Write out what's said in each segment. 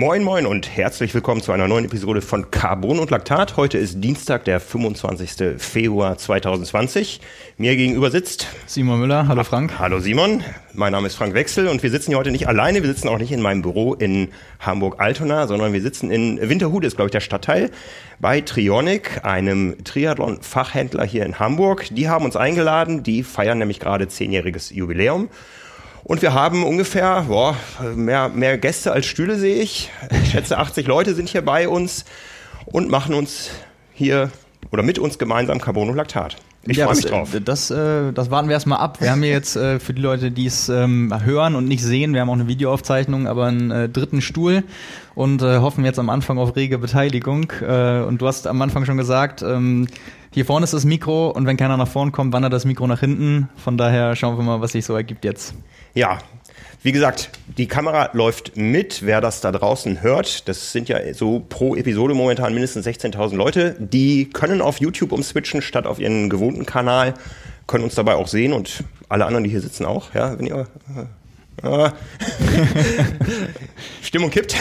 Moin Moin und herzlich willkommen zu einer neuen Episode von Carbon und Laktat. Heute ist Dienstag, der 25. Februar 2020. Mir gegenüber sitzt Simon Müller. Hallo Frank. Hallo Simon. Mein Name ist Frank Wechsel und wir sitzen hier heute nicht alleine. Wir sitzen auch nicht in meinem Büro in Hamburg-Altona, sondern wir sitzen in Winterhude, ist glaube ich der Stadtteil, bei Trionic, einem Triathlon-Fachhändler hier in Hamburg. Die haben uns eingeladen. Die feiern nämlich gerade zehnjähriges Jubiläum. Und wir haben ungefähr boah, mehr, mehr Gäste als Stühle, sehe ich. Ich schätze, 80 Leute sind hier bei uns und machen uns hier oder mit uns gemeinsam Carbonolactat. Ich ja, freue mich das, drauf. äh, Das, äh, das warten wir erstmal ab. Wir haben hier jetzt äh, für die Leute, die es ähm, hören und nicht sehen, wir haben auch eine Videoaufzeichnung, aber einen äh, dritten Stuhl und hoffen jetzt am Anfang auf rege Beteiligung. Und du hast am Anfang schon gesagt, ähm, hier vorne ist das Mikro und wenn keiner nach vorne kommt, wandert das Mikro nach hinten. Von daher schauen wir mal, was sich so ergibt jetzt. Ja, wie gesagt, die Kamera läuft mit. Wer das da draußen hört, das sind ja so pro Episode momentan mindestens 16.000 Leute, die können auf YouTube umswitchen statt auf ihren gewohnten Kanal, können uns dabei auch sehen und alle anderen, die hier sitzen auch, ja, wenn ihr äh, Stimmung kippt.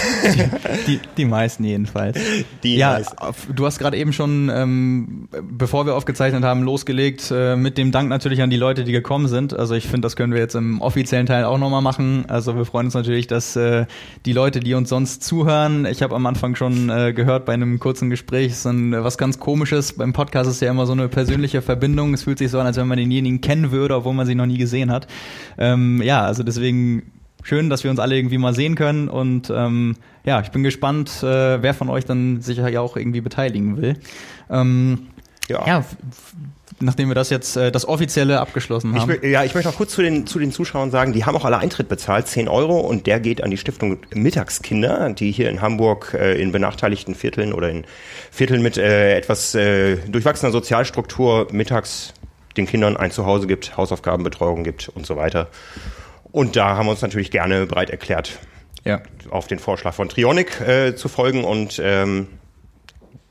Die, die meisten jedenfalls. Die ja, meisten. du hast gerade eben schon, ähm, bevor wir aufgezeichnet haben, losgelegt äh, mit dem Dank natürlich an die Leute, die gekommen sind. Also ich finde, das können wir jetzt im offiziellen Teil auch nochmal machen. Also wir freuen uns natürlich, dass äh, die Leute, die uns sonst zuhören, ich habe am Anfang schon äh, gehört bei einem kurzen Gespräch, ist dann äh, was ganz komisches. Beim Podcast ist ja immer so eine persönliche Verbindung. Es fühlt sich so an, als wenn man denjenigen kennen würde, obwohl man sie noch nie gesehen hat. Ähm, ja, also deswegen schön, dass wir uns alle irgendwie mal sehen können und ähm, ja, ich bin gespannt, äh, wer von euch dann sicher ja auch irgendwie beteiligen will. Ähm, Ja. ja, nachdem wir das jetzt äh, das offizielle abgeschlossen Ich, haben. mö- ja, ich möchte noch kurz zu den, zu den Zuschauern sagen, die haben auch alle Eintritt bezahlt, 10 Euro, und der geht an die Stiftung Mittagskinder, die hier in Hamburg äh, in benachteiligten Vierteln oder in Vierteln mit äh, etwas äh, durchwachsener Sozialstruktur mittags den Kindern ein Zuhause gibt, Hausaufgabenbetreuung gibt und so weiter. Und da haben wir uns natürlich gerne bereit erklärt, ja. auf den Vorschlag von Trionic äh, zu folgen und ähm,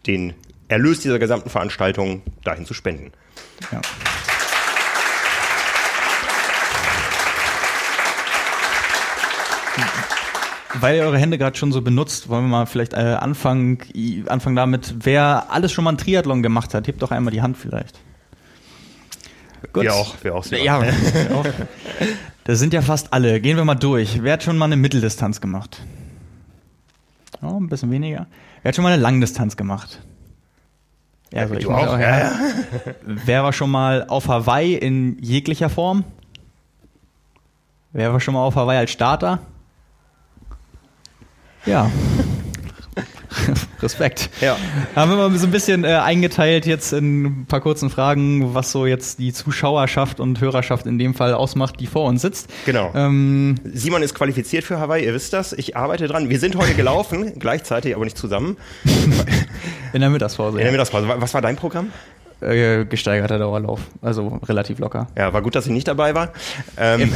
den Erlös dieser gesamten Veranstaltung dahin zu spenden. ja. Weil ihr eure Hände gerade schon so benutzt, wollen wir mal vielleicht äh, anfangen, anfangen damit, wer alles schon mal einen Triathlon gemacht hat. Hebt doch einmal die Hand vielleicht. Gut. Wir auch, wir auch. Simon. Ja, auch. das sind ja fast alle. Gehen wir mal durch. Wer hat schon mal eine Mitteldistanz gemacht? Oh, ein bisschen weniger. Wer hat schon mal eine Langdistanz gemacht? Ja, also ich du auch? auch, Ja, ja. Wer war schon mal auf Hawaii in jeglicher Form? Wer war schon mal auf Hawaii als Starter? Ja. Respekt. Ja. Haben wir mal so ein bisschen äh, eingeteilt jetzt in ein paar kurzen Fragen, was so jetzt die Zuschauerschaft und Hörerschaft in dem Fall ausmacht, die vor uns sitzt. Genau. Ähm, Simon ist qualifiziert für Hawaii, ihr wisst das. Ich arbeite dran. Wir sind heute gelaufen, gleichzeitig, aber nicht zusammen. in der Mittagspause. In der Mittagspause. Was war dein Programm? Äh, gesteigerter Dauerlauf. Also relativ locker. Ja, war gut, dass ich nicht dabei war. Ähm,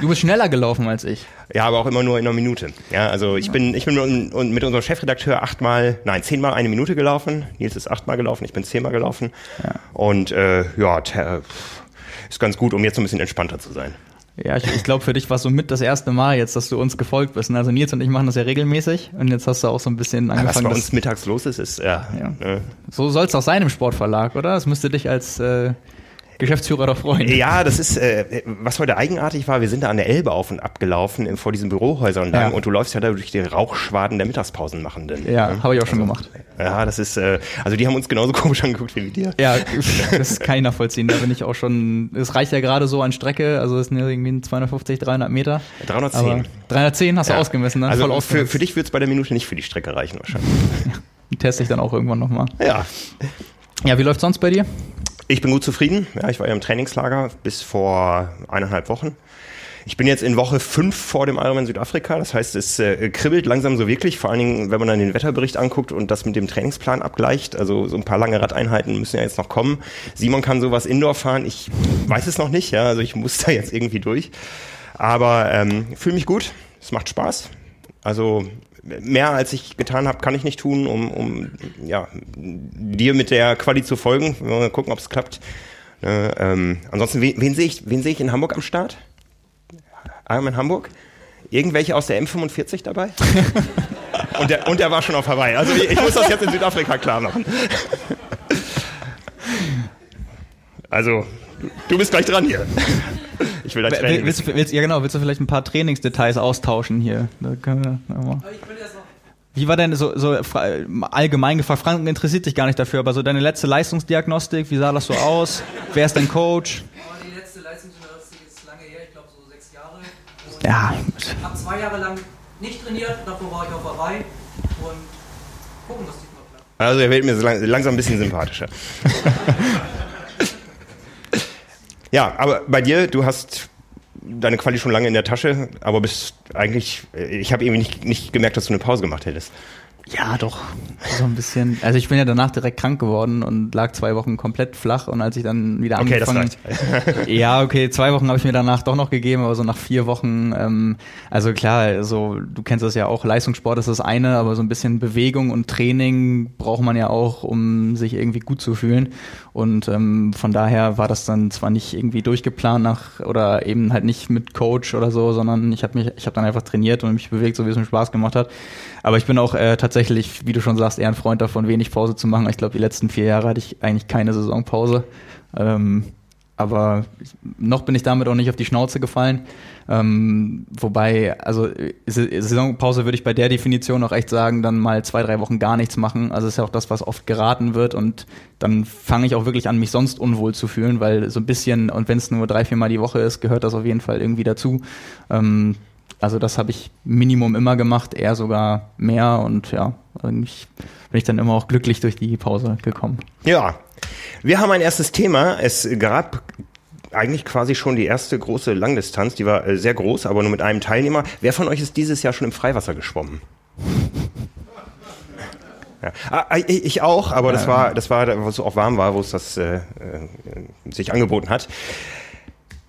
Du bist schneller gelaufen als ich. ja, aber auch immer nur in einer Minute. Ja, also ich bin, ich bin mit, mit unserem Chefredakteur achtmal, nein, zehnmal eine Minute gelaufen. Nils ist achtmal gelaufen, ich bin zehnmal gelaufen. Und äh, ja, ist ganz gut, um jetzt so ein bisschen entspannter zu sein. Ja, ich, ich glaube, für dich war es so mit das erste Mal jetzt, dass du uns gefolgt bist. Also Nils und ich machen das ja regelmäßig und jetzt hast du auch so ein bisschen Was angefangen. bei das- uns mittags los ist, ist ja, Ja. äh, so soll es auch sein im Sportverlag, oder? Das müsste dich als äh, Geschäftsführer doch freuen. Ja, das ist, äh, was heute eigenartig war, wir sind da an der Elbe auf und ab gelaufen im- vor diesen Bürohäusern lang Ja. und du läufst ja da durch die Rauchschwaden der Mittagspausenmachenden. Ja, habe ich auch schon gemacht. Ja, das ist, äh, also die haben uns genauso komisch angeguckt wie dir. Ja, das kann ich nachvollziehen. Da bin ich auch schon. Es reicht ja gerade so an Strecke, also es sind ja irgendwie 250, 300 Meter. 310. Aber 310 hast du ausgemessen, ne? Also Voll für, ausgenutzt. für dich wird es bei der Minute nicht für die Strecke reichen wahrscheinlich. Teste ich dann auch irgendwann nochmal. Ja. Ja, wie läuft sonst bei dir? Ich bin gut zufrieden. Ja, ich war ja im Trainingslager bis vor eineinhalb Wochen. Ich bin jetzt in Woche fünf vor dem Ironman Südafrika. Das heißt, es äh, kribbelt langsam so wirklich. Vor allen Dingen, wenn man dann den Wetterbericht anguckt und das mit dem Trainingsplan abgleicht. Also so ein paar lange Radeinheiten müssen ja jetzt noch kommen. Simon kann sowas Indoor fahren. Ich weiß es noch nicht. Ja, also ich muss da jetzt irgendwie durch. Aber ähm, fühle mich gut. Es macht Spaß. Also mehr als ich getan habe, kann ich nicht tun, um, um ja, dir mit der Quali zu folgen. Mal gucken, ob es klappt. Äh, ähm, ansonsten, wen, wen sehe ich, sehe ich in Hamburg am Start? Ironman Hamburg? Irgendwelche aus der M45 dabei? und, der, und der war schon auf Hawaii. Also ich, ich muss das jetzt in Südafrika klar machen. Also, du bist gleich dran hier. Ich will dein Training. Willst, willst, ja, genau. Willst du vielleicht ein paar Trainingsdetails austauschen hier? Da können wir, ja. Wie war denn so, so allgemein gefragt? Franken interessiert dich gar nicht dafür, aber so deine letzte Leistungsdiagnostik, wie sah das so aus? Wer ist dein Coach? die letzte Leistungsdiagnostik ist lange her, ich glaube so sechs Jahre. Und ja. Ich habe zwei Jahre lang nicht trainiert, davor war ich auf Hawaii und gucken, was diesmal klappt. Also er wird mir so lang, langsam ein bisschen sympathischer. ja, aber bei dir, du hast deine Quali schon lange in der Tasche, aber bist eigentlich, ich habe irgendwie nicht, nicht gemerkt, dass du eine Pause gemacht hättest. Ja, doch. So ein bisschen. Also ich bin ja danach direkt krank geworden und lag zwei Wochen komplett flach und als ich dann wieder okay, angefangen das Ja, okay, zwei Wochen habe ich mir danach doch noch gegeben, aber so nach vier Wochen, ähm, also klar, so du kennst das ja auch, Leistungssport ist das eine, aber so ein bisschen Bewegung und Training braucht man ja auch, um sich irgendwie gut zu fühlen. Und ähm, von daher war das dann zwar nicht irgendwie durchgeplant nach oder eben halt nicht mit Coach oder so, sondern ich habe mich, ich habe dann einfach trainiert und mich bewegt, so wie es mir Spaß gemacht hat. Aber ich bin auch äh, tatsächlich, wie du schon sagst, eher ein Freund davon, wenig Pause zu machen. Ich glaube, die letzten vier Jahre hatte ich eigentlich keine Saisonpause. Ähm, aber noch bin ich damit auch nicht auf die Schnauze gefallen. Ähm, wobei, also Saisonpause würde ich bei der Definition auch echt sagen, dann mal zwei, drei Wochen gar nichts machen. Also ist ja auch das, was oft geraten wird und dann fange ich auch wirklich an, mich sonst unwohl zu fühlen, weil so ein bisschen, und wenn es nur drei, vier Mal die Woche ist, gehört das auf jeden Fall irgendwie dazu. Ähm, also das habe ich Minimum immer gemacht, eher sogar mehr und ja, eigentlich bin ich dann immer auch glücklich durch die Pause gekommen. Ja, wir haben ein erstes Thema. Es gab eigentlich quasi schon die erste große Langdistanz, die war äh, sehr groß, aber nur mit einem Teilnehmer. Wer von euch ist dieses Jahr schon im Freiwasser geschwommen? Ja. Ah, ah ich auch, aber das war, das war, wo es auch warm war, wo es das äh, äh, sich angeboten hat.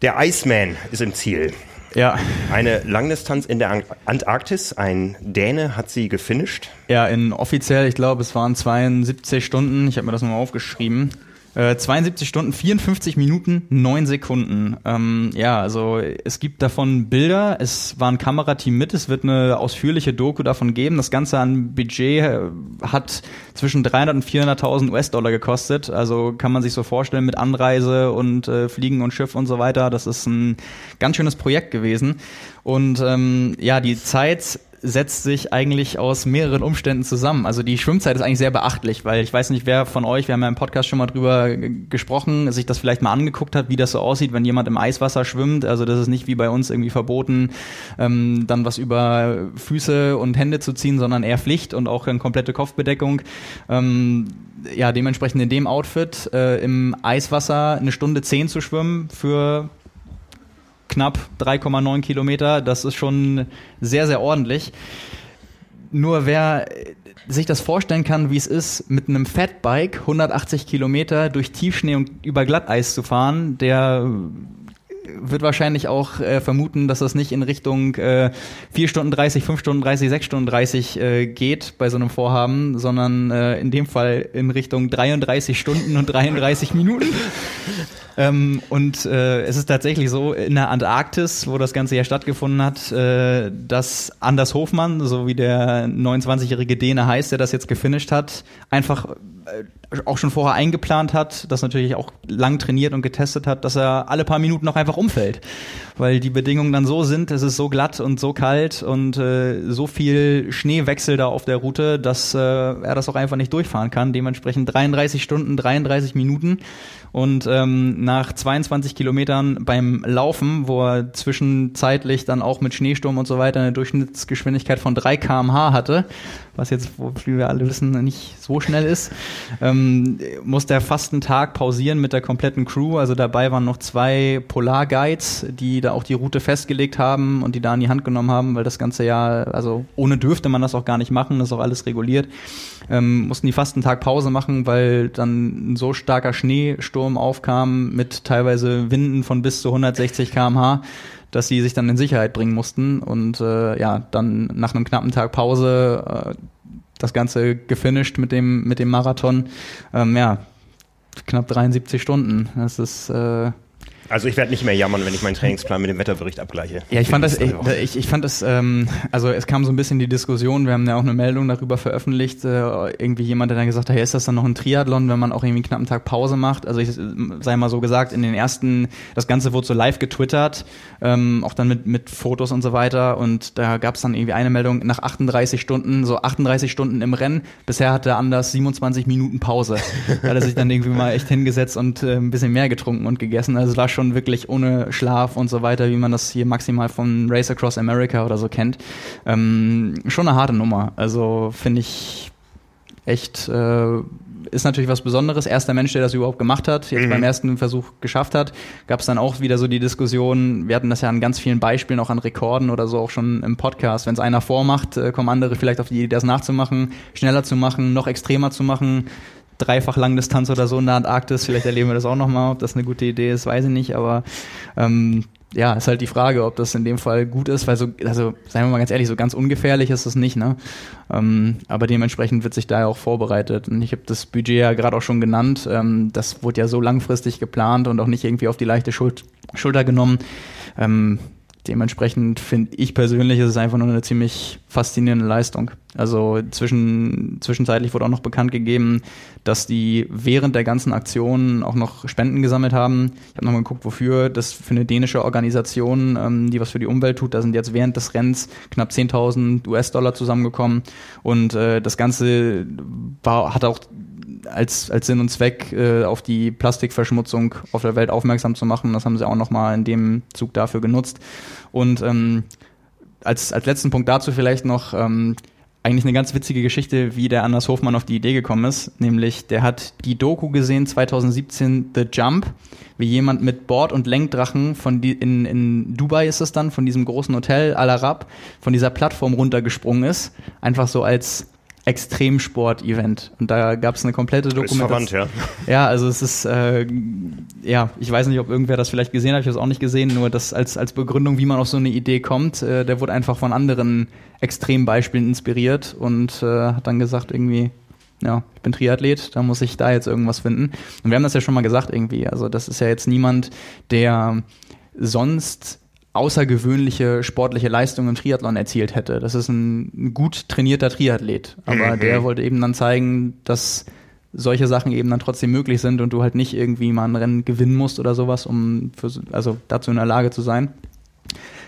Der Iceman ist im Ziel. Ja. Eine Langdistanz in der Antarktis. Ein Däne hat sie gefinisht. Ja, in offiziell, ich glaube, es waren 72 Stunden. Ich habe mir das nochmal aufgeschrieben. Äh, 72 Stunden, 54 Minuten, 9 Sekunden. Ähm, ja, also es gibt davon Bilder, es war ein Kamerateam mit, es wird eine ausführliche Doku davon geben. Das Ganze an Budget äh, hat zwischen 300 und 400.000 US-Dollar gekostet. Also kann man sich so vorstellen mit Anreise und äh, Fliegen und Schiff und so weiter. Das ist ein ganz schönes Projekt gewesen. Und ähm, ja, die Zeit setzt sich eigentlich aus mehreren Umständen zusammen. Also die Schwimmzeit ist eigentlich sehr beachtlich, weil ich weiß nicht, wer von euch, wir haben ja im Podcast schon mal drüber gesprochen, sich das vielleicht mal angeguckt hat, wie das so aussieht, wenn jemand im Eiswasser schwimmt. Also das ist nicht wie bei uns irgendwie verboten, ähm, dann was über Füße und Hände zu ziehen, sondern eher Pflicht und auch eine komplette Kopfbedeckung. Ähm, ja, dementsprechend in dem Outfit äh, im Eiswasser eine Stunde zehn zu schwimmen für knapp 3,9 Kilometer. Das ist schon sehr, sehr ordentlich. Nur wer sich das vorstellen kann, wie es ist, mit einem Fatbike 180 Kilometer durch Tiefschnee und über Glatteis zu fahren, der wird wahrscheinlich auch äh, vermuten, dass das nicht in Richtung äh, 4 Stunden 30, 5 Stunden 30, 6 Stunden 30 äh, geht bei so einem Vorhaben, sondern äh, in dem Fall in Richtung 33 Stunden und 33 Minuten. Ähm, und äh, es ist tatsächlich so, in der Antarktis, wo das Ganze ja stattgefunden hat, äh, dass Anders Hofmann, so wie der 29-jährige Däne heißt, der das jetzt gefinisht hat, einfach auch schon vorher eingeplant hat, das natürlich auch lang trainiert und getestet hat, dass er alle paar Minuten noch einfach umfällt. Weil die Bedingungen dann so sind, es ist so glatt und so kalt und äh, so viel Schneewechsel da auf der Route, dass äh, er das auch einfach nicht durchfahren kann. Dementsprechend 33 Stunden, 33 Minuten. Und ähm, nach 22 Kilometern beim Laufen, wo er zwischenzeitlich dann auch mit Schneesturm und so weiter eine Durchschnittsgeschwindigkeit von 3 km/h hatte, was jetzt, wie wir alle wissen, nicht so schnell ist, ähm, musste er fast einen Tag pausieren mit der kompletten Crew. Also dabei waren noch zwei Polarguides, die da auch die Route festgelegt haben und die da in die Hand genommen haben, weil das ganze Jahr, also ohne dürfte man das auch gar nicht machen, das ist auch alles reguliert. Ähm, mussten die fast einen Tag Pause machen, weil dann ein so starker Schneesturm aufkam mit teilweise Winden von bis zu 160 km/h dass sie sich dann in Sicherheit bringen mussten und äh, ja, dann nach einem knappen Tag Pause äh, das Ganze gefinisht mit dem, mit dem Marathon. Ähm, ja, knapp 73 Stunden. Das ist äh, Also ich werde nicht mehr jammern, wenn ich meinen Trainingsplan mit dem Wetterbericht abgleiche. Ja, ich fand das, ich, ich, ich fand das, ähm, also es kam so ein bisschen die Diskussion, wir haben ja auch eine Meldung darüber veröffentlicht, äh, irgendwie jemand, der dann gesagt hat, hey, ist das dann noch ein Triathlon, wenn man auch irgendwie einen knappen Tag Pause macht? Also ich sei mal so gesagt, in den ersten, das Ganze wurde so live getwittert, ähm, auch dann mit, mit Fotos und so weiter und da gab es dann irgendwie eine Meldung nach 38 Stunden, so 38 Stunden im Rennen, bisher hatte Anders 27 Minuten Pause. da hat er sich dann irgendwie mal echt hingesetzt und äh, ein bisschen mehr getrunken und gegessen, also es war schon schon wirklich ohne Schlaf und so weiter, wie man das hier maximal von Race Across America oder so kennt. Ähm, schon eine harte Nummer. Also finde ich echt, äh, ist natürlich was Besonderes. Erster Mensch, der das überhaupt gemacht hat, jetzt mhm. beim ersten Versuch geschafft hat, gab es dann auch wieder so die Diskussion, wir hatten das ja an ganz vielen Beispielen, auch an Rekorden oder so, auch schon im Podcast. Wenn es einer vormacht, äh, kommen andere vielleicht auf die Idee, das nachzumachen, schneller zu machen, noch extremer zu machen dreifach Langdistanz oder so in der Antarktis. Vielleicht erleben wir das auch nochmal. Ob das eine gute Idee ist, weiß ich nicht. Aber ähm, ja, ist halt die Frage, ob das in dem Fall gut ist, weil so, also seien wir mal ganz ehrlich, so ganz ungefährlich ist es nicht, ne? Ähm, aber dementsprechend wird sich da ja auch vorbereitet. Und ich habe das Budget ja gerade auch schon genannt. Ähm, das wurde ja so langfristig geplant und auch nicht irgendwie auf die leichte Schul Schulter genommen. Ähm, dementsprechend finde ich persönlich, ist es einfach nur eine ziemlich faszinierende Leistung. Also zwischen, zwischenzeitlich wurde auch noch bekannt gegeben, dass die während der ganzen Aktion auch noch Spenden gesammelt haben. Ich habe nochmal geguckt, wofür. Das für eine dänische Organisation, ähm, die was für die Umwelt tut. Da sind jetzt während des Rennens knapp 10.000 US-Dollar zusammengekommen. Und äh, das Ganze war, hat auch als, als Sinn und Zweck äh, auf die Plastikverschmutzung auf der Welt aufmerksam zu machen. Das haben sie auch nochmal in dem Zug dafür genutzt. Und ähm, als, als letzten Punkt dazu vielleicht noch ähm, eigentlich eine ganz witzige Geschichte, wie der Anders Hofmann auf die Idee gekommen ist. Nämlich, der hat die Doku gesehen 2017, The Jump, wie jemand mit Bord- und Lenkdrachen von die, in, in Dubai ist es dann, von diesem großen Hotel Al Arab, von dieser Plattform runtergesprungen ist. Einfach so als Extremsport-Event. Und da gab es eine komplette Dokumentation. ja. Ja, also es ist, äh, ja, ich weiß nicht, ob irgendwer das vielleicht gesehen hat, ich habe es auch nicht gesehen, nur das als, als Begründung, wie man auf so eine Idee kommt, äh, der wurde einfach von anderen Extrembeispielen inspiriert und äh, hat dann gesagt, irgendwie, ja, ich bin Triathlet, da muss ich da jetzt irgendwas finden. Und wir haben das ja schon mal gesagt irgendwie, also das ist ja jetzt niemand, der sonst außergewöhnliche sportliche Leistung im Triathlon erzielt hätte. Das ist ein gut trainierter Triathlet. Aber mhm. der wollte eben dann zeigen, dass solche Sachen eben dann trotzdem möglich sind und du halt nicht irgendwie mal ein Rennen gewinnen musst oder sowas, um für, also dazu in der Lage zu sein.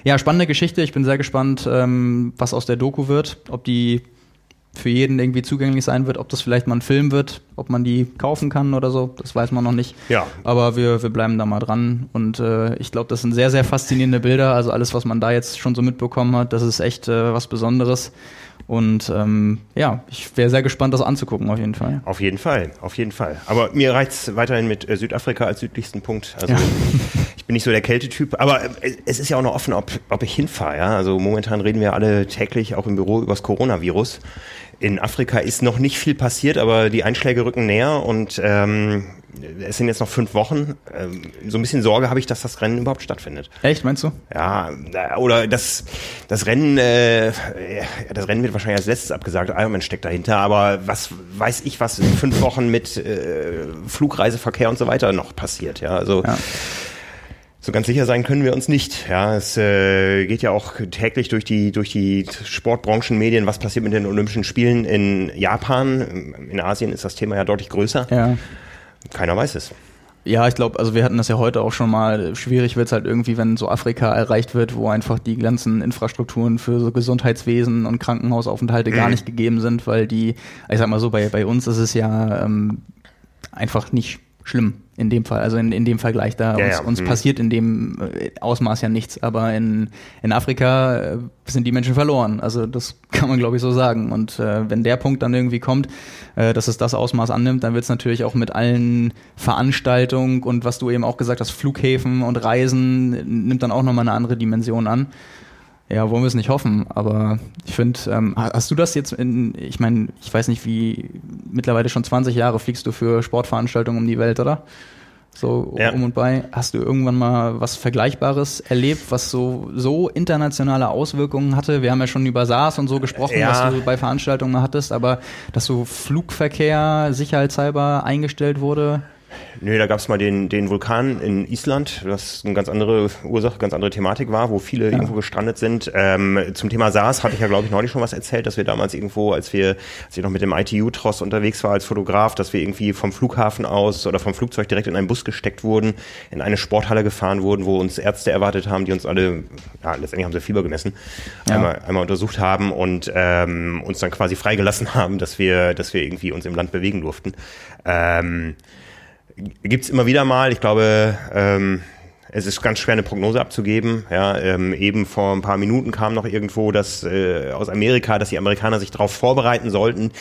Ja, spannende Geschichte. Ich bin sehr gespannt, ähm, was aus der Doku wird. Ob die für jeden irgendwie zugänglich sein wird. Ob das vielleicht mal ein Film wird, ob man die kaufen kann oder so, das weiß man noch nicht. Ja. Aber wir, wir bleiben da mal dran. Und äh, ich glaube, das sind sehr, sehr faszinierende Bilder. Also alles, was man da jetzt schon so mitbekommen hat, das ist echt äh, was Besonderes. Und ähm, ja, ich wäre sehr gespannt, das anzugucken, auf jeden Fall. Auf jeden Fall, auf jeden Fall. Aber mir reicht es weiterhin mit äh, Südafrika als südlichsten Punkt. Also Ja. ich bin nicht so der Kältetyp, aber äh, es ist ja auch noch offen, ob, ob ich hinfahre. Ja? Also momentan reden wir alle täglich auch im Büro über das Coronavirus. In Afrika ist noch nicht viel passiert, aber die Einschläge rücken näher und ähm, es sind jetzt noch fünf Wochen. Ähm, so ein bisschen Sorge habe ich, dass das Rennen überhaupt stattfindet. Echt, meinst du? Ja, äh, oder das, das Rennen, äh, das Rennen wird wahrscheinlich als letztes abgesagt. Ironman steckt dahinter, aber was weiß ich, was in fünf Wochen mit äh, Flugreiseverkehr und so weiter noch passiert. Ja, also Ja. So ganz sicher sein können wir uns nicht. Ja, es äh, geht ja auch täglich durch die durch die Sportbranchenmedien, was passiert mit den Olympischen Spielen in Japan. In Asien ist das Thema ja deutlich größer. Ja. Keiner weiß es. Ja, ich glaube, also wir hatten das ja heute auch schon mal. Schwierig wird es halt irgendwie, wenn so Afrika erreicht wird, wo einfach die ganzen Infrastrukturen für so Gesundheitswesen und Krankenhausaufenthalte gar Mhm. nicht gegeben sind, weil die, ich sag mal so, bei, bei uns ist es ja ähm, einfach nicht schlimm in dem Fall, also in, in dem Vergleich da. Ja, uns ja. uns Mhm. passiert in dem äh, Ausmaß ja nichts, aber in, in Afrika äh, sind die Menschen verloren. Also das kann man glaube ich so sagen. Und äh, wenn der Punkt dann irgendwie kommt, äh, dass es das Ausmaß annimmt, dann wird es natürlich auch mit allen Veranstaltungen und was du eben auch gesagt hast, Flughäfen und Reisen, nimmt dann auch nochmal eine andere Dimension an. Ja, wollen wir es nicht hoffen, aber ich finde, ähm, ha- hast du das jetzt in, ich meine, ich weiß nicht wie, mittlerweile schon 20 Jahre fliegst du für Sportveranstaltungen um die Welt, oder? So Ja. um und bei. Hast du irgendwann mal was Vergleichbares erlebt, was so, so internationale Auswirkungen hatte? Wir haben ja schon über SARS und so gesprochen, Ja. was du bei Veranstaltungen mal hattest, aber dass so Flugverkehr sicherheitshalber eingestellt wurde? Nö, da gab es mal den, den Vulkan in Island, was eine ganz andere Ursache, ganz andere Thematik war, wo viele ja. irgendwo gestrandet sind. Ähm, zum Thema SARS hatte ich ja, glaube ich, neulich schon was erzählt, dass wir damals irgendwo, als wir, als ich noch mit dem ITU-Tross unterwegs war als Fotograf, dass wir irgendwie vom Flughafen aus oder vom Flugzeug direkt in einen Bus gesteckt wurden, in eine Sporthalle gefahren wurden, wo uns Ärzte erwartet haben, die uns alle, ja, letztendlich haben sie Fieber gemessen, ja. einmal, einmal untersucht haben und ähm, uns dann quasi freigelassen haben, dass wir, dass wir irgendwie uns im Land bewegen durften. Ähm, Gibt es immer wieder mal. Ich glaube, ähm, es ist ganz schwer, eine Prognose abzugeben. Ja, ähm, eben vor ein paar Minuten kam noch irgendwo dass äh, aus Amerika, dass die Amerikaner sich darauf vorbereiten sollten,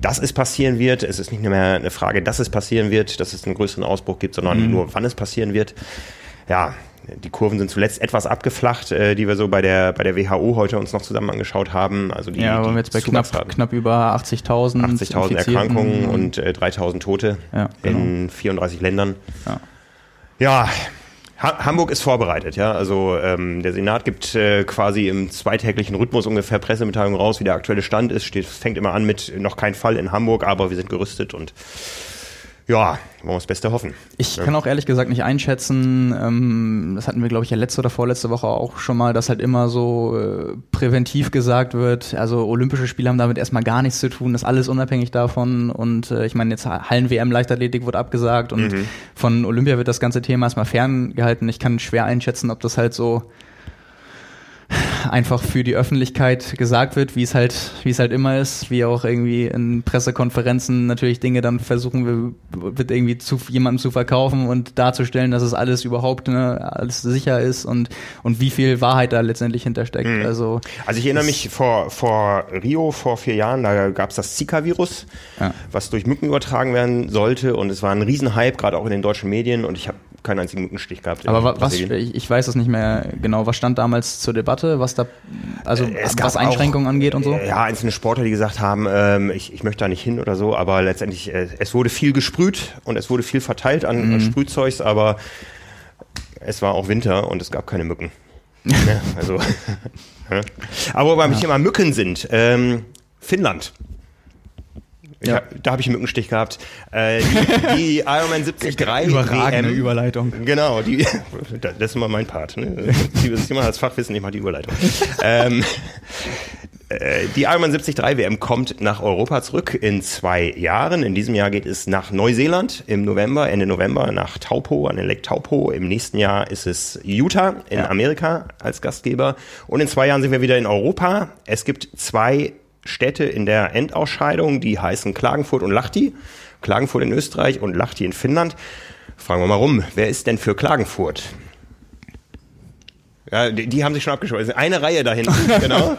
dass es passieren wird. Es ist nicht mehr eine Frage, dass es passieren wird, dass es einen größeren Ausbruch gibt, sondern mhm. nur, wann es passieren wird. Ja, die Kurven sind zuletzt etwas abgeflacht, äh, die wir so bei der bei der WHO heute uns noch zusammen angeschaut haben. Also die, ja, aber die jetzt bei knapp, knapp über 80.000 80.000 Erkrankungen und äh, 3.000 Tote ja, genau. in 34 Ländern. Ja, ja ha Hamburg ist vorbereitet. Ja, also ähm, der Senat gibt äh, quasi im zweitäglichen Rhythmus ungefähr Pressemitteilungen raus, wie der aktuelle Stand ist. Steht, fängt immer an mit noch kein Fall in Hamburg, aber wir sind gerüstet und ja, wollen wir das Beste hoffen. Ich ja. kann auch ehrlich gesagt nicht einschätzen, ähm, das hatten wir, glaube ich, ja letzte oder vorletzte Woche auch schon mal, dass halt immer so äh, präventiv gesagt wird, also Olympische Spiele haben damit erstmal gar nichts zu tun, das ist alles unabhängig davon und äh, ich meine, jetzt Hallen-WM Leichtathletik wurde abgesagt und mhm. von Olympia wird das ganze Thema erstmal ferngehalten. Ich kann schwer einschätzen, ob das halt so einfach für die Öffentlichkeit gesagt wird, wie es halt, wie es halt immer ist, wie auch irgendwie in Pressekonferenzen natürlich Dinge dann versuchen wird irgendwie zu jemandem zu verkaufen und darzustellen, dass es alles überhaupt ne, alles sicher ist und und wie viel Wahrheit da letztendlich hintersteckt. Mhm. Also also ich erinnere mich vor vor Rio vor vier Jahren, da gab es das Zika-Virus, ja. was durch Mücken übertragen werden sollte und es war ein Riesenhype, gerade auch in den deutschen Medien und ich habe keinen einzigen Mückenstich gehabt. Aber was, ich, ich weiß es nicht mehr genau, was stand damals zur Debatte, was da, also äh, es was Einschränkungen auch, angeht und so? Ja, einzelne Sportler, die gesagt haben, ähm, ich, ich möchte da nicht hin oder so, aber letztendlich, äh, es wurde viel gesprüht und es wurde viel verteilt an, mhm. an Sprühzeugs, aber es war auch Winter und es gab keine Mücken. ja, also, aber weil ja. wir Thema Mücken sind, ähm, Finnland. Ja. Hab, da habe ich einen Mückenstich gehabt. Äh, die, die Ironman 73 Überragende WM, Überleitung. Genau, die, das ist immer mein Part. Ne? Das ist immer das Fachwissen, ich mache die Überleitung. ähm, äh, die Ironman 73 WM kommt nach Europa zurück in zwei Jahren. In diesem Jahr geht es nach Neuseeland im November, Ende November nach Taupo, an den Lake Taupo. Im nächsten Jahr ist es Utah in ja. Amerika als Gastgeber. Und in zwei Jahren sind wir wieder in Europa. Es gibt zwei Städte in der Endausscheidung, die heißen Klagenfurt und Lahti. Klagenfurt in Österreich und Lahti in Finnland. Fragen wir mal rum, wer ist denn für Klagenfurt? Ja, die, die haben sich schon abgeschlossen. Eine Reihe dahin, genau.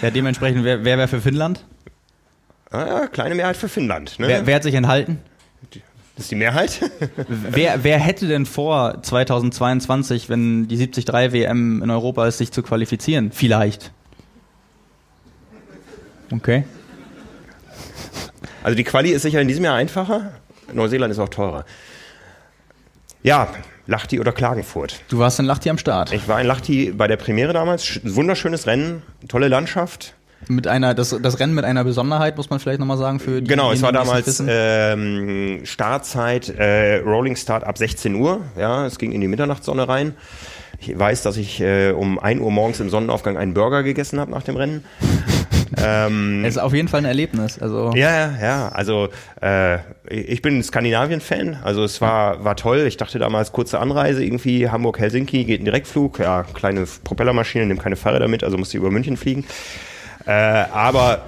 Ja, dementsprechend, wer, wer wäre für Finnland? Ah, ja, kleine Mehrheit für Finnland. Ne? Wer, wer hat sich enthalten? Das ist die Mehrheit. wer, wer hätte denn vor 2022, wenn die 73 WM in Europa ist, sich zu qualifizieren? Vielleicht. Okay. Also die Quali ist sicher in diesem Jahr einfacher. Neuseeland ist auch teurer. Ja, Lachti oder Klagenfurt. Du warst in Lachti am Start. Ich war in Lachti bei der Premiere damals. Wunderschönes Rennen, tolle Landschaft. Mit einer, das, das Rennen mit einer Besonderheit, muss man vielleicht nochmal sagen, für die Genau, es war damals ähm, Startzeit, äh, Rolling Start ab 16 Uhr. Ja, es ging in die Mitternachtssonne rein. Ich weiß, dass ich äh, um 1 Uhr morgens im Sonnenaufgang einen Burger gegessen habe nach dem Rennen. Ähm, es ist auf jeden Fall ein Erlebnis. Also ja, ja, ja. Also äh, ich bin Skandinavien-Fan. Also es war war toll. Ich dachte damals kurze Anreise irgendwie Hamburg Helsinki geht ein Direktflug. Ja, kleine Propellermaschine, nimmt keine Fahrräder mit, also musste über München fliegen. Äh, aber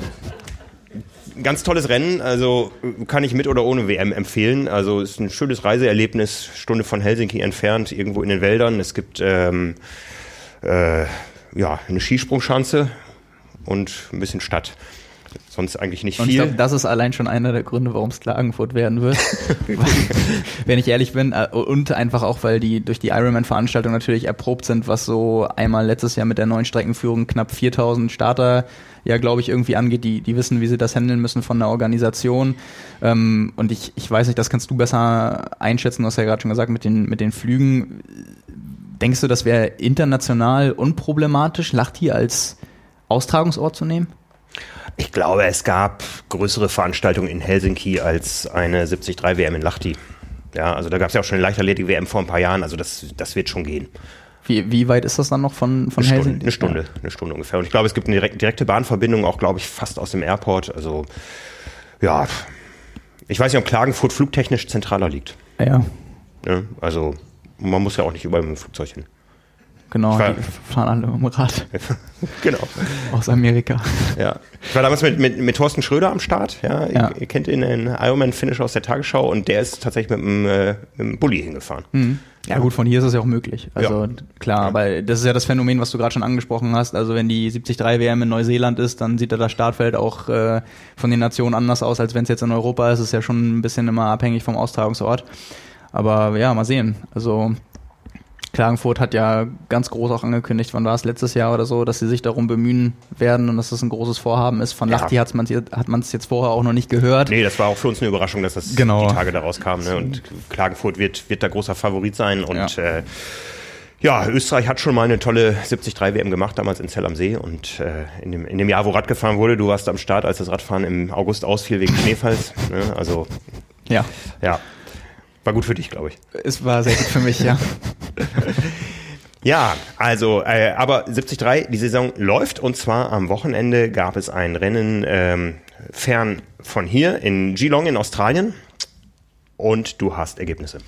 ganz tolles Rennen, also kann ich mit oder ohne WM empfehlen. Also ist ein schönes Reiseerlebnis, Stunde von Helsinki entfernt, irgendwo in den Wäldern. Es gibt ähm, äh, ja eine Skisprungschanze und ein bisschen Stadt. Sonst eigentlich nicht viel. Und ich glaube, das ist allein schon einer der Gründe, warum es Klagenfurt werden wird. Wenn ich ehrlich bin. Äh, und einfach auch, weil die durch die Ironman-Veranstaltung natürlich erprobt sind, was so einmal letztes Jahr mit der neuen Streckenführung knapp 4000 Starter ja, glaube ich, irgendwie angeht. Die, die wissen, wie sie das handeln müssen von der Organisation. Ähm, und ich, ich weiß nicht, das kannst du besser einschätzen. Du hast ja gerade schon gesagt, mit den, mit den Flügen. Denkst du, das wäre international unproblematisch, Lachti als Austragungsort zu nehmen? Ich glaube, es gab größere Veranstaltungen in Helsinki als eine 73 WM in Lahti. Ja, also da gab es ja auch schon eine Leichtathletik-WM vor ein paar Jahren, also das, das wird schon gehen. Wie, wie weit ist das dann noch von, von eine Helsinki? Stunde, eine Stunde, eine Stunde ungefähr. Und ich glaube, es gibt eine direkt, direkte Bahnverbindung, auch glaube ich fast aus dem Airport. Also ja, ich weiß nicht, ob Klagenfurt flugtechnisch zentraler liegt. Ja. ja also man muss ja auch nicht überall mit dem Flugzeug hin. Genau, die fahren alle im Rad. genau. Aus Amerika. Ja. Ich war damals mit, mit, mit Thorsten Schröder am Start. Ja, ja. Ihr, ihr, kennt ihn, den Ironman-Finish aus der Tagesschau und der ist tatsächlich mit dem, äh, mit dem Bulli hingefahren. Mhm. Ja, gut, von hier ist es ja auch möglich. Also ja. klar, ja. aber das ist ja das Phänomen, was du gerade schon angesprochen hast. Also wenn die 73 WM in Neuseeland ist, dann sieht da das Startfeld auch äh, von den Nationen anders aus, als wenn es jetzt in Europa ist. Es ist ja schon ein bisschen immer abhängig vom Austragungsort. Aber ja, mal sehen. Also Klagenfurt hat ja ganz groß auch angekündigt, wann war es letztes Jahr oder so, dass sie sich darum bemühen werden und dass das ein großes Vorhaben ist. Von ja. Lachti hat man es jetzt vorher auch noch nicht gehört. Nee, das war auch für uns eine Überraschung, dass das genau. die Tage daraus kam. Ne? Und Klagenfurt wird, wird da großer Favorit sein und ja. Äh, ja, Österreich hat schon mal eine tolle 73 WM gemacht, damals in Zell am See. Und äh, in, dem, in dem Jahr, wo Rad gefahren wurde, du warst am Start, als das Radfahren im August ausfiel wegen Schneefalls. Ne? Also ja. ja, war gut für dich, glaube ich. Es war sehr gut für mich, ja. Ja, also, äh, aber 73, die Saison läuft und zwar am Wochenende gab es ein Rennen ähm, fern von hier in Geelong in Australien und du hast Ergebnisse.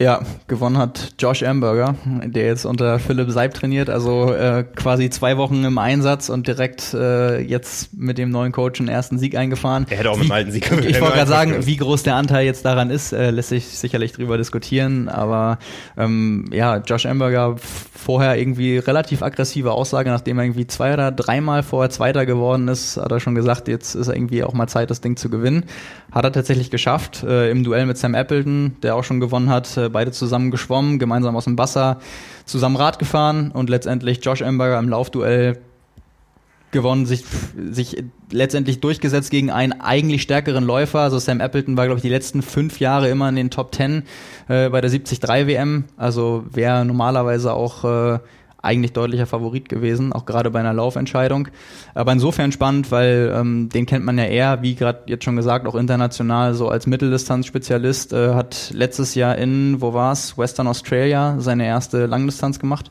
Ja, gewonnen hat Josh Amberger, der jetzt unter Philipp Seib trainiert, also äh, quasi zwei Wochen im Einsatz und direkt äh, jetzt mit dem neuen Coach einen ersten Sieg eingefahren. Er hätte auch wie, mit dem alten Sieg Ich wollte gerade sagen, wie groß der Anteil jetzt daran ist, äh, lässt sich sicherlich drüber diskutieren, aber ähm, ja, Josh Amberger vorher irgendwie relativ aggressive Aussage, nachdem er irgendwie zwei oder dreimal vorher Zweiter geworden ist, hat er schon gesagt, jetzt ist irgendwie auch mal Zeit, das Ding zu gewinnen. Hat er tatsächlich geschafft, äh, im Duell mit Sam Appleton, der auch schon gewonnen hat, äh, beide zusammen geschwommen, gemeinsam aus dem Wasser, zusammen Rad gefahren und letztendlich Josh Amberger im Laufduell gewonnen, sich, sich letztendlich durchgesetzt gegen einen eigentlich stärkeren Läufer. Also Sam Appleton war, glaube ich, die letzten fünf Jahre immer in den Top Ten äh, bei der 73 WM. Also wäre normalerweise auch äh, eigentlich deutlicher Favorit gewesen, auch gerade bei einer Laufentscheidung. Aber insofern spannend, weil ähm, den kennt man ja eher, wie gerade jetzt schon gesagt, auch international so als Mitteldistanzspezialist. Äh, hat letztes Jahr in, wo war's, Western Australia seine erste Langdistanz gemacht.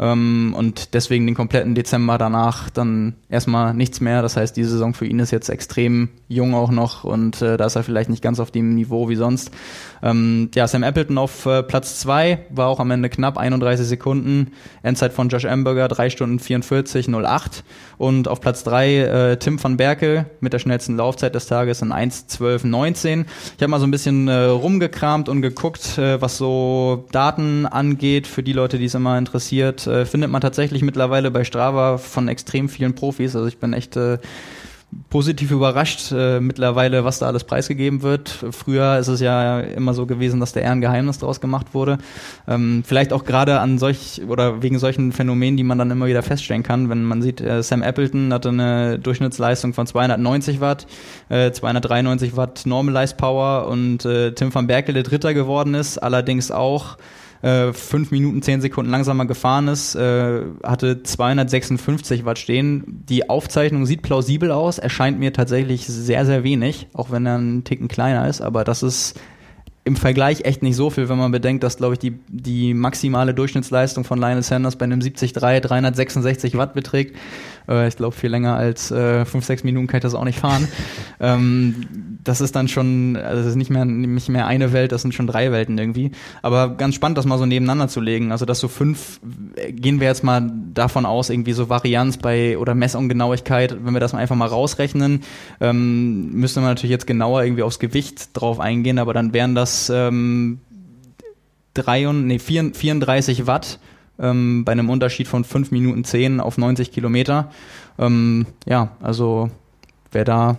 Ähm, und deswegen den kompletten Dezember danach dann erstmal nichts mehr. Das heißt, die Saison für ihn ist jetzt extrem jung auch noch und äh, da ist er vielleicht nicht ganz auf dem Niveau wie sonst. Ähm, ja, Sam Appleton auf äh, Platz zwei war auch am Ende knapp 31 Sekunden. Endzeit von Josh Amberger 3 Stunden 44 08 und auf Platz drei äh, Tim van Berkel mit der schnellsten Laufzeit des Tages in 1 12 19. Ich habe mal so ein bisschen äh, rumgekramt und geguckt, äh, was so Daten angeht für die Leute, die es immer interessiert äh, findet man tatsächlich mittlerweile bei Strava von extrem vielen Profis. Also ich bin echt äh, positiv überrascht äh, mittlerweile, was da alles preisgegeben wird. Früher ist es ja immer so gewesen, dass da eher ein Geheimnis draus gemacht wurde. Ähm, vielleicht auch gerade an solch oder wegen solchen Phänomenen, die man dann immer wieder feststellen kann, wenn man sieht, äh, Sam Appleton hatte eine Durchschnittsleistung von 290 Watt, äh, 293 Watt Normalized Power und äh, Tim van Berkele Dritter geworden ist, allerdings auch äh, fünf Minuten, zehn Sekunden langsamer gefahren ist, äh, hatte 256 Watt stehen. Die Aufzeichnung sieht plausibel aus, erscheint mir tatsächlich sehr, sehr wenig, auch wenn er einen Ticken kleiner ist, aber das ist im Vergleich echt nicht so viel, wenn man bedenkt, dass, glaube ich, die, die maximale Durchschnittsleistung von Lionel Sanders bei einem 73 366 Watt beträgt. Äh, ich glaube, viel länger als äh, 5, 6 Minuten kann ich das auch nicht fahren. ähm, das ist dann schon, also das ist nicht mehr, nicht mehr eine Welt, das sind schon drei Welten irgendwie. Aber ganz spannend, das mal so nebeneinander zu legen. Also, dass so fünf, gehen wir jetzt mal davon aus, irgendwie so Varianz bei oder Messungenauigkeit, wenn wir das mal einfach mal rausrechnen, ähm, müsste man natürlich jetzt genauer irgendwie aufs Gewicht drauf eingehen, aber dann wären das ähm, drei und, nee, 34 Watt ähm, bei einem Unterschied von 5 Minuten 10 auf 90 Kilometer. Ähm, ja, also wer da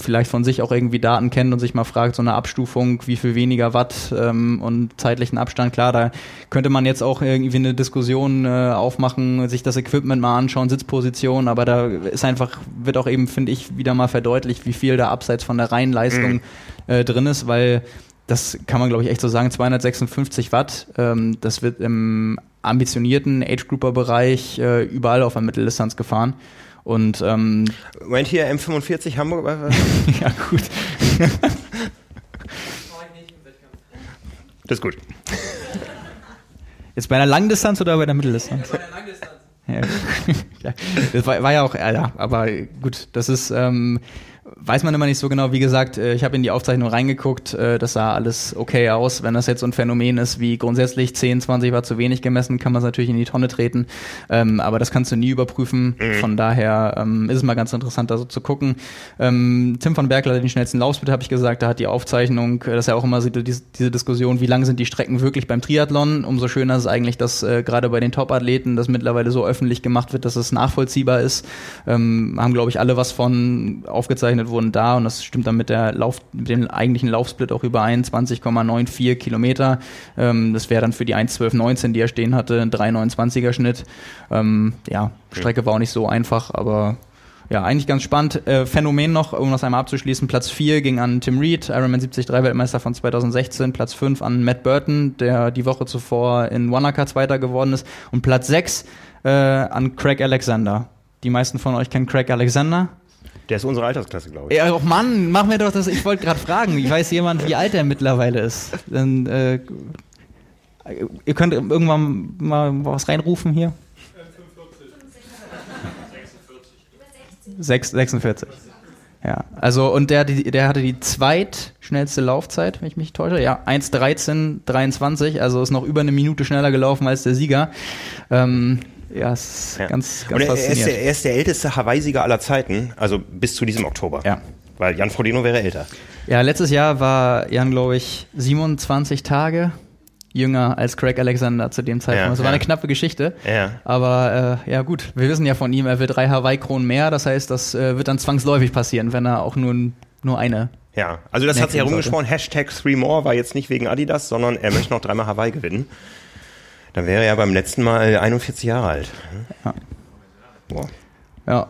vielleicht von sich auch irgendwie Daten kennt und sich mal fragt, so eine Abstufung, wie viel weniger Watt ähm, und zeitlichen Abstand, klar, da könnte man jetzt auch irgendwie eine Diskussion äh, aufmachen, sich das Equipment mal anschauen, Sitzposition, aber da ist einfach, wird auch eben, finde ich, wieder mal verdeutlicht, wie viel da abseits von der Reihenleistung mhm. äh, drin ist, weil das kann man, glaube ich, echt so sagen, 256 Watt. Ähm, das wird im ambitionierten Age-Grouper-Bereich äh, überall auf der Mitteldistanz gefahren. Und ähm, Moment hier M45 Hamburg? ja, gut. Das ist gut. Jetzt bei einer Langdistanz oder bei der Mitteldistanz? Bei der Langdistanz. Ja. das war, war ja auch, ja, aber gut, das ist, ähm, weiß man immer nicht so genau. Wie gesagt, äh, ich habe in die Aufzeichnung reingeguckt, äh, das sah alles okay aus. Wenn das jetzt so ein Phänomen ist wie grundsätzlich 10, 20 war zu wenig gemessen, kann man es natürlich in die Tonne treten. Ähm, aber das kannst du nie überprüfen. Mhm. Von daher ähm, ist es mal ganz interessant, da so zu gucken. Ähm, Tim von Bergler, den schnellsten Laufsplit, habe ich gesagt, da hat die Aufzeichnung, äh, das ist ja auch immer diese, Diskussion, wie lang sind die Strecken wirklich beim Triathlon. Umso schöner ist es eigentlich, dass gerade bei den Top-Athleten das mittlerweile so öffentlich gemacht wird, dass es nachvollziehbar ist. Haben, glaube ich, alle was von aufgezeichnet wurden da und das stimmt dann mit der Lauf, mit dem eigentlichen Laufsplit auch überein, 20,94 Kilometer. Ähm, das wäre dann für die 1,12,19, die er stehen hatte, ein 3,29er Schnitt. Ähm, ja, Strecke war auch nicht so einfach, aber ja, eigentlich ganz spannend. Äh, Phänomen noch, um das einmal abzuschließen, Platz 4 ging an Tim Reed, Ironman 73 Weltmeister von 2016, Platz 5 an Matt Burton, der die Woche zuvor in Wanaka Zweiter geworden ist und Platz 6 äh, an Craig Alexander. Die meisten von euch kennen Craig Alexander. Der ist unsere Altersklasse, glaube ich. Ja, oh Mann, mach mir doch das. Ich wollte gerade fragen, wie weiß jemand, wie alt er mittlerweile ist? Dann, äh, ihr könnt irgendwann mal was reinrufen hier. 6, 46. Ja, also und der, der hatte die zweitschnellste Laufzeit, wenn ich mich täusche. Ja, 1,13,23, also ist noch über eine Minute schneller gelaufen als der Sieger. Ähm, ja, es ist Ja. ganz, Und ganz er, er, ist der, er ist der älteste Hawaii-Sieger aller Zeiten, also bis zu diesem Oktober. Ja. Weil Jan Frodeno wäre älter. Ja, letztes Jahr war Jan, glaube ich, 27 Tage jünger als Craig Alexander zu dem Zeitpunkt. Ja, das war ja. eine knappe Geschichte. Ja. Aber äh, ja gut, wir wissen ja von ihm, er will drei Hawaii-Kronen mehr. Das heißt, das äh, wird dann zwangsläufig passieren, wenn er auch nur, nur eine. Ja, also das hat sich herumgesprochen. Hashtag Three More war jetzt nicht wegen Adidas, sondern er möchte noch dreimal Hawaii gewinnen. Dann wäre er beim letzten Mal 41 Jahre alt. Ja. Boah. Ja.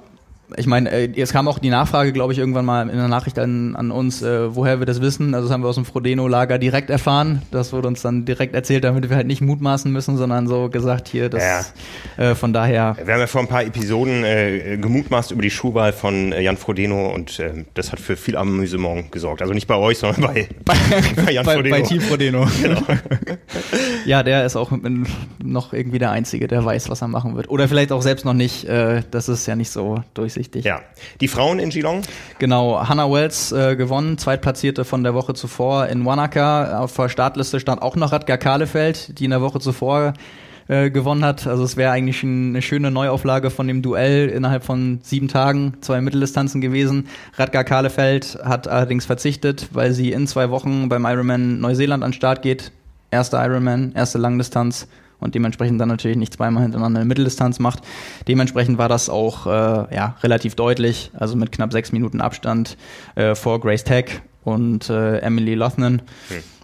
Ich meine, äh, es kam auch die Nachfrage, glaube ich, irgendwann mal in der Nachricht an, an uns, äh, woher wir das wissen. Also das haben wir aus dem Frodeno-Lager direkt erfahren. Das wurde uns dann direkt erzählt, damit wir halt nicht mutmaßen müssen, sondern so gesagt hier, das äh, von daher Wir haben ja vor ein paar Episoden äh, gemutmaßt über die Schuhwahl von äh, Jan Frodeno und äh, das hat für viel Amüsement gesorgt. Also nicht bei euch, sondern bei, bei, bei Jan bei, Frodeno. bei Team Frodeno. Genau. ja, der ist auch mit- noch irgendwie der Einzige, der weiß, was er machen wird. Oder vielleicht auch selbst noch nicht. Das ist ja nicht so durchsichtig. Ja. Die Frauen in Geelong? Genau, Hannah Wells äh, gewonnen, Zweitplatzierte von der Woche zuvor in Wanaka. Auf der Startliste stand auch noch Radgar Kahlefeld, die in der Woche zuvor äh, gewonnen hat. Also es wäre eigentlich eine schöne Neuauflage von dem Duell innerhalb von sieben Tagen, zwei Mitteldistanzen gewesen. Radgar Kahlefeld hat allerdings verzichtet, weil sie in zwei Wochen beim Ironman Neuseeland an den Start geht. Erster Ironman, erste Langdistanz und dementsprechend dann natürlich nicht zweimal hintereinander eine Mitteldistanz macht. Dementsprechend war das auch äh, ja, relativ deutlich, also mit knapp sechs Minuten Abstand äh, vor Grace Tech und äh, Emily Lothnan.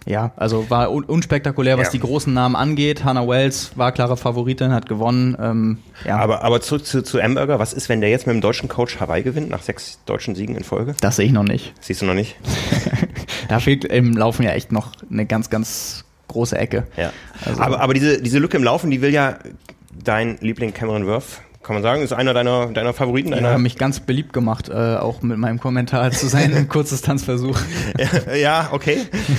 Ja, also war un unspektakulär, was Ja. die großen Namen angeht. Hannah Wells war klare Favoritin, hat gewonnen. Ähm, ja, Aber, aber zurück zu, zu Amberger. Was ist, wenn der jetzt mit dem deutschen Coach Hawaii gewinnt, nach sechs deutschen Siegen in Folge? das sehe ich noch nicht. Siehst du noch nicht? Da fehlt im Laufen ja echt noch eine ganz, ganz große Ecke. Ja. Also- aber aber diese, diese Lücke im Laufen, die will ja dein Liebling Cameron Worth, kann man sagen, ist einer deiner, deiner Favoriten? Deiner, haben mich ganz beliebt gemacht, äh, auch mit meinem Kommentar zu seinem Kurzdistanzversuch. ja, ja, okay.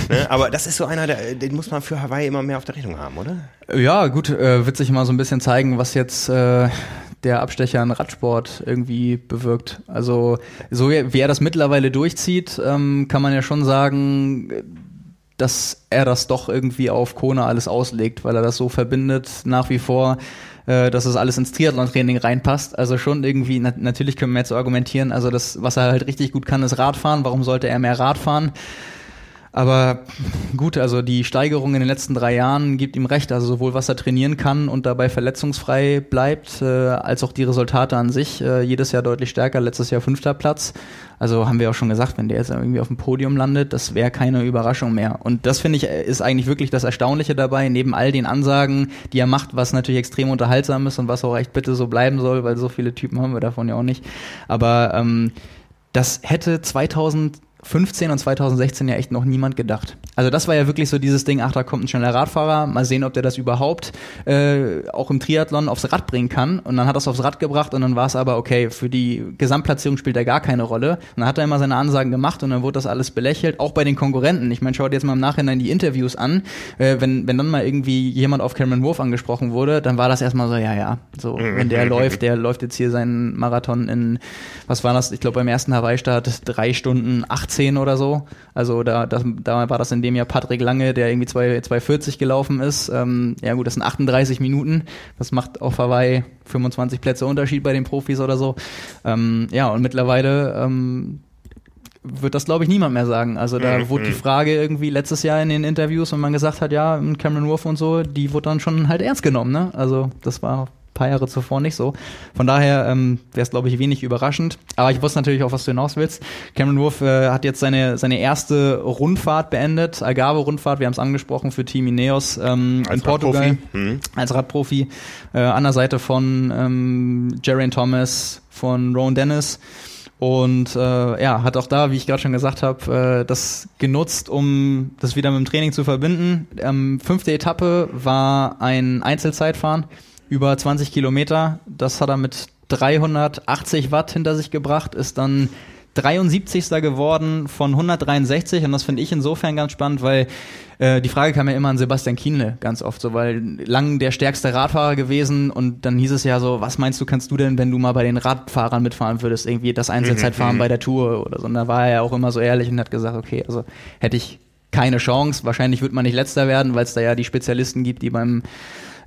ne? Aber das ist so einer, der, den muss man für Hawaii immer mehr auf der Rechnung haben, oder? Ja, gut, äh, wird sich mal so ein bisschen zeigen, was jetzt äh, der Abstecher in Radsport irgendwie bewirkt. Also, so wie er das mittlerweile durchzieht, ähm, kann man ja schon sagen, dass er das doch irgendwie auf Kona alles auslegt, weil er das so verbindet nach wie vor, äh, dass es alles ins Triathlon-Training reinpasst. Also schon irgendwie, na natürlich können wir jetzt argumentieren, also das, was er halt richtig gut kann, ist Radfahren. Warum sollte er mehr Radfahren? Aber gut, also die Steigerung in den letzten drei Jahren gibt ihm recht. Also sowohl was er trainieren kann und dabei verletzungsfrei bleibt, äh, als auch die Resultate an sich. Äh, jedes Jahr deutlich stärker, letztes Jahr fünfter Platz. Also haben wir auch schon gesagt, wenn der jetzt irgendwie auf dem Podium landet, das wäre keine Überraschung mehr. Und das finde ich ist eigentlich wirklich das Erstaunliche dabei, neben all den Ansagen, die er macht, was natürlich extrem unterhaltsam ist und was auch echt bitte so bleiben soll, weil so viele Typen haben wir davon ja auch nicht. Aber ähm, das hätte 2000 2015 und 2016 ja echt noch niemand gedacht. Also das war ja wirklich so dieses Ding, ach, da kommt ein schneller Radfahrer, mal sehen, ob der das überhaupt äh, auch im Triathlon aufs Rad bringen kann. Und dann hat er es aufs Rad gebracht und dann war es aber, okay, für die Gesamtplatzierung spielt er gar keine Rolle. Und dann hat er immer seine Ansagen gemacht und dann wurde das alles belächelt, auch bei den Konkurrenten. Ich meine, schau dir jetzt mal im Nachhinein die Interviews an. Äh, wenn, wenn dann mal irgendwie jemand auf Cameron Wolf angesprochen wurde, dann war das erstmal so, ja, ja, so, wenn der läuft, der läuft jetzt hier seinen Marathon in, was war das, ich glaube beim ersten Hawaii-Start drei Stunden 18 oder so. Also da, das, da war das in dem Jahr Patrick Lange, der irgendwie 2,40 gelaufen ist. Ähm, ja gut, das sind 38 Minuten. Das macht auf Hawaii 25 Plätze Unterschied bei den Profis oder so. Ähm, ja, und mittlerweile ähm, wird das, glaube ich, niemand mehr sagen. Also da Mhm. wurde die Frage irgendwie letztes Jahr in den Interviews, wenn man gesagt hat, ja, Cameron Wolf und so, die wurde dann schon halt ernst genommen. Ne? Also das war paar Jahre zuvor nicht so. Von daher ähm, wäre es, glaube ich, wenig überraschend. Aber ich wusste natürlich auch, was du hinaus willst. Cameron Wolf äh, hat jetzt seine, seine erste Rundfahrt beendet, Algarve-Rundfahrt, wir haben es angesprochen, für Team Ineos ähm, Als in Portugal Radprofi. Mhm. als Radprofi äh, an der Seite von ähm, Geraint Thomas, von Rowan Dennis und äh, ja, hat auch da, wie ich gerade schon gesagt habe, äh, das genutzt, um das wieder mit dem Training zu verbinden. Ähm, fünfte Etappe war ein Einzelzeitfahren über 20 Kilometer. Das hat er mit 380 Watt hinter sich gebracht, ist dann 73. geworden von 163 und das finde ich insofern ganz spannend, weil äh, die Frage kam ja immer an Sebastian Kienle ganz oft so, weil lang der stärkste Radfahrer gewesen und dann hieß es ja so, was meinst du, kannst du denn, wenn du mal bei den Radfahrern mitfahren würdest, irgendwie das Einzelzeitfahren bei der Tour oder so. Und da war er ja auch immer so ehrlich und hat gesagt, okay, also hätte ich keine Chance, wahrscheinlich wird man nicht letzter werden, weil es da ja die Spezialisten gibt, die beim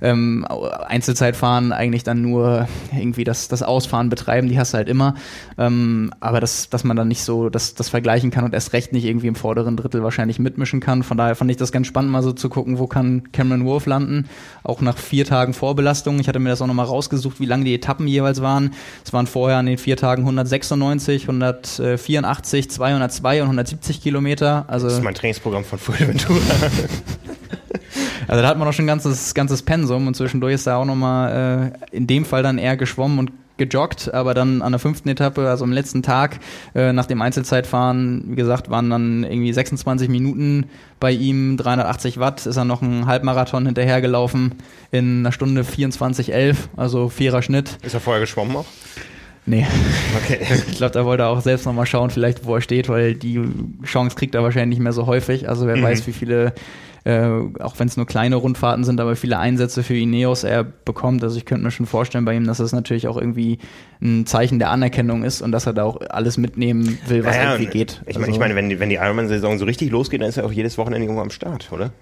ähm, Einzelzeitfahren eigentlich dann nur irgendwie das, das Ausfahren betreiben, die hast du halt immer. Ähm, aber das, dass man dann nicht so das, das vergleichen kann und erst recht nicht irgendwie im vorderen Drittel wahrscheinlich mitmischen kann. Von daher fand ich das ganz spannend, mal so zu gucken, wo kann Cameron Wolf landen. Auch nach vier Tagen Vorbelastung. Ich hatte mir das auch nochmal rausgesucht, wie lang die Etappen jeweils waren. Es waren vorher an den vier Tagen 196, 184, 202 und 170 Kilometer. Also Das ist mein Trainingsprogramm von Fuerteventura. Also da hat man auch schon ein ganzes, ganzes Pensum und zwischendurch ist er auch nochmal äh, in dem Fall dann eher geschwommen und gejoggt, aber dann an der fünften Etappe, also am letzten Tag, äh, nach dem Einzelzeitfahren, wie gesagt, waren dann irgendwie 26 Minuten bei ihm, 380 Watt, ist er noch einen Halbmarathon hinterhergelaufen in einer Stunde 24,11, also vierer Schnitt. Ist er vorher geschwommen auch? Nee, Okay. ich glaube, da wollte er auch selbst nochmal schauen, vielleicht wo er steht, weil die Chance kriegt er wahrscheinlich nicht mehr so häufig. Also wer Mhm. weiß, wie viele, äh, auch wenn es nur kleine Rundfahrten sind, aber viele Einsätze für Ineos er bekommt. Also ich könnte mir schon vorstellen bei ihm, dass das natürlich auch irgendwie ein Zeichen der Anerkennung ist und dass er da auch alles mitnehmen will, was Naja, irgendwie geht. Ich, meine, Also- ich meine, wenn die, wenn die Ironman-Saison so richtig losgeht, dann ist er auch jedes Wochenende irgendwo am Start, oder?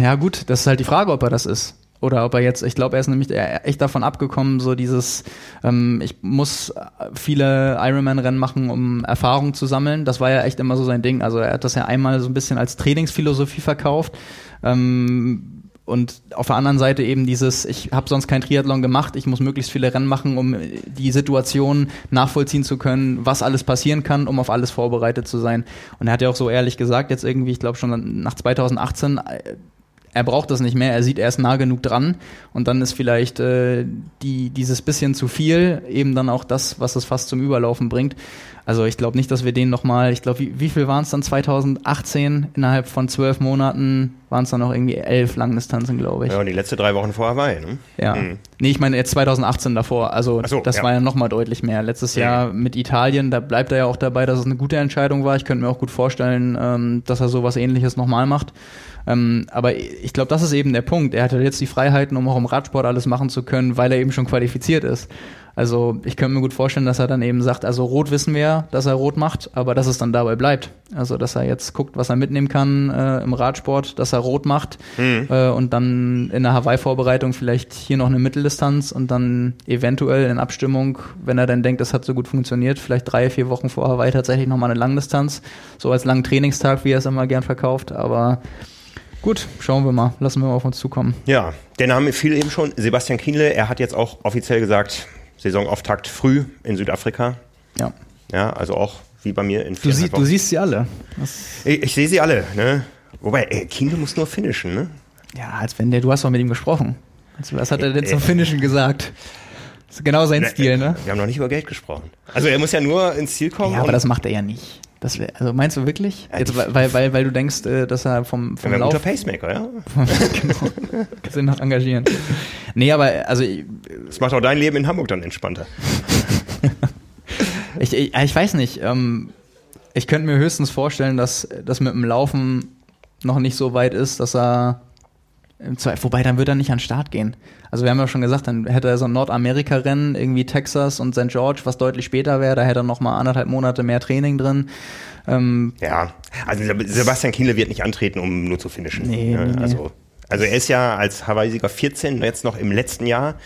Ja, gut, das ist halt die Frage, ob er das ist. Oder ob er jetzt, ich glaube, er ist nämlich echt davon abgekommen, so dieses, ähm, ich muss viele Ironman-Rennen machen, um Erfahrung zu sammeln. Das war ja echt immer so sein Ding. Also er hat das ja einmal so ein bisschen als Trainingsphilosophie verkauft. Ähm, und auf der anderen Seite eben dieses, ich habe sonst kein Triathlon gemacht, ich muss möglichst viele Rennen machen, um die Situation nachvollziehen zu können, was alles passieren kann, um auf alles vorbereitet zu sein. Und er hat ja auch so ehrlich gesagt, jetzt irgendwie, ich glaube schon nach 2018, äh, er braucht das nicht mehr, er sieht, er ist nah genug dran und dann ist vielleicht äh, die, dieses bisschen zu viel eben dann auch das, was es fast zum Überlaufen bringt. Also ich glaube nicht, dass wir den nochmal, ich glaube, wie, wie viel waren es dann 2018? Innerhalb von zwölf Monaten waren es dann noch irgendwie elf Langdistanzen, glaube ich. Ja, und die letzte drei Wochen vor Hawaii, ne? Ja. Mhm. Nee, ich meine jetzt 2018 davor. Also so, das ja. war ja nochmal deutlich mehr. Letztes Mhm. Jahr mit Italien, da bleibt er ja auch dabei, dass es eine gute Entscheidung war. Ich könnte mir auch gut vorstellen, ähm, dass er sowas ähnliches nochmal macht. Ähm, aber ich glaube, das ist eben der Punkt. Er hatte jetzt die Freiheiten, um auch im Radsport alles machen zu können, weil er eben schon qualifiziert ist. Also ich könnte mir gut vorstellen, dass er dann eben sagt, also rot wissen wir ja, dass er rot macht, aber dass es dann dabei bleibt. Also dass er jetzt guckt, was er mitnehmen kann äh, im Radsport, dass er rot macht äh, und dann in der Hawaii-Vorbereitung vielleicht hier noch eine Mitteldistanz und dann eventuell in Abstimmung, wenn er dann denkt, es hat so gut funktioniert, vielleicht drei, vier Wochen vor Hawaii tatsächlich nochmal eine Langdistanz, so als langen Trainingstag, wie er es immer gern verkauft, aber gut, schauen wir mal, lassen wir mal auf uns zukommen. Ja, der Name fiel eben schon. Sebastian Kienle, er hat jetzt auch offiziell gesagt, Saisonauftakt früh in Südafrika. Ja. Ja, also auch wie bei mir in Du, sie, du siehst sie alle. Ich, ich sehe sie alle, ne? Wobei, ey, Kienle muss nur finishen, ne? ja, als wenn der, du hast doch mit ihm gesprochen. Also, was hat er denn Äh, zum Finishen gesagt? Das ist genau sein Stil, ne? Wir haben noch nicht über Geld gesprochen. Also er muss ja nur ins Ziel kommen. Ja, aber das macht er ja nicht. Das wär, also meinst du wirklich? Jetzt, weil, weil, weil du denkst, äh, dass er vom, vom Ein Lauf... guter Pacemaker, ja. genau. Kannst ihn noch engagieren. Nee, aber also Das macht auch dein Leben in Hamburg dann entspannter. ich, ich, ich weiß nicht. Ähm, ich könnte mir höchstens vorstellen, dass das mit dem Laufen noch nicht so weit ist, dass er im Zweifel, wobei dann wird er nicht an den Start gehen. Also wir haben ja schon gesagt, dann hätte er so ein Nordamerika-Rennen, irgendwie Texas und St. George, was deutlich später wäre, da hätte er noch mal anderthalb Monate mehr Training drin. Ähm, Ja, also Sebastian Kienle wird nicht antreten, um nur zu finishen. Nee, nee, nee. Also, also er ist ja als Hawaii-Sieger 14, jetzt noch im letzten Jahr.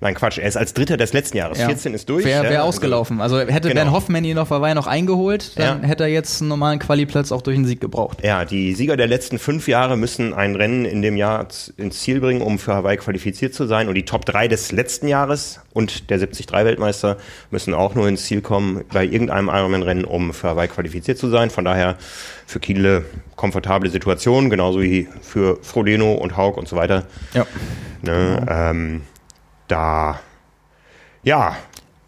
Nein, Quatsch, er ist als Dritter des letzten Jahres. ja. 14 ist durch. Wäre ja, wär also- ausgelaufen. Also hätte Genau. Ben Hoffmann ihn auf Hawaii noch eingeholt, dann Ja. hätte er jetzt einen normalen Quali-Platz auch durch den Sieg gebraucht. Ja, die Sieger der letzten fünf Jahre müssen ein Rennen in dem Jahr ins Ziel bringen, um für Hawaii qualifiziert zu sein. Und die Top 3 des letzten Jahres und der 73-Weltmeister müssen auch nur ins Ziel kommen bei irgendeinem Ironman-Rennen, um für Hawaii qualifiziert zu sein. Von daher für Kiele komfortable Situation, genauso wie für Frodeno und Haug und so weiter. Ja. Ne? Ähm, da, ja,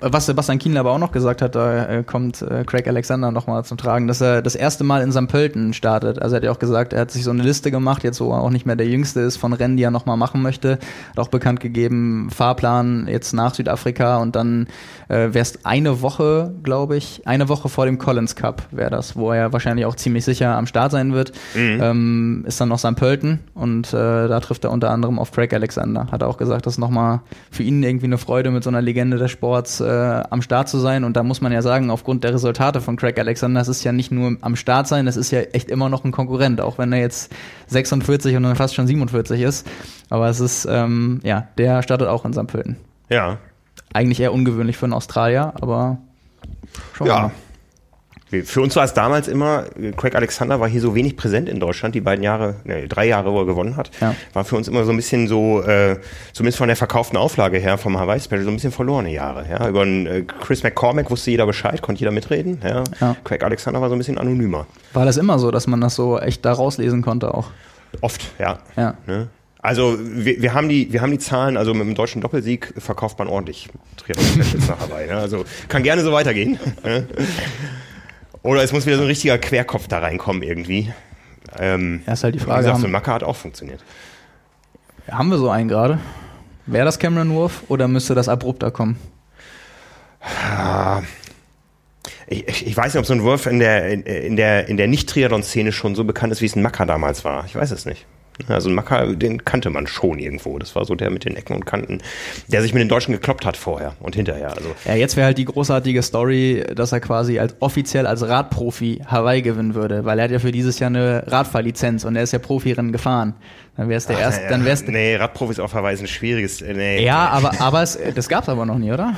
Was Sebastian Kienle aber auch noch gesagt hat, da äh, kommt äh, Craig Alexander nochmal zum Tragen, dass er das erste Mal in St. Pölten startet. Also er hat ja auch gesagt, er hat sich so eine Liste gemacht, jetzt wo er auch nicht mehr der Jüngste ist, von Rennen, die er nochmal machen möchte. Hat auch bekannt gegeben, Fahrplan jetzt nach Südafrika und dann äh, wäre es eine Woche, glaube ich, eine Woche vor dem Collins Cup wäre das, wo er wahrscheinlich auch ziemlich sicher am Start sein wird. Ähm, ist dann noch St. Pölten und äh, da trifft er unter anderem auf Craig Alexander. Hat er auch gesagt, das ist nochmal für ihn irgendwie eine Freude, mit so einer Legende des Sports äh, am Start zu sein. Und da muss man ja sagen, aufgrund der Resultate von Craig Alexander, es ist ja nicht nur am Start sein, es ist ja echt immer noch ein Konkurrent, auch wenn er jetzt 46 und dann fast schon 47 ist. Aber es ist, ähm, ja, der startet auch in St. Pölten. ja, Eigentlich eher ungewöhnlich für einen Australier, aber wir ja. mal. Für uns war es damals immer, Craig Alexander war hier so wenig präsent in Deutschland, die beiden Jahre, ne, drei Jahre, wo er gewonnen hat, Ja. war für uns immer so ein bisschen so, äh, zumindest von der verkauften Auflage her vom Hawaii Special, so ein bisschen verlorene Jahre. Ja? Über einen, äh, Chris McCormack wusste jeder Bescheid, konnte jeder mitreden. Ja? Ja. Craig Alexander war so ein bisschen anonymer. War das immer so, dass man das so echt da rauslesen konnte auch? Oft, ja. Ja. Ne? Also wir, wir, haben die, wir haben die Zahlen, also mit dem deutschen Doppelsieg verkauft man ordentlich Triathlon-Specials nach Hawaii. Ne? Also kann gerne so weitergehen. ne? Oder es muss wieder so ein richtiger Querkopf da reinkommen irgendwie. Ähm, Ja, ist halt die wie Frage. gesagt, so ein Macker hat auch funktioniert. haben wir so einen gerade? Wäre das Cameron Wurf oder müsste das abrupter kommen? Ich, ich, ich weiß nicht, ob so ein Wurf in der, in, in der, in der Nicht-Triathlon-Szene schon so bekannt ist, wie es ein Macker damals war. Ich weiß es nicht. Also ein Macker, den kannte man schon irgendwo. Das war so der mit den Ecken und Kanten, der sich mit den Deutschen gekloppt hat vorher und hinterher. Also Ja, jetzt wäre halt die großartige Story, dass er quasi als offiziell als Radprofi Hawaii gewinnen würde, weil er hat ja für dieses Jahr eine Radfahrlizenz und er ist ja Profirennen gefahren. Dann wäre es der erste, dann wär's Nee, Radprofis auf Hawaii ist ein schwieriges. äh, Nee. Ja, aber aber es, das gab's aber noch nie, oder?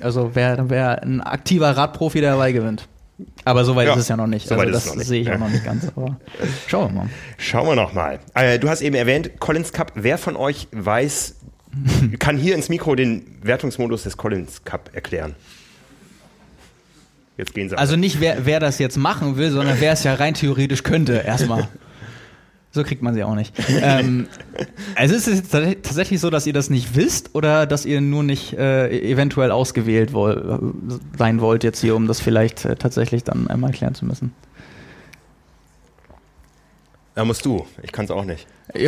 Also wäre wär ein aktiver Radprofi, der Hawaii gewinnt. Aber soweit Ja, ist es ja noch nicht. so Also ist es das noch nicht. sehe ich Ja. auch noch nicht ganz. Aber schauen wir mal. Schauen wir noch mal. Äh, du hast eben erwähnt, Collins Cup. Wer von euch weiß, kann hier ins Mikro den Wertungsmodus des Collins Cup erklären? Jetzt gehen sie. Also nicht wer, wer das jetzt machen will, sondern wer es ja rein theoretisch könnte, erstmal. So kriegt man sie auch nicht. ähm, also ist es tatsächlich so, dass ihr das nicht wisst oder dass ihr nur nicht äh, eventuell ausgewählt woll sein wollt jetzt hier, um das vielleicht äh, tatsächlich dann einmal klären zu müssen? da musst du. Ich kann es auch nicht.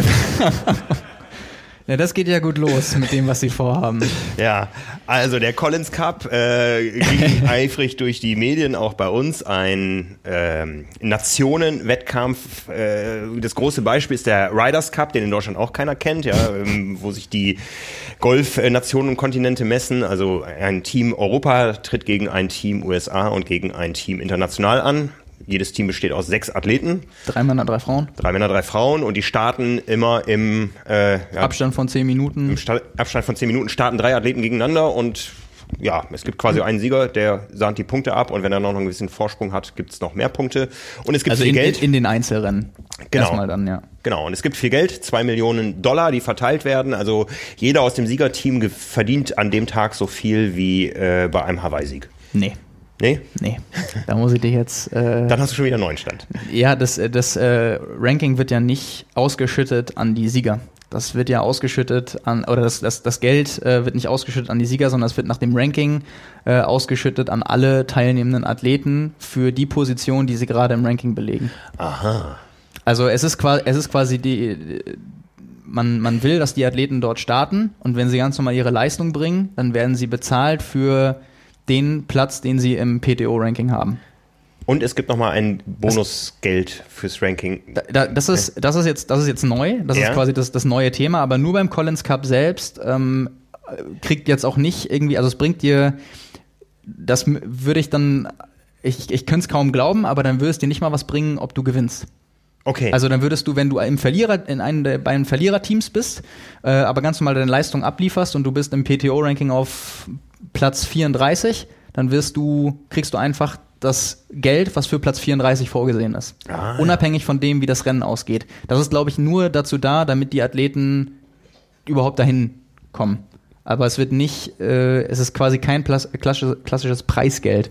ja, das geht ja gut los mit dem, was sie vorhaben. Ja, also der Collins Cup äh, ging eifrig durch die Medien, auch bei uns. Ein ähm, Nationenwettkampf. Äh, das große Beispiel ist der Riders Cup, den in Deutschland auch keiner kennt, ja, ähm, wo sich die Golf-Nationen und Kontinente messen. Also ein Team Europa tritt gegen ein Team USA und gegen ein Team international an. Jedes Team besteht aus sechs Athleten, Drei Männer, drei Frauen. drei Männer, drei Frauen, und die starten immer im äh, ja, Abstand von zehn Minuten. im Sta Abstand von 10 Minuten starten drei Athleten gegeneinander und ja, es gibt quasi einen Sieger, der sahnt die Punkte ab und wenn er noch einen gewissen Vorsprung hat, gibt es noch mehr Punkte. Und es gibt Also viel in, Geld. in, den Einzelrennen. Genau. Erstmal dann, ja. Genau, und es gibt viel Geld, zwei Millionen Dollar, die verteilt werden. Also jeder aus dem Siegerteam ge- verdient an dem Tag so viel wie äh, bei einem Hawaii-Sieg. Nee. Nee? Nee. Da muss ich dich jetzt. Äh, Dann hast du schon wieder einen neuen Stand. Ja, das, äh, das äh, Ranking wird ja nicht ausgeschüttet an die Sieger. Das wird ja ausgeschüttet an, oder das, das, das Geld äh, wird nicht ausgeschüttet an die Sieger, sondern es wird nach dem Ranking äh, ausgeschüttet an alle teilnehmenden Athleten für die Position, die sie gerade im Ranking belegen. Aha. Also es ist quasi, es ist quasi die, man, man will, dass die Athleten dort starten und wenn sie ganz normal ihre Leistung bringen, dann werden sie bezahlt für den Platz, den sie im PTO-Ranking haben. Und es gibt nochmal ein Bonusgeld fürs Ranking. Da, da, das, ist, das, ist jetzt, das ist jetzt neu, das Ja. ist quasi das, das neue Thema, aber nur beim Collins Cup selbst ähm, kriegt jetzt auch nicht irgendwie, also es bringt dir, das würde ich dann, ich, ich könnte es kaum glauben, aber dann würde es dir nicht mal was bringen, ob du gewinnst. Okay. Also dann würdest du, wenn du im Verlierer, in einem der beiden Verliererteams bist, äh, aber ganz normal deine Leistung ablieferst und du bist im PTO-Ranking auf Platz 34, dann wirst du, kriegst du einfach das Geld, was für Platz 34 vorgesehen ist. Ah, ja. Unabhängig von dem, wie das Rennen ausgeht. Das ist, glaube ich, nur dazu da, damit die Athleten überhaupt dahin kommen. Aber es wird nicht, äh, es ist quasi kein Plas klassisches, klassisches Preisgeld.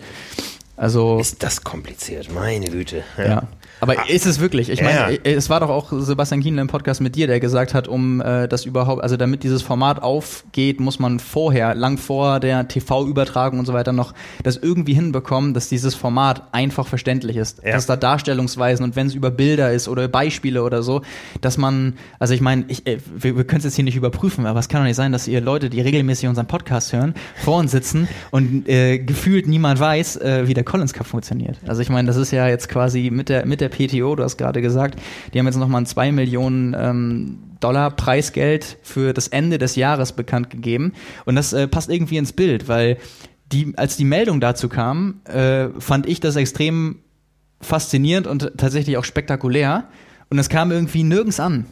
Also ist das kompliziert, meine Güte. ja. Aber ist es wirklich? Ich meine, ja. äh, es war doch auch Sebastian Kienle im Podcast mit dir, der gesagt hat, um äh, das überhaupt, also damit dieses Format aufgeht, muss man vorher, lang vor der TV-Übertragung und so weiter noch das irgendwie hinbekommen, dass dieses Format einfach verständlich ist. Ja. Dass da Darstellungsweisen und wenn es über Bilder ist oder Beispiele oder so, dass man, also ich meine, ich, äh, wir, wir können es jetzt hier nicht überprüfen, aber es kann doch nicht sein, dass ihr Leute, die regelmäßig unseren Podcast hören, vor uns sitzen und äh, gefühlt niemand weiß, äh, wie der Collins Cup funktioniert. Also ich meine, das ist ja jetzt quasi mit der, mit der PTO, du hast gerade gesagt, die haben jetzt nochmal ein 2 Millionen ähm, Dollar Preisgeld für das Ende des Jahres bekannt gegeben. Und das äh, passt irgendwie ins Bild, weil die, als die Meldung dazu kam, äh, fand ich das extrem faszinierend und tatsächlich auch spektakulär. Und es kam irgendwie nirgends an.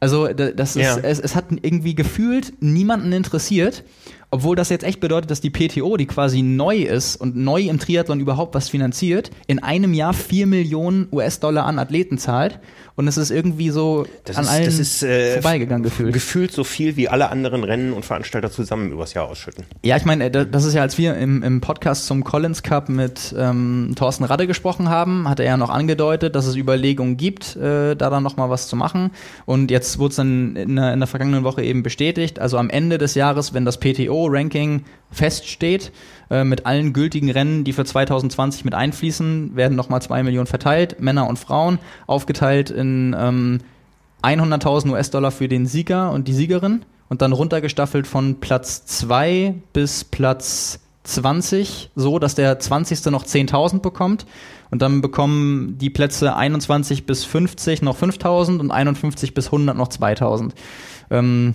Also da- das ist, Ja. es, es hat irgendwie gefühlt niemanden interessiert, obwohl das jetzt echt bedeutet, dass die PTO, die quasi neu ist und neu im Triathlon überhaupt was finanziert, in einem Jahr 4 Millionen US-Dollar an Athleten zahlt. Und es ist irgendwie so Das an ist, allen das ist äh, vorbeigegangen gefühlt. Gefühlt so viel wie alle anderen Rennen und Veranstalter zusammen übers Jahr ausschütten. Ja, ich meine, äh, da- das ist ja, als wir im, im Podcast zum Collins Cup mit ähm, Thorsten Radde gesprochen haben, hat er ja noch angedeutet, dass es Überlegungen gibt, äh, da dann nochmal was zu machen. Und jetzt wurde es dann in der, in der vergangenen Woche eben bestätigt. Also am Ende des Jahres, wenn das PTO-Ranking feststeht, äh, mit allen gültigen Rennen, die für 2020 mit einfließen, werden nochmal zwei Millionen verteilt, Männer und Frauen, aufgeteilt in ähm, 100.000 US-Dollar für den Sieger und die Siegerin und dann runtergestaffelt von Platz 2 bis Platz 20, so dass der 20. noch 10.000 bekommt und dann bekommen die Plätze 21 bis 50 noch 5.000 und 51 bis 100 noch 2.000. Ähm,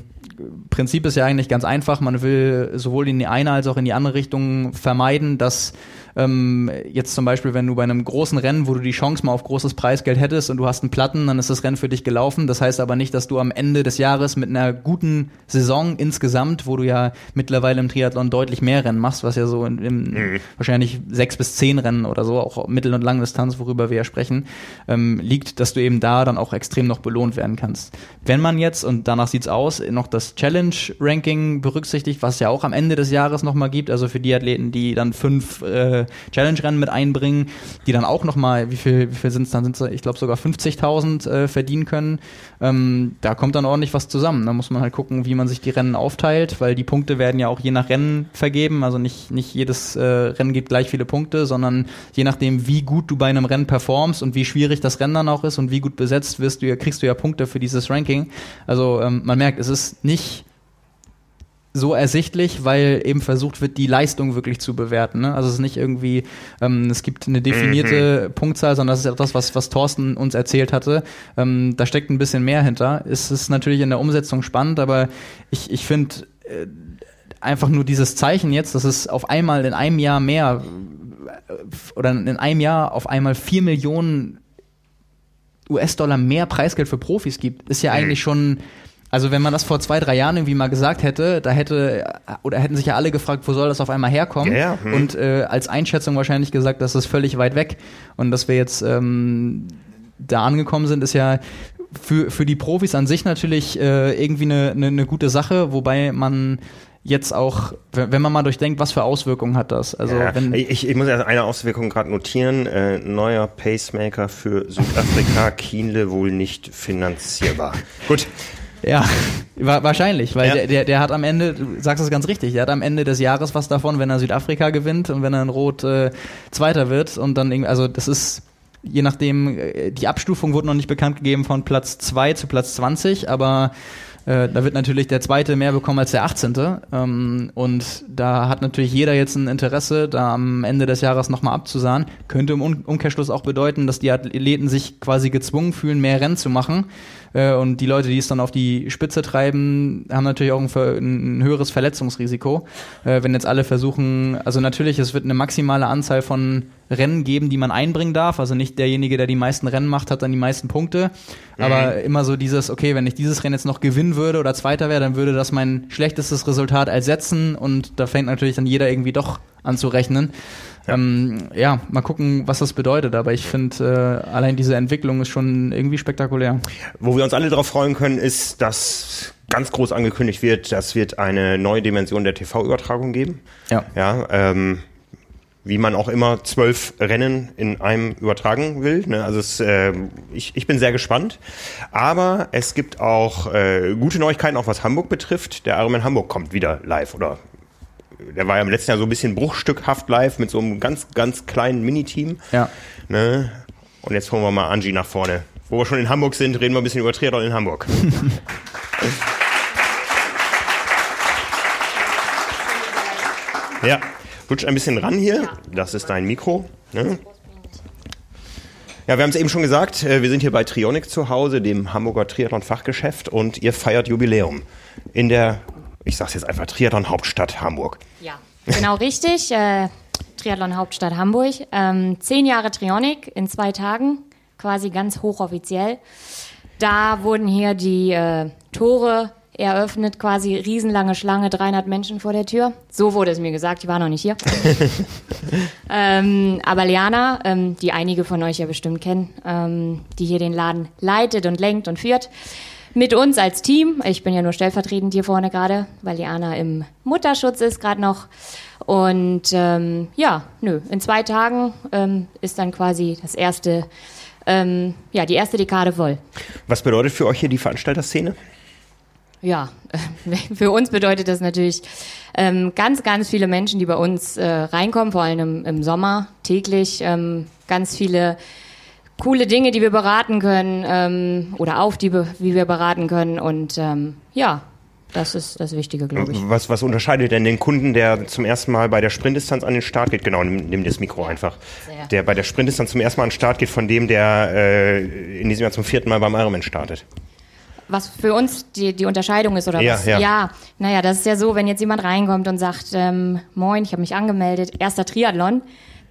Prinzip ist ja eigentlich ganz einfach. Man will sowohl in die eine als auch in die andere Richtung vermeiden, dass ähm, jetzt zum Beispiel, wenn du bei einem großen Rennen, wo du die Chance mal auf großes Preisgeld hättest und du hast einen Platten, dann ist das Rennen für dich gelaufen. Das heißt aber nicht, dass du am Ende des Jahres mit einer guten Saison insgesamt, wo du ja mittlerweile im Triathlon deutlich mehr Rennen machst, was ja so in, im, wahrscheinlich sechs bis zehn Rennen oder so, auch Mittel- und Langdistanz, worüber wir ja sprechen, ähm, liegt, dass du eben da dann auch extrem noch belohnt werden kannst. Wenn man jetzt, und danach sieht's aus, noch das Challenge-Ranking berücksichtigt, was es ja auch am Ende des Jahres nochmal gibt, also für die Athleten, die dann fünf äh, Challenge-Rennen mit einbringen, die dann auch nochmal, wie viel, wie viel sind es dann, sind's, ich glaube sogar 50.000 äh, verdienen können, ähm, da kommt dann ordentlich was zusammen. Da muss man halt gucken, wie man sich die Rennen aufteilt, weil die Punkte werden ja auch je nach Rennen vergeben, also nicht, nicht jedes äh, Rennen gibt gleich viele Punkte, sondern je nachdem, wie gut du bei einem Rennen performst und wie schwierig das Rennen dann auch ist und wie gut besetzt wirst du ja, kriegst du ja Punkte für dieses Ranking. Also ähm, man merkt, es ist nicht so ersichtlich, weil eben versucht wird, die Leistung wirklich zu bewerten. Ne? Also es ist nicht irgendwie, ähm, es gibt eine definierte Punktzahl, sondern das ist ja das, was, was Thorsten uns erzählt hatte. Ähm, da steckt ein bisschen mehr hinter. Es ist natürlich in der Umsetzung spannend, aber ich, ich finde äh, einfach nur dieses Zeichen jetzt, dass es auf einmal in einem Jahr mehr äh, oder in einem Jahr auf einmal vier Millionen US-Dollar mehr Preisgeld für Profis gibt, ist ja eigentlich schon, also wenn man das vor zwei, drei Jahren irgendwie mal gesagt hätte, da hätte, oder hätten sich ja alle gefragt, wo soll das auf einmal herkommen? Ja, hm. Und äh, als Einschätzung wahrscheinlich gesagt, das ist völlig weit weg. Und dass wir jetzt ähm, da angekommen sind, ist ja für, für die Profis an sich natürlich äh, irgendwie eine, eine, eine gute Sache, wobei man jetzt auch, wenn wenn man mal durchdenkt, was für Auswirkungen hat das? Also ja, wenn, ich, ich muss ja eine Auswirkung gerade notieren. Äh, neuer Pacemaker für Südafrika, Kienle wohl nicht finanzierbar. Gut. Ja, wahrscheinlich, weil Ja. der, der, der hat am Ende, du sagst es ganz richtig, der hat am Ende des Jahres was davon, wenn er Südafrika gewinnt und wenn er in Rot äh, Zweiter wird und dann irgendwie, also das ist, je nachdem, äh, die Abstufung wurde noch nicht bekannt gegeben von Platz 2 zu Platz 20, aber äh, da wird natürlich der Zweite mehr bekommen als der 18. Ähm, und da hat natürlich jeder jetzt ein Interesse, da am Ende des Jahres nochmal abzusahen. Könnte im Um- Umkehrschluss auch bedeuten, dass die Athleten sich quasi gezwungen fühlen, mehr Rennen zu machen. Äh, und die Leute, die es dann auf die Spitze treiben, haben natürlich auch ein, ein höheres Verletzungsrisiko. Äh, wenn jetzt alle versuchen, also natürlich, es wird eine maximale Anzahl von Rennen geben, die man einbringen darf. Also nicht derjenige, der die meisten Rennen macht, hat dann die meisten Punkte. Aber immer so dieses, okay, wenn ich dieses Rennen jetzt noch gewinnen würde oder Zweiter wäre, dann würde das mein schlechtestes Resultat ersetzen. Und da fängt natürlich dann jeder irgendwie doch an zu rechnen. Ja, ähm, ja mal gucken, was das bedeutet. Aber ich finde, äh, allein diese Entwicklung ist schon irgendwie spektakulär. Wo wir uns alle darauf freuen können, ist, dass ganz groß angekündigt wird, das wird eine neue Dimension der TV-Übertragung geben. Ja. Ja, ähm, wie man auch immer zwölf Rennen in einem übertragen will. Ne? Also es, äh, ich, ich bin sehr gespannt. Aber es gibt auch äh, gute Neuigkeiten, auch was Hamburg betrifft. Der Ironman Hamburg kommt wieder live oder der war ja im letzten Jahr so ein bisschen bruchstückhaft live mit so einem ganz, ganz kleinen Miniteam. Ja. Ne? Und jetzt holen wir mal Angie nach vorne. Wo wir schon in Hamburg sind, reden wir ein bisschen über Triathlon in Hamburg. ja, rutsch ein bisschen ran hier. Das ist dein Mikro. Ne? Ja, wir haben es eben schon gesagt, äh, wir sind hier bei Trionic zu Hause, dem Hamburger Triathlon-Fachgeschäft und ihr feiert Jubiläum in der, ich sag's jetzt einfach, Triathlon-Hauptstadt Hamburg. Ja, genau richtig. Äh, Triathlon Hauptstadt Hamburg. Ähm, zehn Jahre Trionic in zwei Tagen, quasi ganz hochoffiziell. Da wurden hier die äh, Tore eröffnet, quasi riesenlange Schlange, 300 Menschen vor der Tür. So wurde es mir gesagt, ich war noch nicht hier. ähm, aber Liana, ähm, die einige von euch ja bestimmt kennen, ähm, die hier den Laden leitet und lenkt und führt, mit uns als Team. Ich bin ja nur stellvertretend hier vorne gerade, weil Liana im Mutterschutz ist gerade noch. Und ähm, ja, nö, in zwei Tagen ähm, ist dann quasi das erste, ähm, ja, die erste Dekade voll. Was bedeutet für euch hier die Veranstalterszene? Ja, für uns bedeutet das natürlich ähm, ganz, ganz viele Menschen, die bei uns äh, reinkommen, vor allem im, im Sommer täglich. Ähm, ganz viele coole Dinge, die wir beraten können ähm, oder auf die, wie wir beraten können. Und ähm, ja, das ist das Wichtige, glaube ich. Was, was unterscheidet denn den Kunden, der zum ersten Mal bei der Sprintdistanz an den Start geht? Genau, nimm, nimm das Mikro einfach. Sehr. Der bei der Sprintdistanz zum ersten Mal an den Start geht, von dem, der äh, in diesem Jahr zum vierten Mal beim Ironman startet. Was für uns die, die Unterscheidung ist oder Ja, was? ja. ja, naja, das ist ja so, wenn jetzt jemand reinkommt und sagt, ähm, moin, ich habe mich angemeldet, erster Triathlon,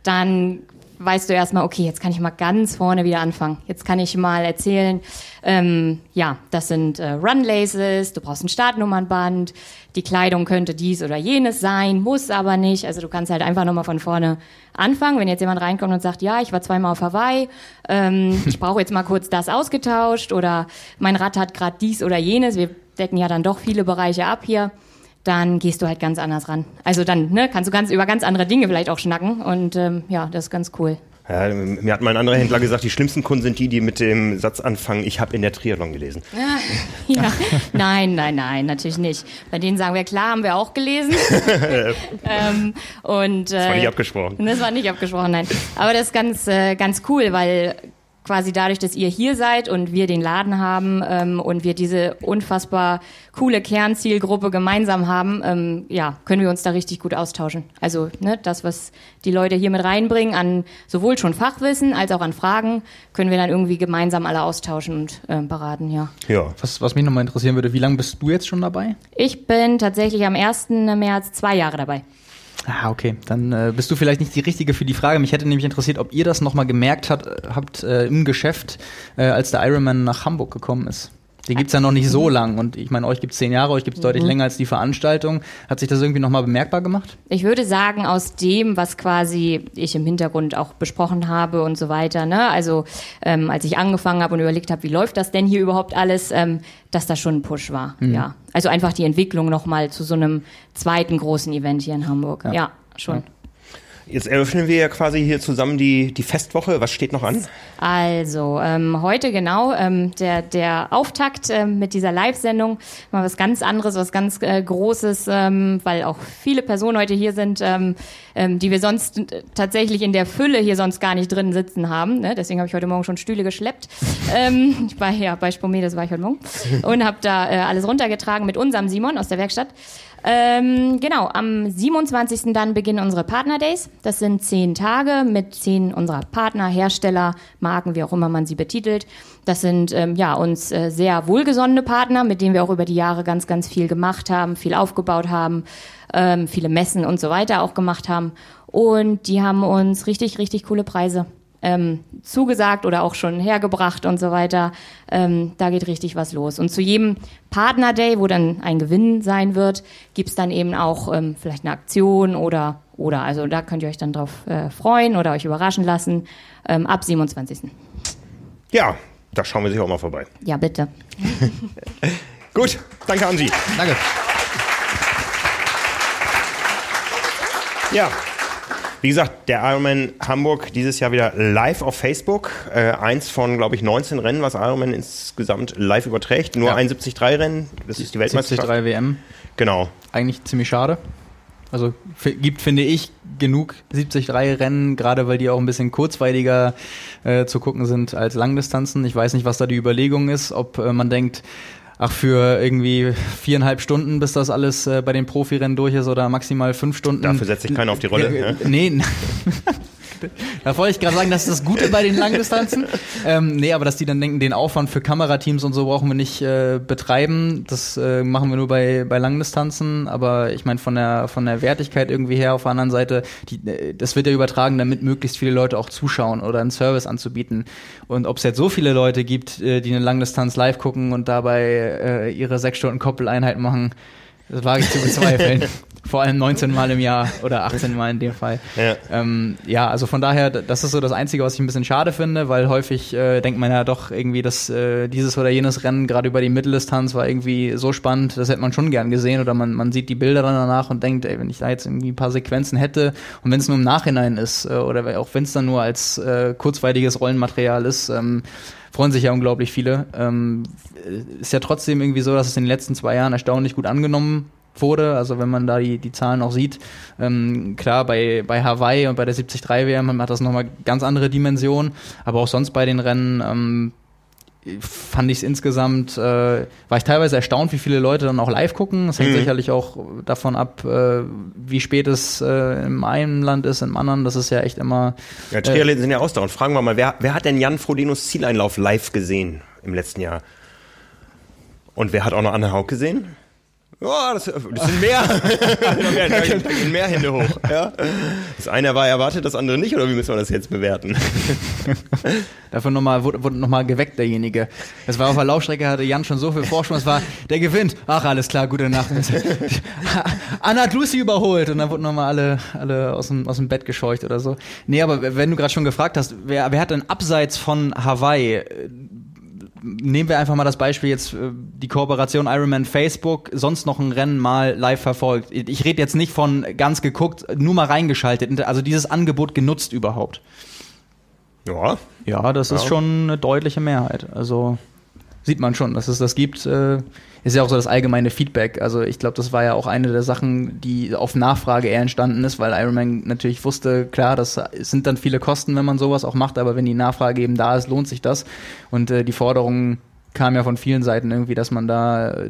dann weißt du erstmal, okay, jetzt kann ich mal ganz vorne wieder anfangen. Jetzt kann ich mal erzählen, ähm, ja, das sind äh, Run-Laces, du brauchst ein Startnummernband, die Kleidung könnte dies oder jenes sein, muss aber nicht. Also du kannst halt einfach nochmal von vorne anfangen. Wenn jetzt jemand reinkommt und sagt, ja, ich war zweimal auf Hawaii, ähm, ich brauche jetzt mal kurz das ausgetauscht oder mein Rad hat gerade dies oder jenes, wir decken ja dann doch viele Bereiche ab hier, dann gehst du halt ganz anders ran. Also dann ne, kannst du ganz über ganz andere Dinge vielleicht auch schnacken und ähm, ja, das ist ganz cool. Ja, mir hat mal ein anderer Händler gesagt, die schlimmsten Kunden sind die, die mit dem Satz anfangen, ich habe in der Triathlon gelesen. Ja, nein, nein, nein, natürlich nicht. Bei denen sagen wir, klar, haben wir auch gelesen. ähm, und, Das war äh, nicht abgesprochen. Das war nicht abgesprochen, nein. Aber das ist ganz, äh, ganz cool, weil quasi dadurch, dass ihr hier seid und wir den Laden haben ähm, und wir diese unfassbar coole Kernzielgruppe gemeinsam haben, ähm, ja, können wir uns da richtig gut austauschen. Also ne, das, was die Leute hier mit reinbringen, an sowohl schon Fachwissen als auch an Fragen, können wir dann irgendwie gemeinsam alle austauschen und äh, beraten, ja. Ja. Was, was mich nochmal interessieren würde, wie lange bist du jetzt schon dabei? Ich bin tatsächlich am 1. März zwei Jahre dabei. Ah, okay. Dann äh, bist du vielleicht nicht die Richtige für die Frage. Mich hätte nämlich interessiert, ob ihr das nochmal gemerkt hat, äh, habt äh, im Geschäft, äh, als der Ironman nach Hamburg gekommen ist. Den gibt's ja noch nicht so lang und ich meine, euch gibt's zehn Jahre, euch gibt's deutlich länger als die Veranstaltung. Hat sich das irgendwie nochmal bemerkbar gemacht? Ich würde sagen, aus dem, was quasi ich im Hintergrund auch besprochen habe und so weiter, ne? also ähm, als ich angefangen habe und überlegt habe, wie läuft das denn hier überhaupt alles, ähm, dass das schon ein Push war. Ja. Also einfach die Entwicklung nochmal zu so einem zweiten großen Event hier in Hamburg. Ja, schon. Jetzt eröffnen wir ja quasi hier zusammen die, die Festwoche. Was steht noch an? Also, ähm, heute genau ähm, der, der Auftakt ähm, mit dieser Live-Sendung. Mal was ganz anderes, was ganz äh, Großes, ähm, weil auch viele Personen heute hier sind, ähm, ähm, die wir sonst äh, tatsächlich in der Fülle hier sonst gar nicht drin sitzen haben. Ne? Deswegen habe ich heute Morgen schon Stühle geschleppt. ich war ja bei Spomedes war ich heute Morgen und habe da äh, alles runtergetragen mit unserem Simon aus der Werkstatt. Ähm, genau, am 27. dann beginnen unsere Partner Days. Das sind zehn Tage mit zehn unserer Partner, Hersteller, Marken, wie auch immer man sie betitelt. Das sind ähm, ja uns äh, sehr wohlgesonnene Partner, mit denen wir auch über die Jahre ganz, ganz viel gemacht haben, viel aufgebaut haben, ähm, viele Messen und so weiter auch gemacht haben. Und die haben uns richtig, richtig coole Preise ähm, zugesagt oder auch schon hergebracht und so weiter. Ähm, da geht richtig was los. Und zu jedem Partner Day, wo dann ein Gewinn sein wird, gibt's dann eben auch ähm, vielleicht eine Aktion oder oder. Also da könnt ihr euch dann drauf äh, freuen oder euch überraschen lassen. Ähm, ab 27. Ja, da schauen wir sich auch mal vorbei. Ja, bitte. Gut, danke Ansi. Danke. Ja. Wie gesagt, der Ironman Hamburg dieses Jahr wieder live auf Facebook. Äh, eins von, glaube ich, 19 Rennen, was Ironman insgesamt live überträgt. Nur Ja. ein 73-Rennen, das ist die Weltmeisterschaft. 73 WM. Genau. Eigentlich ziemlich schade. Also gibt, finde ich, genug 73 Rennen, gerade weil die auch ein bisschen kurzweiliger äh, zu gucken sind als Langdistanzen. Ich weiß nicht, was da die Überlegung ist, ob äh, man denkt, ach, für irgendwie viereinhalb Stunden, bis das alles äh, bei den Profirennen durch ist oder maximal fünf Stunden. Dafür setzt sich keiner auf die Rolle, Äh, ne? Nee. Da wollte ich gerade sagen, das ist das Gute bei den Langdistanzen. ähm, nee, aber dass die dann denken, den Aufwand für Kamerateams und so brauchen wir nicht äh, betreiben. Das äh, machen wir nur bei, bei Langdistanzen. Aber ich meine, von der, von der Wertigkeit irgendwie her auf der anderen Seite, die, äh, das wird ja übertragen, damit möglichst viele Leute auch zuschauen oder einen Service anzubieten. Und ob es jetzt so viele Leute gibt, äh, die eine Langdistanz live gucken und dabei äh, ihre sechs Stunden Koppeleinheit machen, das wage ich zu bezweifeln. Vor allem 19 Mal im Jahr oder 18 Mal in dem Fall. Ja. Ähm, ja, also von daher, das ist so das Einzige, was ich ein bisschen schade finde, weil häufig äh, denkt man ja doch irgendwie, dass äh, dieses oder jenes Rennen gerade über die Mitteldistanz war irgendwie so spannend, das hätte man schon gern gesehen oder man, man sieht die Bilder dann danach und denkt, ey, wenn ich da jetzt irgendwie ein paar Sequenzen hätte und wenn es nur im Nachhinein ist äh, oder auch wenn es dann nur als äh, kurzweiliges Rollenmaterial ist, ähm, freuen sich ja unglaublich viele. Ähm, ist ja trotzdem irgendwie so, dass es in den letzten zwei Jahren erstaunlich gut angenommen wurde. Also wenn man da die, die Zahlen auch sieht, ähm, klar, bei, bei Hawaii und bei der 73 WM hat das nochmal ganz andere Dimensionen, aber auch sonst bei den Rennen ähm, fand ich es insgesamt, äh, war ich teilweise erstaunt, wie viele Leute dann auch live gucken. Das hängt Mhm. sicherlich auch davon ab, äh, wie spät es äh, im einen Land ist, im anderen. Das ist ja echt immer Ja, Triathleten sind ja ausdauernd. Fragen wir mal, wer, wer hat denn Jan Frodeno's Zieleinlauf live gesehen im letzten Jahr? Und wer hat auch noch Anne Haug gesehen? Ja, das, das sind mehr. da da gehen mehr Hände hoch. Ja? Das eine war erwartet, das andere nicht, oder wie müssen wir das jetzt bewerten? Dafür nochmal, wurde, wurde nochmal geweckt, derjenige. Es war auf der Laufstrecke, hatte Jan schon so viel Vorsprung, es war, der gewinnt. Ach, alles klar, gute Nacht. Anna hat Lucy überholt und dann wurden nochmal alle, alle aus dem, aus dem Bett gescheucht oder so. Nee, aber wenn du gerade schon gefragt hast, wer, wer hat denn abseits von Hawaii, äh, nehmen wir einfach mal das Beispiel jetzt, äh, die Kooperation Ironman Facebook, sonst noch ein Rennen mal live verfolgt. Ich rede jetzt nicht von ganz geguckt, nur mal reingeschaltet, also dieses Angebot genutzt überhaupt. Ja, Ja, das ist Ja. schon eine deutliche Mehrheit. Also sieht man schon, dass es das gibt. Äh, ist ja auch so das allgemeine Feedback. Also ich glaube, das war ja auch eine der Sachen, die auf Nachfrage eher entstanden ist, weil Ironman natürlich wusste, klar, das sind dann viele Kosten, wenn man sowas auch macht, aber wenn die Nachfrage eben da ist, lohnt sich das. Und äh, die Forderung kam ja von vielen Seiten irgendwie, dass man da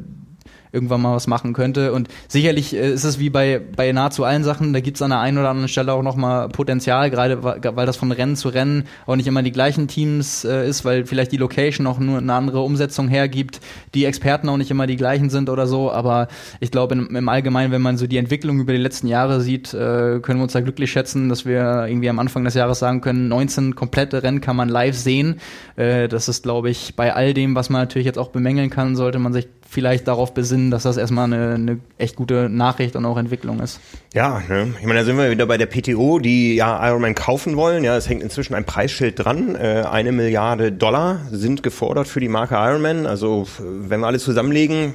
irgendwann mal was machen könnte. Und sicherlich äh, ist es wie bei, bei nahezu allen Sachen, da gibt es an der einen oder anderen Stelle auch nochmal Potenzial, gerade weil das von Rennen zu Rennen auch nicht immer die gleichen Teams äh, ist, weil vielleicht die Location auch nur eine andere Umsetzung hergibt, die Experten auch nicht immer die gleichen sind oder so. Aber ich glaube, im, im Allgemeinen, wenn man so die Entwicklung über die letzten Jahre sieht, äh, können wir uns da glücklich schätzen, dass wir irgendwie am Anfang des Jahres sagen können, 19 komplette Rennen kann man live sehen. Äh, das ist, glaube ich, bei all dem, was man natürlich jetzt auch bemängeln kann, sollte man sich vielleicht darauf besinnen, dass das erstmal eine, eine echt gute Nachricht und auch Entwicklung ist. Ja, ne? ich meine, da sind wir wieder bei der PTO, die ja Ironman kaufen wollen. Ja, es hängt inzwischen ein Preisschild dran. Äh, eine Milliarde Dollar sind gefordert für die Marke Ironman. Also wenn wir alles zusammenlegen,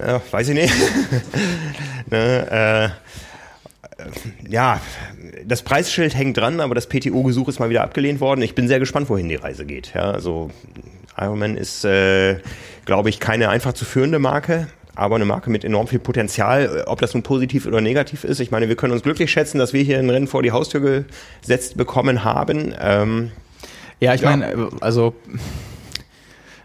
ja, weiß ich nicht. ne, äh, ja, das Preisschild hängt dran, aber das PTO-Gesuch ist mal wieder abgelehnt worden. Ich bin sehr gespannt, wohin die Reise geht. Ja, also Ironman ist, äh, glaube ich, keine einfach zu führende Marke aber eine Marke mit enorm viel Potenzial, ob das nun positiv oder negativ ist. Ich meine, wir können uns glücklich schätzen, dass wir hier ein Rennen vor die Haustür gesetzt bekommen haben. Ähm, ja, ich ja. meine, also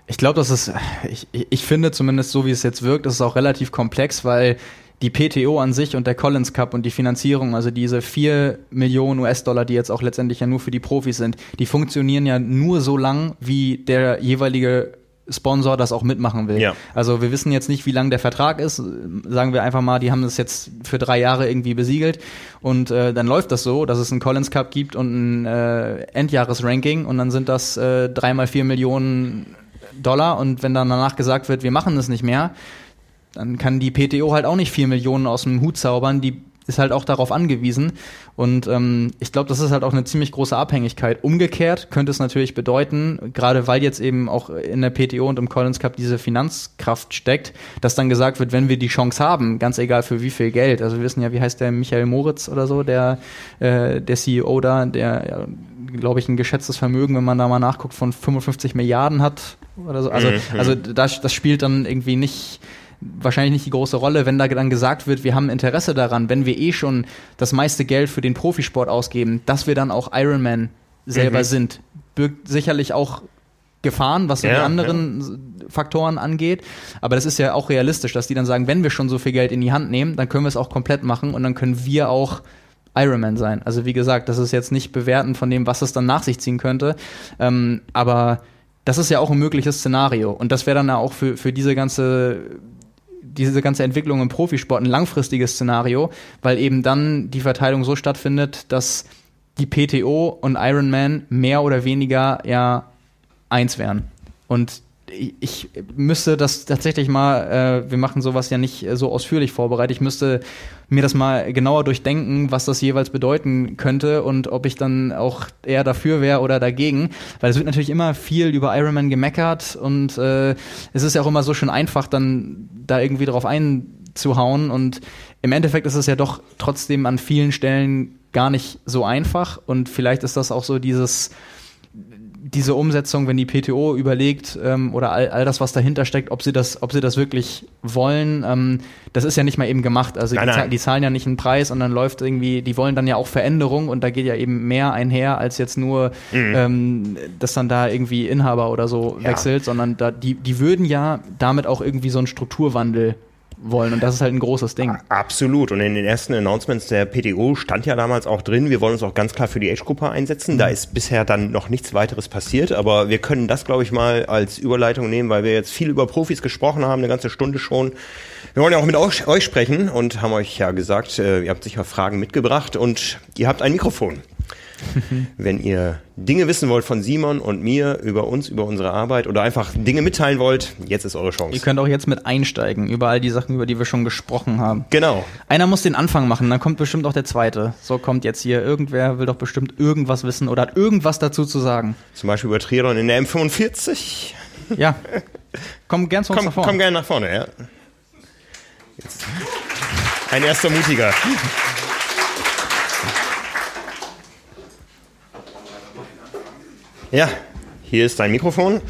ich glaube, dass es, ich, ich finde zumindest so, wie es jetzt wirkt, ist es auch relativ komplex, weil die PTO an sich und der Collins Cup und die Finanzierung, also diese vier Millionen US-Dollar, die jetzt auch letztendlich ja nur für die Profis sind, die funktionieren ja nur so lang, wie der jeweilige Sponsor das auch mitmachen will. Ja. Also wir wissen jetzt nicht, wie lang der Vertrag ist. Sagen wir einfach mal, die haben das jetzt für drei Jahre irgendwie besiegelt und äh, dann läuft das so, dass es einen Collins Cup gibt und ein äh, Endjahresranking und dann sind das äh, dreimal vier Millionen Dollar und wenn dann danach gesagt wird, wir machen das nicht mehr, dann kann die PTO halt auch nicht vier Millionen aus dem Hut zaubern. Die ist halt auch darauf angewiesen. Und ähm, ich glaube, das ist halt auch eine ziemlich große Abhängigkeit. Umgekehrt könnte es natürlich bedeuten, gerade weil jetzt eben auch in der PTO und im Collins Cup diese Finanzkraft steckt, dass dann gesagt wird, wenn wir die Chance haben, ganz egal für wie viel Geld, also wir wissen ja, wie heißt der Michael Moritz oder so, der, äh, der CEO da, der ja, glaube ich, ein geschätztes Vermögen, wenn man da mal nachguckt, von 55 Milliarden hat oder so. Also, mhm. also das, das spielt dann irgendwie nicht wahrscheinlich nicht die große Rolle, wenn da dann gesagt wird, wir haben Interesse daran, wenn wir eh schon das meiste Geld für den Profisport ausgeben, dass wir dann auch Ironman selber mhm. sind. Birgt sicherlich auch Gefahren, was ja, die anderen ja. Faktoren angeht. Aber das ist ja auch realistisch, dass die dann sagen, wenn wir schon so viel Geld in die Hand nehmen, dann können wir es auch komplett machen und dann können wir auch Ironman sein. Also wie gesagt, das ist jetzt nicht bewerten von dem, was es dann nach sich ziehen könnte. Ähm, aber das ist ja auch ein mögliches Szenario. Und das wäre dann auch für, für diese ganze diese ganze Entwicklung im Profisport ein langfristiges Szenario, weil eben dann die Verteilung so stattfindet, dass die PTO und Ironman mehr oder weniger ja eins wären. Und ich müsste das tatsächlich mal, äh, wir machen sowas ja nicht so ausführlich vorbereitet, ich müsste mir das mal genauer durchdenken, was das jeweils bedeuten könnte und ob ich dann auch eher dafür wäre oder dagegen, weil es wird natürlich immer viel über Ironman gemeckert und äh, es ist ja auch immer so schön einfach, dann da irgendwie drauf einzuhauen und im Endeffekt ist es ja doch trotzdem an vielen Stellen gar nicht so einfach und vielleicht ist das auch so dieses diese Umsetzung, wenn die PTO überlegt ähm, oder all, all das, was dahinter steckt, ob sie das, ob sie das wirklich wollen, ähm, das ist ja nicht mal eben gemacht. Also nein, die, nein. die, zahlen ja nicht einen Preis und dann läuft irgendwie, die wollen dann ja auch Veränderung und da geht ja eben mehr einher als jetzt nur, mhm. ähm, dass dann da irgendwie Inhaber oder so ja. wechselt, sondern da, die, die würden ja damit auch irgendwie so einen Strukturwandel wollen. Und das ist halt ein großes Ding. Absolut. Und in den ersten Announcements der PTO stand ja damals auch drin, wir wollen uns auch ganz klar für die Age-Gruppe einsetzen. Mhm. Da ist bisher dann noch nichts weiteres passiert, aber wir können das, glaube ich, mal als Überleitung nehmen, weil wir jetzt viel über Profis gesprochen haben, eine ganze Stunde schon. Wir wollen ja auch mit euch, sprechen und haben euch ja gesagt, äh, ihr habt sicher Fragen mitgebracht und ihr habt ein Mikrofon. Wenn ihr Dinge wissen wollt von Simon und mir über uns, über unsere Arbeit oder einfach Dinge mitteilen wollt, jetzt ist eure Chance. Ihr könnt auch jetzt mit einsteigen über all die Sachen, über die wir schon gesprochen haben. Genau. Einer muss den Anfang machen, dann kommt bestimmt auch der zweite. So kommt jetzt hier irgendwer, will doch bestimmt irgendwas wissen oder hat irgendwas dazu zu sagen. Zum Beispiel über Triathlon in der M45. Ja. Komm gern zu uns komm, nach vorne. Komm gerne nach vorne, ja. Jetzt. Ein erster Mutiger. Ja, hier ist dein Mikrofon.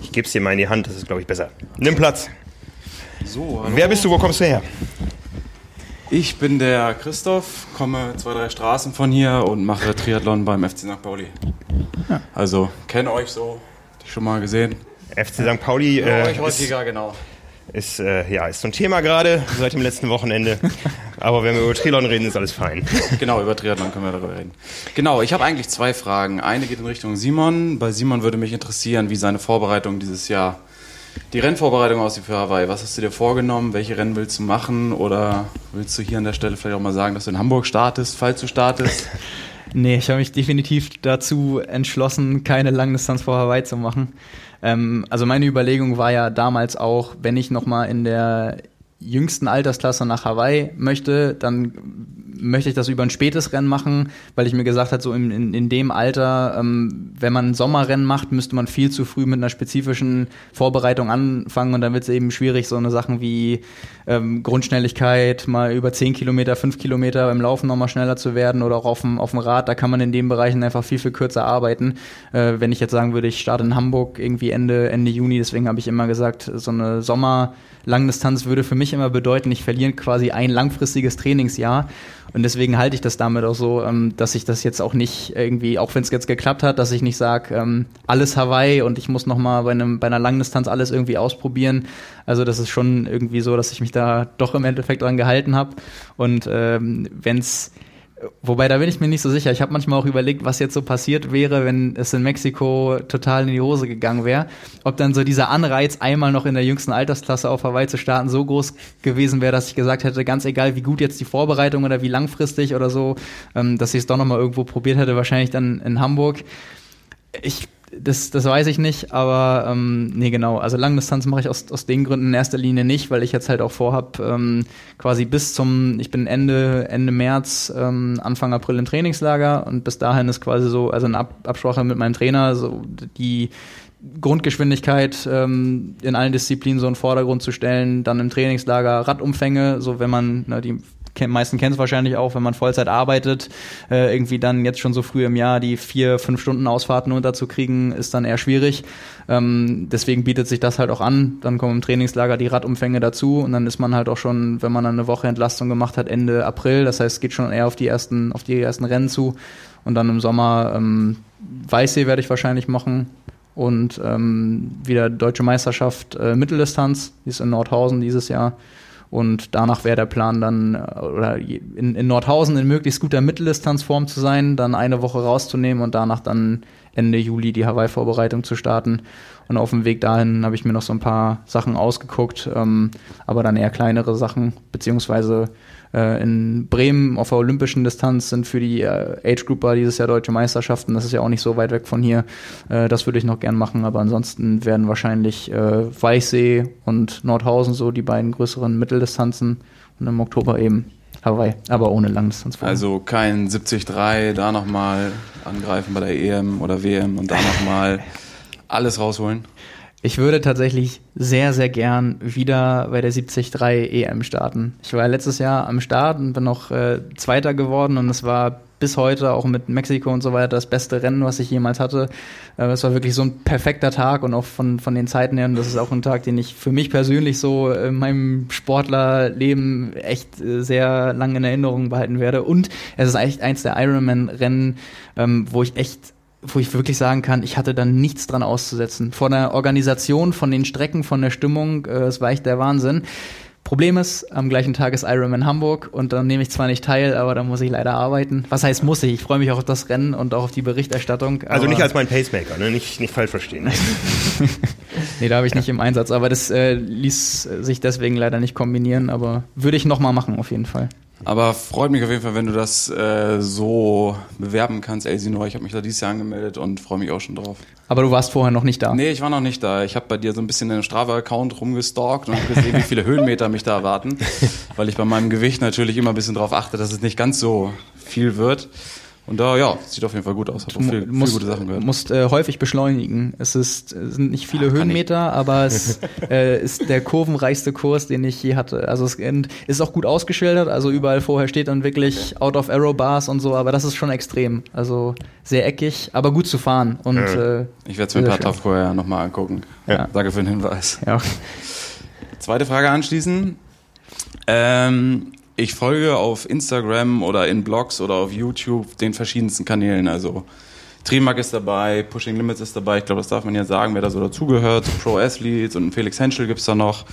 Ich gebe es dir mal in die Hand, das ist, glaube ich, besser. Nimm Platz. So, hallo. Wer bist du, wo kommst du her? Ich bin der Christoph, komme zwei, drei Straßen von hier und mache Triathlon beim FC St. Pauli. Ja. Also, kenne euch so, schon mal gesehen. FC St. Pauli. Äh, euch häufiger, genau ist, äh, ja, ist so ein Thema gerade seit dem letzten Wochenende. Aber wenn wir über Triathlon reden, ist alles fein. Genau, über Triathlon können wir darüber reden. Genau, ich habe eigentlich zwei Fragen. Eine geht in Richtung Simon. Bei Simon würde mich interessieren, wie seine Vorbereitung dieses Jahr, die Rennvorbereitung aussieht für Hawaii. Was hast du dir vorgenommen? Welche Rennen willst du machen? Oder willst du hier an der Stelle vielleicht auch mal sagen, dass du in Hamburg startest, falls du startest? Nee, ich habe mich definitiv dazu entschlossen, keine Langdistanz vor Hawaii zu machen. Ähm, also meine Überlegung war ja damals auch, wenn ich nochmal in der jüngsten Altersklasse nach Hawaii möchte, dann möchte ich das über ein spätes Rennen machen, weil ich mir gesagt habe, so in, in, in dem Alter, ähm, wenn man ein Sommerrennen macht, müsste man viel zu früh mit einer spezifischen Vorbereitung anfangen und dann wird es eben schwierig, so eine Sachen wie ähm, Grundschnelligkeit, mal über 10 Kilometer, 5 Kilometer beim Laufen nochmal schneller zu werden oder auch auf dem, auf dem Rad, da kann man in den Bereichen einfach viel, viel kürzer arbeiten. Äh, wenn ich jetzt sagen würde, ich starte in Hamburg irgendwie Ende, Ende Juni, deswegen habe ich immer gesagt, so eine Sommer- Langdistanz würde für mich immer bedeuten, ich verliere quasi ein langfristiges Trainingsjahr. Und deswegen halte ich das damit auch so, ähm, dass ich das jetzt auch nicht irgendwie, auch wenn es jetzt geklappt hat, dass ich nicht sage, ähm, alles Hawaii und ich muss nochmal bei, bei einer Langdistanz alles irgendwie ausprobieren. Also das ist schon irgendwie so, dass ich mich da doch im Endeffekt dran gehalten habe. Und ähm, wenn es Wobei, da bin ich mir nicht so sicher. Ich habe manchmal auch überlegt, was jetzt so passiert wäre, wenn es in Mexiko total in die Hose gegangen wäre. Ob dann so dieser Anreiz, einmal noch in der jüngsten Altersklasse auf Hawaii zu starten, so groß gewesen wäre, dass ich gesagt hätte, ganz egal, wie gut jetzt die Vorbereitung oder wie langfristig oder so, ähm, dass ich es doch nochmal irgendwo probiert hätte, wahrscheinlich dann in Hamburg. Ich das, das weiß ich nicht, aber ähm, nee, genau. Also Langdistanz mache ich aus, aus den Gründen in erster Linie nicht, weil ich jetzt halt auch vorhab, ähm, quasi bis zum, ich bin Ende, Ende März, ähm, Anfang April im Trainingslager und bis dahin ist quasi so, also eine Ab Absprache mit meinem Trainer, so die Grundgeschwindigkeit ähm, in allen Disziplinen so in den Vordergrund zu stellen, dann im Trainingslager Radumfänge, so wenn man, na, die meisten kennen es wahrscheinlich auch, wenn man Vollzeit arbeitet, äh, irgendwie dann jetzt schon so früh im Jahr die vier, fünf Stunden Ausfahrten unterzukriegen, ist dann eher schwierig. Ähm, deswegen bietet sich das halt auch an. Dann kommen im Trainingslager die Radumfänge dazu und dann ist man halt auch schon, wenn man dann eine Woche Entlastung gemacht hat, Ende April. Das heißt, es geht schon eher auf die ersten, auf die ersten Rennen zu. Und dann im Sommer ähm, Weißsee werde ich wahrscheinlich machen und ähm, wieder Deutsche Meisterschaft äh, Mitteldistanz, die ist in Nordhausen dieses Jahr. Und danach wäre der Plan dann, äh, oder in, in Nordhausen in möglichst guter Mitteldistanzform zu sein, dann eine Woche rauszunehmen und danach dann Ende Juli die Hawaii-Vorbereitung zu starten. Und auf dem Weg dahin habe ich mir noch so ein paar Sachen ausgeguckt, ähm, aber dann eher kleinere Sachen, beziehungsweise äh, in Bremen auf der olympischen Distanz sind für die äh, Age Grouper dieses Jahr deutsche Meisterschaften. Das ist ja auch nicht so weit weg von hier. Äh, das würde ich noch gern machen, aber ansonsten werden wahrscheinlich äh, Weichsee und Nordhausen so die beiden größeren Mitteldistanzen und im Oktober eben Hawaii, aber ohne Langdistanz. Also kein 70-3, da nochmal angreifen bei der EM oder WM und da nochmal alles rausholen. Ich würde tatsächlich sehr, sehr gern wieder bei der 73 EM starten. Ich war letztes Jahr am Start und bin noch äh, Zweiter geworden und es war bis heute auch mit Mexiko und so weiter das beste Rennen, was ich jemals hatte. Äh, es war wirklich so ein perfekter Tag und auch von, von den Zeiten her, und das ist auch ein Tag, den ich für mich persönlich so in meinem Sportlerleben echt äh, sehr lange in Erinnerung behalten werde. Und es ist echt eins der Ironman-Rennen, ähm, wo ich echt wo ich wirklich sagen kann, ich hatte da nichts dran auszusetzen. Von der Organisation, von den Strecken, von der Stimmung, äh, es war echt der Wahnsinn. Problem ist, am gleichen Tag ist Ironman Hamburg und dann nehme ich zwar nicht teil, aber da muss ich leider arbeiten. Was heißt muss ich? Ich freue mich auch auf das Rennen und auch auf die Berichterstattung. Also nicht als mein Pacemaker, ne? nicht, nicht falsch verstehen. nee, da habe ich nicht im Einsatz, aber das äh, ließ sich deswegen leider nicht kombinieren, aber würde ich nochmal machen auf jeden Fall. Aber freut mich auf jeden Fall, wenn du das äh, so bewerben kannst, Elsinore. Ich habe mich da dieses Jahr angemeldet und freue mich auch schon drauf. Aber du warst vorher noch nicht da? Nee, ich war noch nicht da. Ich habe bei dir so ein bisschen in den Strava-Account rumgestalkt und habe gesehen, wie viele Höhenmeter mich da erwarten. Weil ich bei meinem Gewicht natürlich immer ein bisschen darauf achte, dass es nicht ganz so viel wird. Und da, ja, sieht auf jeden Fall gut aus. Hat auch viel, musst, viel gute Sachen gehört. musst äh, häufig beschleunigen. Es ist, sind nicht viele Ach, Höhenmeter, aber es äh, ist der kurvenreichste Kurs, den ich je hatte. Also es ist auch gut ausgeschildert. Also überall vorher steht dann wirklich Out of Arrow Bars und so, aber das ist schon extrem. Also sehr eckig, aber gut zu fahren. Und, ja. äh, ich werde es mir ein paar Tag vorher nochmal angucken. Ja. Danke für den Hinweis. Ja. Zweite Frage anschließen. Ähm, ich folge auf Instagram oder in Blogs oder auf YouTube den verschiedensten Kanälen. Also Trimark ist dabei, Pushing Limits ist dabei. Ich glaube, das darf man ja sagen, wer da so dazugehört. Pro Athletes und Felix Henschel gibt's da noch.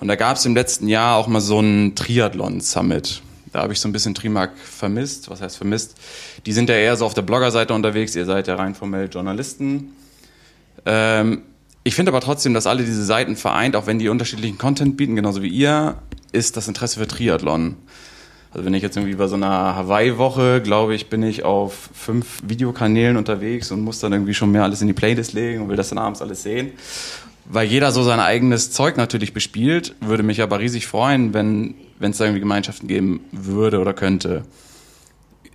Und da gab es im letzten Jahr auch mal so einen Triathlon-Summit. Da habe ich so ein bisschen Trimark vermisst. Was heißt vermisst? Die sind ja eher so auf der Bloggerseite unterwegs. Ihr seid ja rein formell Journalisten. Ähm, ich finde aber trotzdem, dass alle diese Seiten vereint, auch wenn die unterschiedlichen Content bieten, genauso wie ihr, ist das Interesse für Triathlon. Also wenn ich jetzt irgendwie bei so einer Hawaii-Woche, glaube ich, bin ich auf fünf Videokanälen unterwegs und muss dann irgendwie schon mehr alles in die Playlist legen und will das dann abends alles sehen. weil jeder so sein eigenes Zeug natürlich bespielt, würde mich aber riesig freuen, wenn wenn es da irgendwie Gemeinschaften geben würde oder könnte.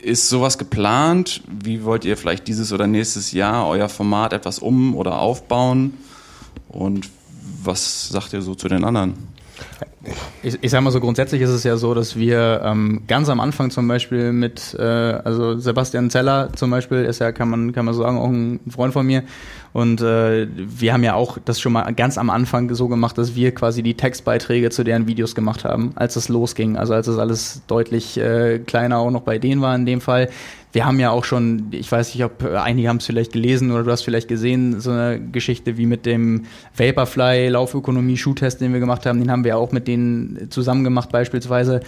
Ist sowas geplant? Wie wollt ihr vielleicht dieses oder nächstes Jahr euer Format etwas um oder aufbauen? Und was sagt ihr so zu den anderen? Ich, ich sage mal so, grundsätzlich ist es ja so, dass wir ähm, ganz am Anfang zum Beispiel mit, äh, also Sebastian Zeller zum Beispiel ist ja, kann man, kann man sagen, auch ein Freund von mir. Und äh, wir haben ja auch das schon mal ganz am Anfang so gemacht, dass wir quasi die Textbeiträge zu deren Videos gemacht haben, als es losging. Also als es alles deutlich äh, kleiner auch noch bei denen war in dem Fall wir haben ja auch schon, ich weiß nicht, ob einige haben es vielleicht gelesen oder du hast vielleicht gesehen, so eine Geschichte wie mit dem Vaporfly Laufökonomie Schuhtest, den wir gemacht haben, den haben wir auch mit denen zusammen gemacht beispielsweise.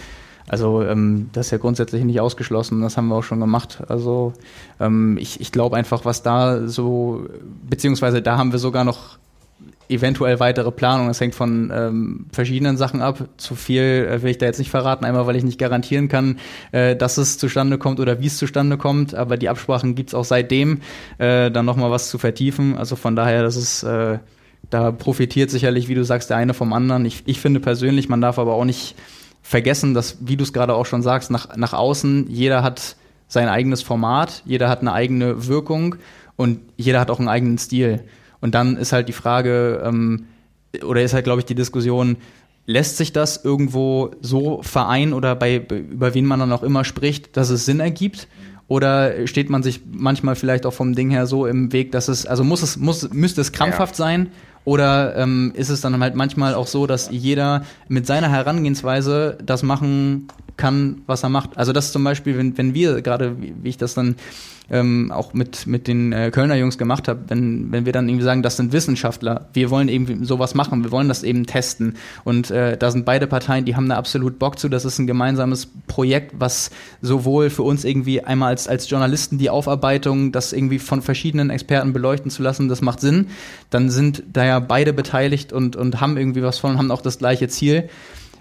Also ähm, das ist ja grundsätzlich nicht ausgeschlossen, das haben wir auch schon gemacht. Also ähm, ich, ich glaube einfach, was da so, beziehungsweise da haben wir sogar noch eventuell weitere Planung. Das hängt von ähm, verschiedenen Sachen ab. Zu viel äh, will ich da jetzt nicht verraten. Einmal, weil ich nicht garantieren kann, äh, dass es zustande kommt oder wie es zustande kommt. Aber die Absprachen gibt's auch seitdem, äh, dann nochmal was zu vertiefen. Also von daher, das ist, äh, da profitiert sicherlich, wie du sagst, der eine vom anderen. Ich, ich finde persönlich, man darf aber auch nicht vergessen, dass, wie du es gerade auch schon sagst, nach, nach außen, jeder hat sein eigenes Format, jeder hat eine eigene Wirkung und jeder hat auch einen eigenen Stil. Und dann ist halt die Frage, ähm, oder ist halt, glaube ich, die Diskussion, lässt sich das irgendwo so vereinen oder bei, über wen man dann auch immer spricht, dass es Sinn ergibt? Oder steht man sich manchmal vielleicht auch vom Ding her so im Weg, dass es, also muss es, muss, müsste es krampfhaft ja. sein? Oder ähm, ist es dann halt manchmal auch so, dass jeder mit seiner Herangehensweise das machen kann, was er macht? Also das zum Beispiel, wenn, wenn wir gerade, wie, ich das dann ähm, auch mit, mit den äh, Kölner Jungs gemacht habe, wenn, wenn wir dann irgendwie sagen, das sind Wissenschaftler, wir wollen eben sowas machen, wir wollen das eben testen. Und äh, da sind beide Parteien, die haben da absolut Bock zu. Das ist ein gemeinsames Projekt, was sowohl für uns irgendwie einmal als, als Journalisten die Aufarbeitung, das irgendwie von verschiedenen Experten beleuchten zu lassen, das macht Sinn. Dann sind da ja beide beteiligt und, und haben irgendwie was von, haben auch das gleiche Ziel.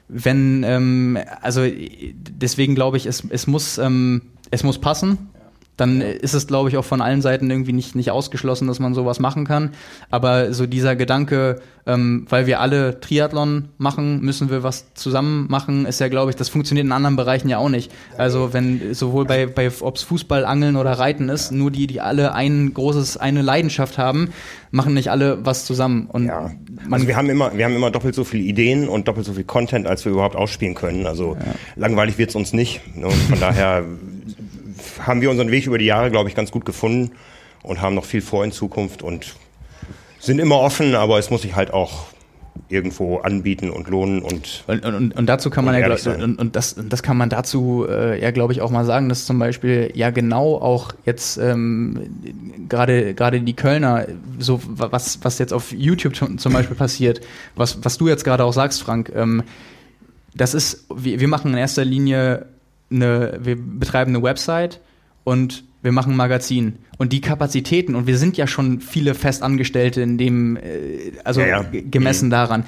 Wenn, ähm, also deswegen glaube ich, es, es muss, ähm, es muss passen dann ist es, glaube ich, auch von allen Seiten irgendwie nicht, nicht ausgeschlossen, dass man sowas machen kann. Aber so dieser Gedanke, ähm, weil wir alle Triathlon machen, müssen wir was zusammen machen, ist ja, glaube ich, das funktioniert in anderen Bereichen ja auch nicht. Also wenn sowohl bei, bei ob es Fußball, Angeln oder Reiten ist, nur die, die alle ein großes, eine Leidenschaft haben, machen nicht alle was zusammen. Und ja. Also wir haben immer, wir haben immer doppelt so viele Ideen und doppelt so viel Content, als wir überhaupt ausspielen können. Also ja. langweilig wird's uns nicht. Und von daher haben wir unseren Weg über die Jahre, glaube ich, ganz gut gefunden und haben noch viel vor in Zukunft und sind immer offen, aber es muss sich halt auch irgendwo anbieten und lohnen und und, und, und dazu kann man ja und, und das das kann man dazu äh, ja glaube ich auch mal sagen, dass zum Beispiel ja genau auch jetzt ähm, gerade gerade die Kölner so was was jetzt auf YouTube zum Beispiel passiert, was was du jetzt gerade auch sagst, Frank, ähm, das ist wir, wir machen in erster Linie eine wir betreiben eine Website und wir machen ein Magazin. Und die Kapazitäten, und wir sind ja schon viele Festangestellte in dem, äh, also ja, ja. gemessen mhm. daran,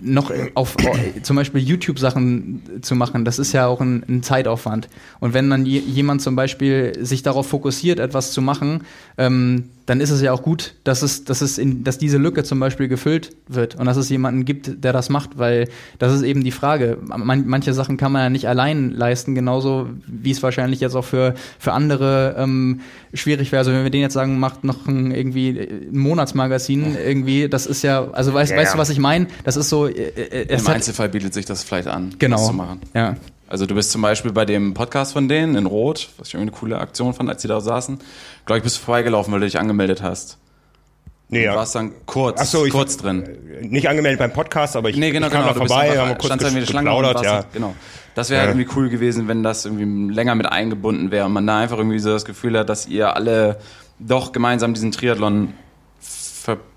noch auf zum Beispiel YouTube-Sachen zu machen, das ist ja auch ein, ein Zeitaufwand. Und wenn dann jemand zum Beispiel sich darauf fokussiert, etwas zu machen, ähm, dann ist es ja auch gut, dass es, dass es in, dass diese Lücke zum Beispiel gefüllt wird und dass es jemanden gibt, der das macht, weil das ist eben die Frage. Man, manche Sachen kann man ja nicht allein leisten, genauso wie es wahrscheinlich jetzt auch für, für andere ähm, schwierig wäre. Also wenn wir denen jetzt sagen, macht noch ein, irgendwie ein Monatsmagazin, irgendwie, das ist ja, also weißt, ja, weißt ja. du, was ich meine? Das ist so. Äh, äh Im Einzelfall bietet sich das vielleicht an, genau. das zu machen. Ja. Also du bist zum Beispiel bei dem Podcast von denen in Rot, was ich irgendwie eine coole Aktion fand, als sie da saßen. Glaube ich, bist du vorbeigelaufen, weil du dich angemeldet hast. Nee, ja. Du warst dann kurz, Ach so, kurz drin. Nicht angemeldet beim Podcast, aber ich, nee, genau, ich kam genau, da vorbei, einfach, haben kurz ges geplaudert, ja. Genau. Das wäre ja. irgendwie cool gewesen, wenn das irgendwie länger mit eingebunden wäre und man da einfach irgendwie so das Gefühl hat, dass ihr alle doch gemeinsam diesen Triathlon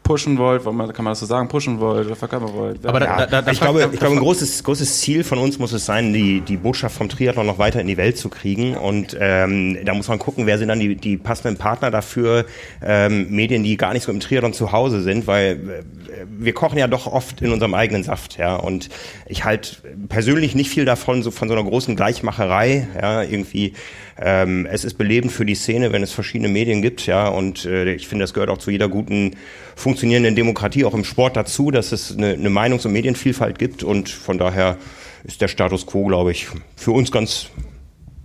pushen wollt, kann man das so sagen, pushen wollt oder verkörpern wollt. Aber da, da, da, ich glaube, ich glaube, ein großes, großes Ziel von uns muss es sein, die, die Botschaft vom Triathlon noch weiter in die Welt zu kriegen. Und ähm, da muss man gucken, wer sind dann die, die passenden Partner dafür, ähm, Medien, die gar nicht so im Triathlon zu Hause sind, weil äh, wir kochen ja doch oft in unserem eigenen Saft, ja. Und ich halte persönlich nicht viel davon, so von so einer großen Gleichmacherei, ja, irgendwie ähm, es ist belebend für die Szene, wenn es verschiedene Medien gibt, ja, und äh, ich finde, das gehört auch zu jeder guten funktionierenden funktionierenden Demokratie auch im Sport dazu, dass es eine, eine Meinungs- und Medienvielfalt gibt und von daher ist der Status quo, glaube ich, für uns ganz,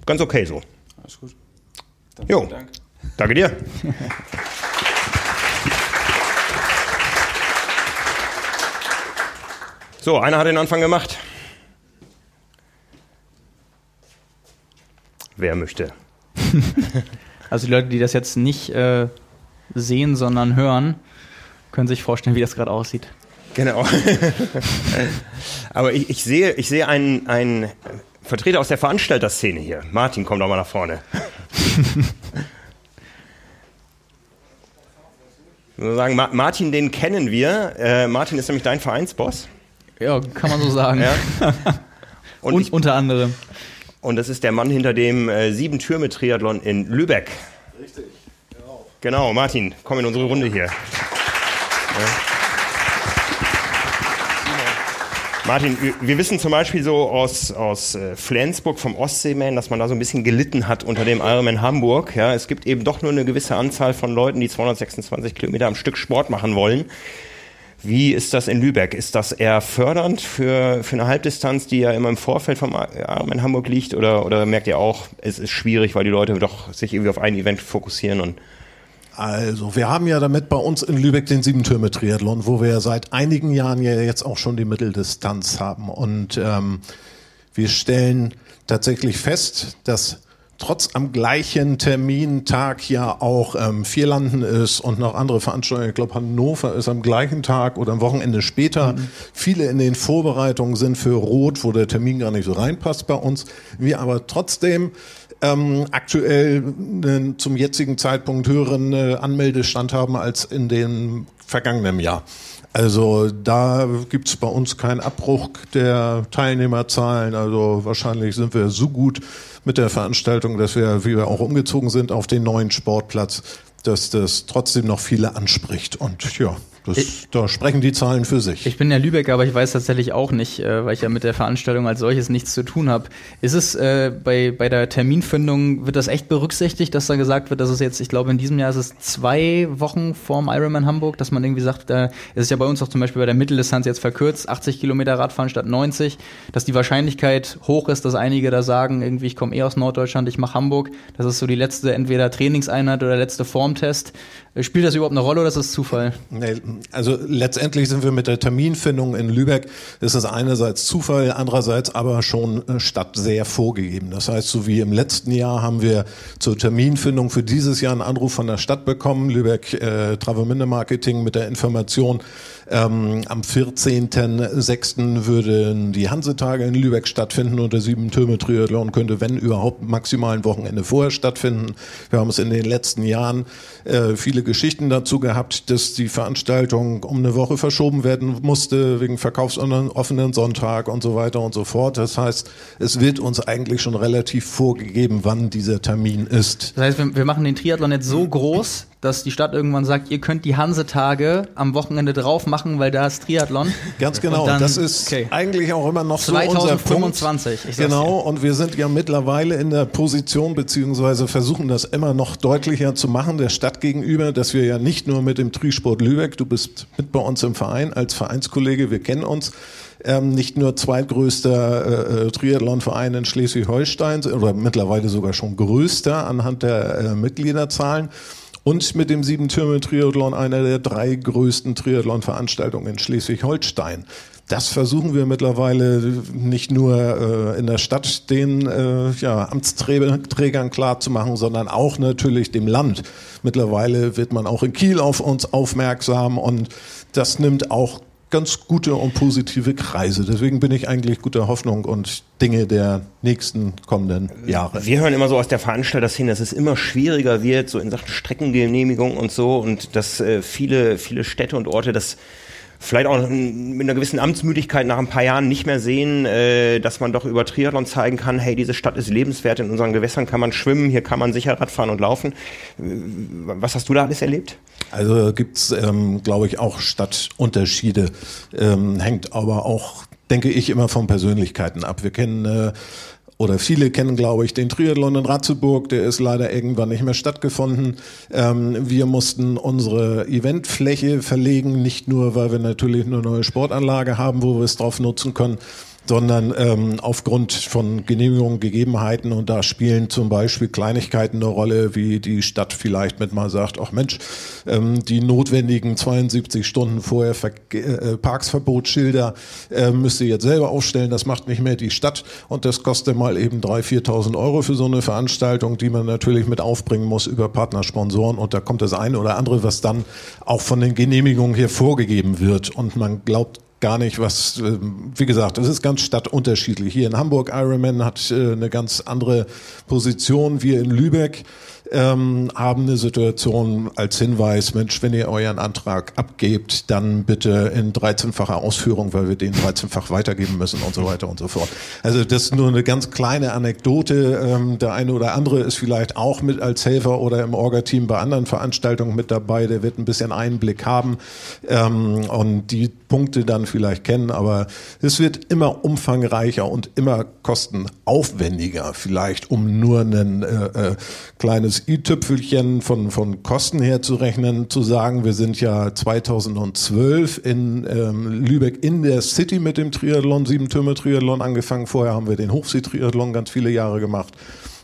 ganz okay so. Alles gut. Dann jo. Dank. Danke dir. so, einer hat den Anfang gemacht. Wer möchte? also die Leute, die das jetzt nicht äh, sehen, sondern hören, können sich vorstellen, wie das gerade aussieht. Genau. Aber ich, ich, sehe, ich sehe einen, einen Vertreter aus der Veranstalterszene hier. Martin, komm doch mal nach vorne. Sagen, Martin, den kennen wir. Äh, Martin ist nämlich dein Vereinsboss. Ja, kann man so sagen. Ja. Und, Und ich, unter anderem. Und das ist der Mann hinter dem äh, Sieben-Türme-Triathlon in Lübeck. Richtig, genau. Genau, Martin, komm in unsere Runde hier. Martin, wir wissen zum Beispiel so aus, aus äh, Flensburg vom Ostseeman, dass man da so ein bisschen gelitten hat unter dem Ironman Hamburg. Ja, es gibt eben doch nur eine gewisse Anzahl von Leuten, die 226 Kilometer am Stück Sport machen wollen. Wie ist das in Lübeck? Ist das eher fördernd für, für eine Halbdistanz, die ja immer im Vorfeld vom in Hamburg liegt? Oder, oder merkt ihr auch, es ist schwierig, weil die Leute doch sich irgendwie auf ein Event fokussieren und also, wir haben ja damit bei uns in Lübeck den Siebentürme-Triathlon, wo wir ja seit einigen Jahren ja jetzt auch schon die Mitteldistanz haben. Und ähm, wir stellen tatsächlich fest, dass trotz am gleichen Termintag ja auch ähm, Vierlanden ist und noch andere Veranstaltungen. Ich glaube, Hannover ist am gleichen Tag oder am Wochenende später. Mhm. Viele in den Vorbereitungen sind für Rot, wo der Termin gar nicht so reinpasst bei uns. Wir aber trotzdem ähm, aktuell äh, zum jetzigen Zeitpunkt höheren äh, Anmeldestand haben als in dem vergangenen Jahr. Also da gibt's bei uns keinen Abbruch der Teilnehmerzahlen. Also wahrscheinlich sind wir so gut mit der Veranstaltung, dass wir, wie wir auch umgezogen sind, auf den neuen Sportplatz, dass das trotzdem noch viele anspricht. Und ja, das, ich, da sprechen die Zahlen für sich. Ich bin ja Lübeck, aber ich weiß tatsächlich auch nicht, äh, weil ich ja mit der Veranstaltung als solches nichts zu tun habe. Ist es äh, bei, bei der Terminfindung, wird das echt berücksichtigt, dass da gesagt wird, dass es jetzt, ich glaube in diesem Jahr ist es zwei Wochen vorm Ironman Hamburg, dass man irgendwie sagt, da ist es ja bei uns auch zum Beispiel bei der Mitteldistanz jetzt verkürzt, 80 Kilometer Radfahren statt 90, dass die Wahrscheinlichkeit hoch ist, dass einige da sagen, irgendwie ich komme eh aus Norddeutschland, ich mache Hamburg. Das ist so die letzte entweder Trainingseinheit oder letzte Formtest. Spielt das überhaupt eine Rolle oder ist das Zufall? Nee, also letztendlich sind wir mit der Terminfindung in Lübeck, ist es einerseits Zufall, andererseits aber schon Stadt sehr vorgegeben. Das heißt, so wie im letzten Jahr haben wir zur Terminfindung für dieses Jahr einen Anruf von der Stadt bekommen, Lübeck äh, Travemünde Marketing mit der Information, ähm, am 14.06. würden die Hansetage in Lübeck stattfinden und der Sieben-Türme-Triathlon könnte, wenn überhaupt, maximal ein Wochenende vorher stattfinden. Wir haben es in den letzten Jahren äh, viele Geschichten dazu gehabt, dass die Veranstaltung um eine Woche verschoben werden musste, wegen verkaufsoffenen Sonntag und so weiter und so fort. Das heißt, es wird uns eigentlich schon relativ vorgegeben, wann dieser Termin ist. Das heißt, wir machen den Triathlon jetzt so groß, dass die Stadt irgendwann sagt, ihr könnt die Hansetage am Wochenende drauf machen, weil da ist Triathlon. Ganz genau. Dann, das ist okay. eigentlich auch immer noch 2025, so unser Punkt. Genau. Und wir sind ja mittlerweile in der Position, beziehungsweise versuchen das immer noch deutlicher zu machen, der Stadt gegenüber, dass wir ja nicht nur mit dem Trisport Lübeck, du bist mit bei uns im Verein als Vereinskollege, wir kennen uns, ähm, nicht nur zweitgrößter äh, äh Triathlonverein in Schleswig-Holstein oder mittlerweile sogar schon größter anhand der äh, Mitgliederzahlen, und mit dem Sieben-Türme-Triathlon einer der drei größten Triathlon-Veranstaltungen in Schleswig-Holstein. Das versuchen wir mittlerweile nicht nur äh, in der Stadt den äh, ja, Amtsträgern klar zu machen, sondern auch natürlich dem Land. Mittlerweile wird man auch in Kiel auf uns aufmerksam und das nimmt auch ganz gute und positive Kreise. Deswegen bin ich eigentlich guter Hoffnung und Dinge der nächsten kommenden Jahre. Wir hören immer so aus der Veranstalterszene, dass es immer schwieriger wird, so in Sachen Streckengenehmigung und so, und dass äh, viele, viele Städte und Orte das vielleicht auch mit einer gewissen Amtsmüdigkeit nach ein paar Jahren nicht mehr sehen, äh, dass man doch über Triathlon zeigen kann, hey, diese Stadt ist lebenswert, in unseren Gewässern kann man schwimmen, hier kann man sicher Radfahren und laufen. Was hast du da alles erlebt? Also gibt's, ähm, glaube ich, auch Stadtunterschiede, ähm, hängt aber auch, denke ich, immer von Persönlichkeiten ab. Wir kennen äh, oder viele kennen, glaube ich, den Triathlon in Ratzeburg, der ist leider irgendwann nicht mehr stattgefunden. Ähm, wir mussten unsere Eventfläche verlegen, nicht nur, weil wir natürlich eine neue Sportanlage haben, wo wir es drauf nutzen können, sondern ähm, aufgrund von Genehmigungen, Gegebenheiten. Und da spielen zum Beispiel Kleinigkeiten eine Rolle, wie die Stadt vielleicht mit mal sagt, ach Mensch, ähm, die notwendigen 72 Stunden vorher Ver äh, Parksverbotsschilder äh, müsst ihr jetzt selber aufstellen, das macht nicht mehr die Stadt. Und das kostet mal eben 3.000, 4.000 Euro für so eine Veranstaltung, die man natürlich mit aufbringen muss über Partnersponsoren. Und da kommt das eine oder andere, was dann auch von den Genehmigungen hier vorgegeben wird. Und man glaubt gar nicht, was, äh, wie gesagt, es ist ganz stadtunterschiedlich. Hier in Hamburg Ironman hat äh, eine ganz andere Position. Wir in Lübeck ähm, haben eine Situation als Hinweis, Mensch, wenn ihr euren Antrag abgebt, dann bitte in 13-facher Ausführung, weil wir den 13-fach weitergeben müssen und so weiter und so fort. Also das ist nur eine ganz kleine Anekdote. Ähm, der eine oder andere ist vielleicht auch mit als Helfer oder im Orga-Team bei anderen Veranstaltungen mit dabei. Der wird ein bisschen Einblick haben ähm, und die Punkte dann vielleicht kennen, aber es wird immer umfangreicher und immer kostenaufwendiger, vielleicht um nur ein äh, äh, kleines i-Tüpfelchen von, von Kosten her zu rechnen, zu sagen, wir sind ja 2012 in ähm, Lübeck in der City mit dem Triathlon, sieben Türme Triathlon angefangen. Vorher haben wir den Hochsee-Triathlon ganz viele Jahre gemacht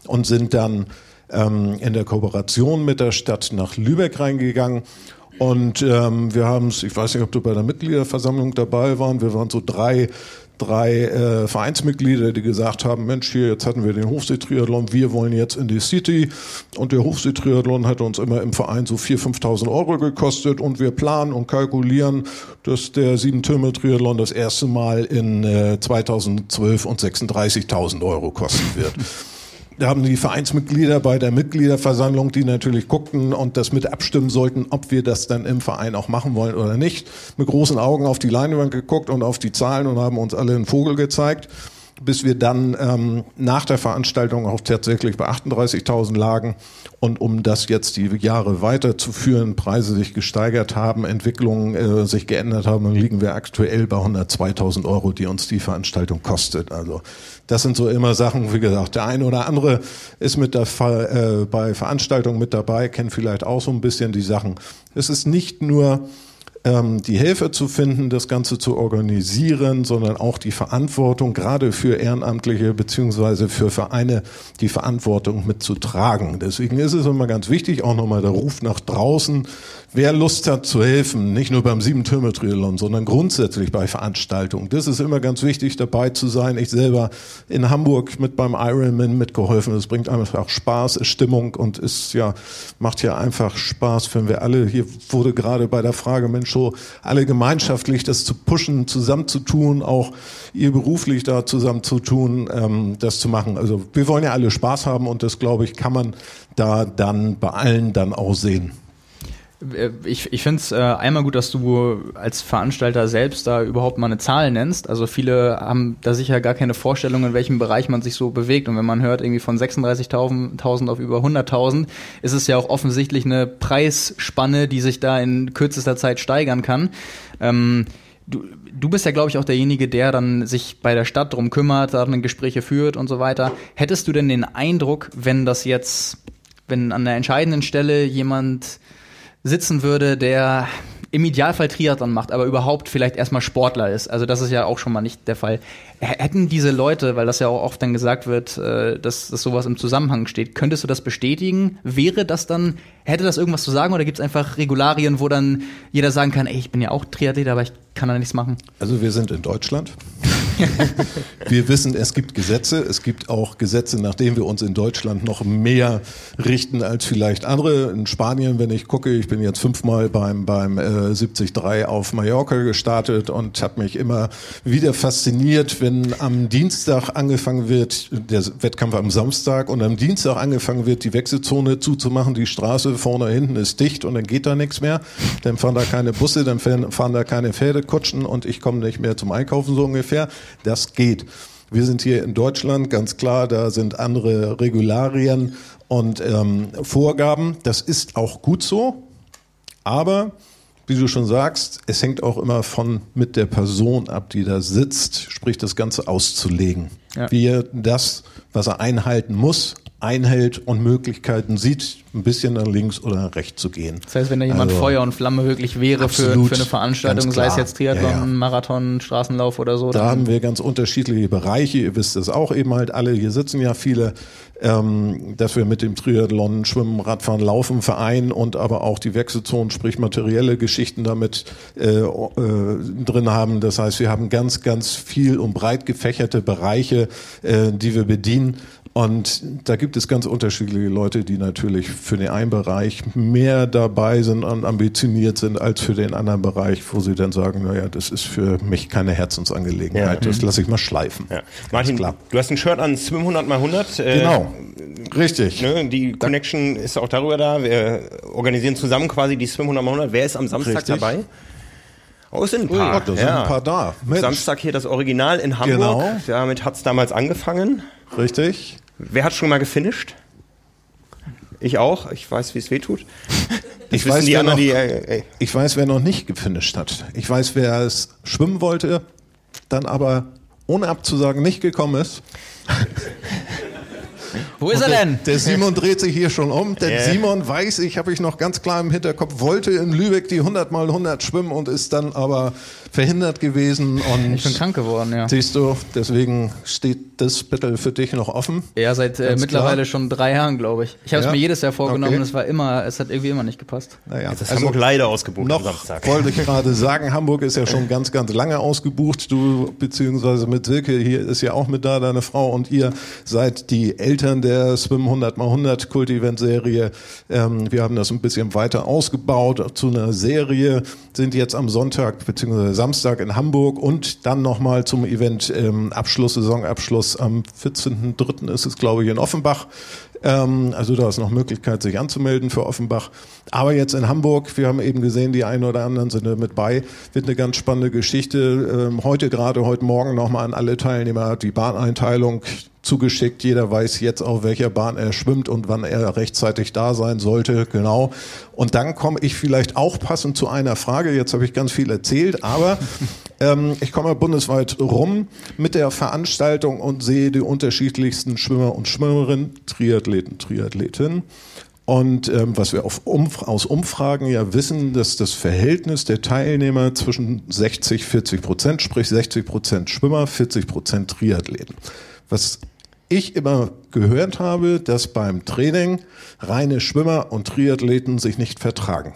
und sind dann ähm, in der Kooperation mit der Stadt nach Lübeck reingegangen und ähm, wir haben es, ich weiß nicht, ob du bei der Mitgliederversammlung dabei waren, wir waren so drei drei äh, Vereinsmitglieder, die gesagt haben, Mensch, hier, jetzt hatten wir den Hochseetriathlon, wir wollen jetzt in die City und der Hochseetriathlon hat uns immer im Verein so 4.000, 5.000 Euro gekostet und wir planen und kalkulieren, dass der Sieben-Türme-Triathlon das erste Mal in äh, 2012 und 36.000 Euro kosten wird. Da haben die Vereinsmitglieder bei der Mitgliederversammlung, die natürlich guckten und das mit abstimmen sollten, ob wir das dann im Verein auch machen wollen oder nicht, mit großen Augen auf die Leinwand geguckt und auf die Zahlen und haben uns alle einen Vogel gezeigt, bis wir dann ähm, nach der Veranstaltung auch tatsächlich bei 38.000 lagen und um das jetzt die Jahre weiterzuführen, Preise sich gesteigert haben, Entwicklungen äh, sich geändert haben, dann liegen wir aktuell bei 102.000 Euro, die uns die Veranstaltung kostet. Also das sind so immer Sachen, wie gesagt, der eine oder andere ist mit der Fall, äh, bei Veranstaltungen mit dabei, kennt vielleicht auch so ein bisschen die Sachen. Es ist nicht nur die Hilfe zu finden, das Ganze zu organisieren, sondern auch die Verantwortung, gerade für Ehrenamtliche beziehungsweise für Vereine, die Verantwortung mitzutragen. Deswegen ist es immer ganz wichtig, auch nochmal der Ruf nach draußen, wer Lust hat zu helfen, nicht nur beim Sieben-Türme-Triathlon, sondern grundsätzlich bei Veranstaltungen. Das ist immer ganz wichtig, dabei zu sein. Ich selber in Hamburg mit beim Ironman mitgeholfen. Es bringt einfach Spaß, Stimmung und ist ja, macht ja einfach Spaß, wenn wir alle, hier wurde gerade bei der Frage, Mensch, so alle gemeinschaftlich das zu pushen, zusammenzutun, auch ihr beruflich da zusammen zu tun, ähm, das zu machen. Also wir wollen ja alle Spaß haben und das, glaube ich, kann man da dann bei allen dann auch sehen. Äh, ich, ich finde es äh, einmal gut, dass du als Veranstalter selbst da überhaupt mal eine Zahl nennst. Also viele haben da sicher gar keine Vorstellung, in welchem Bereich man sich so bewegt. Und wenn man hört, irgendwie von 36.000 auf über 100.000, ist es ja auch offensichtlich eine Preisspanne, die sich da in kürzester Zeit steigern kann. Ähm, du, du bist ja, glaube ich, auch derjenige, der dann sich bei der Stadt drum kümmert, da dann Gespräche führt und so weiter. Hättest du denn den Eindruck, wenn das jetzt, wenn an der entscheidenden Stelle jemand sitzen würde, der im Idealfall Triathlon macht, aber überhaupt vielleicht erstmal Sportler ist. Also das ist ja auch schon mal nicht der Fall. Hätten diese Leute, weil das ja auch oft dann gesagt wird, äh, dass, dass sowas im Zusammenhang steht, könntest du das bestätigen? Wäre das dann, hätte das irgendwas zu sagen oder gibt es einfach Regularien, wo dann jeder sagen kann, ey, ich bin ja auch Triathlet, aber ich kann da nichts machen? Also wir sind in Deutschland. wir wissen, es gibt Gesetze. Es gibt auch Gesetze, nach denen wir uns in Deutschland noch mehr richten als vielleicht andere. In Spanien, wenn ich gucke, ich bin jetzt fünfmal beim, beim äh, 73 auf Mallorca gestartet und habe mich immer wieder fasziniert, wenn am Dienstag angefangen wird, der Wettkampf am Samstag und am Dienstag angefangen wird, die Wechselzone zuzumachen, die Straße vorne hinten ist dicht und dann geht da nichts mehr. Dann fahren da keine Busse, dann fahren da keine Pferdekutschen und ich komme nicht mehr zum Einkaufen so ungefähr. Das geht. Wir sind hier in Deutschland, ganz klar, da sind andere Regularien und ähm, Vorgaben. Das ist auch gut so, aber wie du schon sagst, es hängt auch immer von mit der Person ab, die da sitzt, sprich das Ganze auszulegen. Ja. wie er das, was er einhalten muss, einhält und Möglichkeiten sieht, ein bisschen nach links oder nach rechts zu gehen. Das heißt, wenn da jemand Also, Feuer und Flamme wirklich wäre für, absolut, für eine Veranstaltung, sei es jetzt Triathlon, Ja, ja. Marathon, Straßenlauf oder so, Da haben wir ganz unterschiedliche Bereiche. Ihr wisst es auch eben halt alle. Hier sitzen ja viele, ähm, dass wir mit dem Triathlon, Schwimmen, Radfahren, Laufen, Verein und aber auch die Wechselzonen, sprich materielle Geschichten damit äh, äh, drin haben. Das heißt, wir haben ganz, ganz viel und breit gefächerte Bereiche, äh, die wir bedienen. Und da gibt es ganz unterschiedliche Leute, die natürlich für den einen Bereich mehr dabei sind und ambitioniert sind als für den anderen Bereich, wo sie dann sagen, naja, das ist für mich keine Herzensangelegenheit, Ja. das lasse ich mal schleifen. Ja. Martin, klar. du hast ein Shirt an Swim 100 mal 100. Äh, Genau, richtig. Ne, die Connection ist auch darüber da. Wir organisieren zusammen quasi die Swim 100 mal 100. Wer ist am Samstag Richtig. dabei? Oh, es sind ein Ui, paar. da sind ein paar da. Mensch. Samstag hier das Original in Hamburg. Genau. Damit hat's damals angefangen. Richtig. Wer hat schon mal gefinisht? Ich auch. Ich weiß, wie es weh tut. Ich weiß, die wer anderen, noch- die, äh, äh, Ich weiß, wer noch nicht gefinisht hat. Ich weiß, wer es schwimmen wollte, dann aber ohne abzusagen nicht gekommen ist. Wo ist er denn? Der Simon dreht sich hier schon um, denn Ja. Simon weiß ich, habe ich noch ganz klar im Hinterkopf, wollte in Lübeck die 100 mal 100 schwimmen und ist dann aber verhindert gewesen und Ich bin krank geworden, ja. siehst du, deswegen steht das bitte für dich noch offen. Ja, seit äh, mittlerweile klar. schon drei Jahren, glaube ich. Ich habe Ja? es mir jedes Jahr vorgenommen, Okay. es war immer, es hat irgendwie immer nicht gepasst. Naja, jetzt ist Hamburg leider ausgebucht am Also Noch Samstag. wollte ich gerade sagen, Hamburg ist ja schon ganz, ganz lange ausgebucht. Du beziehungsweise mit Silke hier ist ja auch mit da, deine Frau und ihr seid die Eltern der Swim 100 x 100 Kult-Event-Serie. Ähm, wir haben das ein bisschen weiter ausgebaut zu einer Serie, sind jetzt am Sonntag beziehungsweise Samstag in Hamburg und dann nochmal zum Event ähm, Abschluss, Saisonabschluss am 14.03. ist es, glaube ich, in Offenbach. Ähm, also da ist noch Möglichkeit, sich anzumelden für Offenbach. Aber jetzt in Hamburg, wir haben eben gesehen, die einen oder anderen sind da mit bei, wird eine ganz spannende Geschichte. Ähm, heute gerade, heute Morgen nochmal an alle Teilnehmer die Bahneinteilung zugeschickt. Jeder weiß jetzt, auf welcher Bahn er schwimmt und wann er rechtzeitig da sein sollte. Genau. Und dann komme ich vielleicht auch passend zu einer Frage. Jetzt habe ich ganz viel erzählt, aber ähm, ich komme bundesweit rum mit der Veranstaltung und sehe die unterschiedlichsten Schwimmer und Schwimmerinnen, Triathleten, Triathletinnen. Und ähm, was wir Umf aus Umfragen ja wissen, dass das Verhältnis der Teilnehmer zwischen 60, 40 Prozent, sprich 60 Prozent Schwimmer, 40 Prozent Triathleten. Was ich immer gehört habe, dass beim Training reine Schwimmer und Triathleten sich nicht vertragen.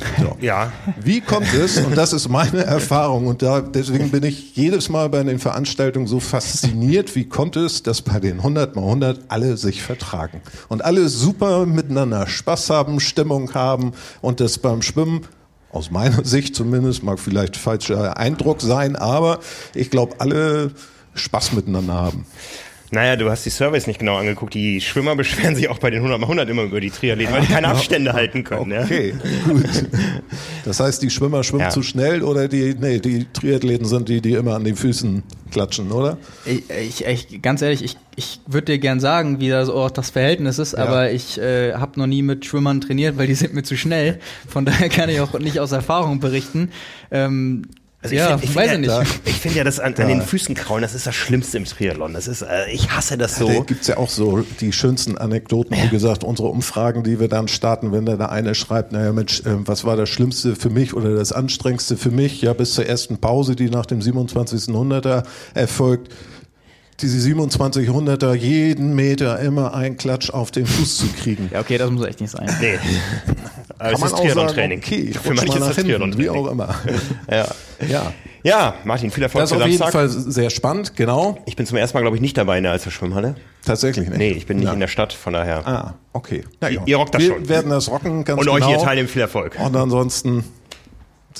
Ja, Wie kommt es, und das ist meine Erfahrung, und da, deswegen bin ich jedes Mal bei den Veranstaltungen so fasziniert, wie kommt es, dass bei den 100 mal 100 alle sich vertragen und alle super miteinander Spaß haben, Stimmung haben und das beim Schwimmen aus meiner Sicht zumindest, mag vielleicht falscher Eindruck sein, aber ich glaube, alle Spaß miteinander haben. Naja, du hast die Surveys nicht genau angeguckt. Die Schwimmer beschweren sich auch bei den 100 mal 100 immer über die Triathleten, weil die keine Abstände halten können. Ja? Okay, gut. Das heißt, die Schwimmer schwimmen Ja. zu schnell oder die, nee, die Triathleten sind die, die immer an den Füßen klatschen, oder? Ich, ich, ich ganz ehrlich, ich, ich würde dir gern sagen, wie da so auch das Verhältnis ist, aber ich äh, habe noch nie mit Schwimmern trainiert, weil die sind mir zu schnell. Von daher kann ich auch nicht aus Erfahrung berichten. Ähm, Also ja, find- weiß ja, ich nicht. Ich finde ja, das an, an den Füßen kraulen, das ist das Schlimmste im Triathlon. Das ist, äh, ich hasse das Da so. gibt's ja auch so die schönsten Anekdoten. Wie gesagt, unsere Umfragen, die wir dann starten, wenn da der eine schreibt, naja Mensch, äh, was war das Schlimmste für mich oder das Anstrengendste für mich? Ja, bis zur ersten Pause, die nach dem 2700er erfolgt. Diese 2700er jeden Meter immer ein Klatsch auf den Fuß zu kriegen. Ja, okay, das muss echt nicht sein. Nee. Aber Kann es ist Triathlon-Training. okay, ich Für manche mal ist das hinten, wie Triathlon-Training. auch immer. Ja. Ja, ja, Martin, viel Erfolg das ist auf jeden Samstag. Fall sehr spannend, genau. Ich bin zum ersten Mal, glaube ich, nicht dabei in der Alster Schwimmhalle. Tatsächlich nicht. Nee, ich bin nicht Ja. in der Stadt, von daher. Ah, okay. Na Ihr- ihr rockt das wir schon. werden das rocken, ganz Und genau. euch ihr Teilnehmen viel Erfolg. Und ansonsten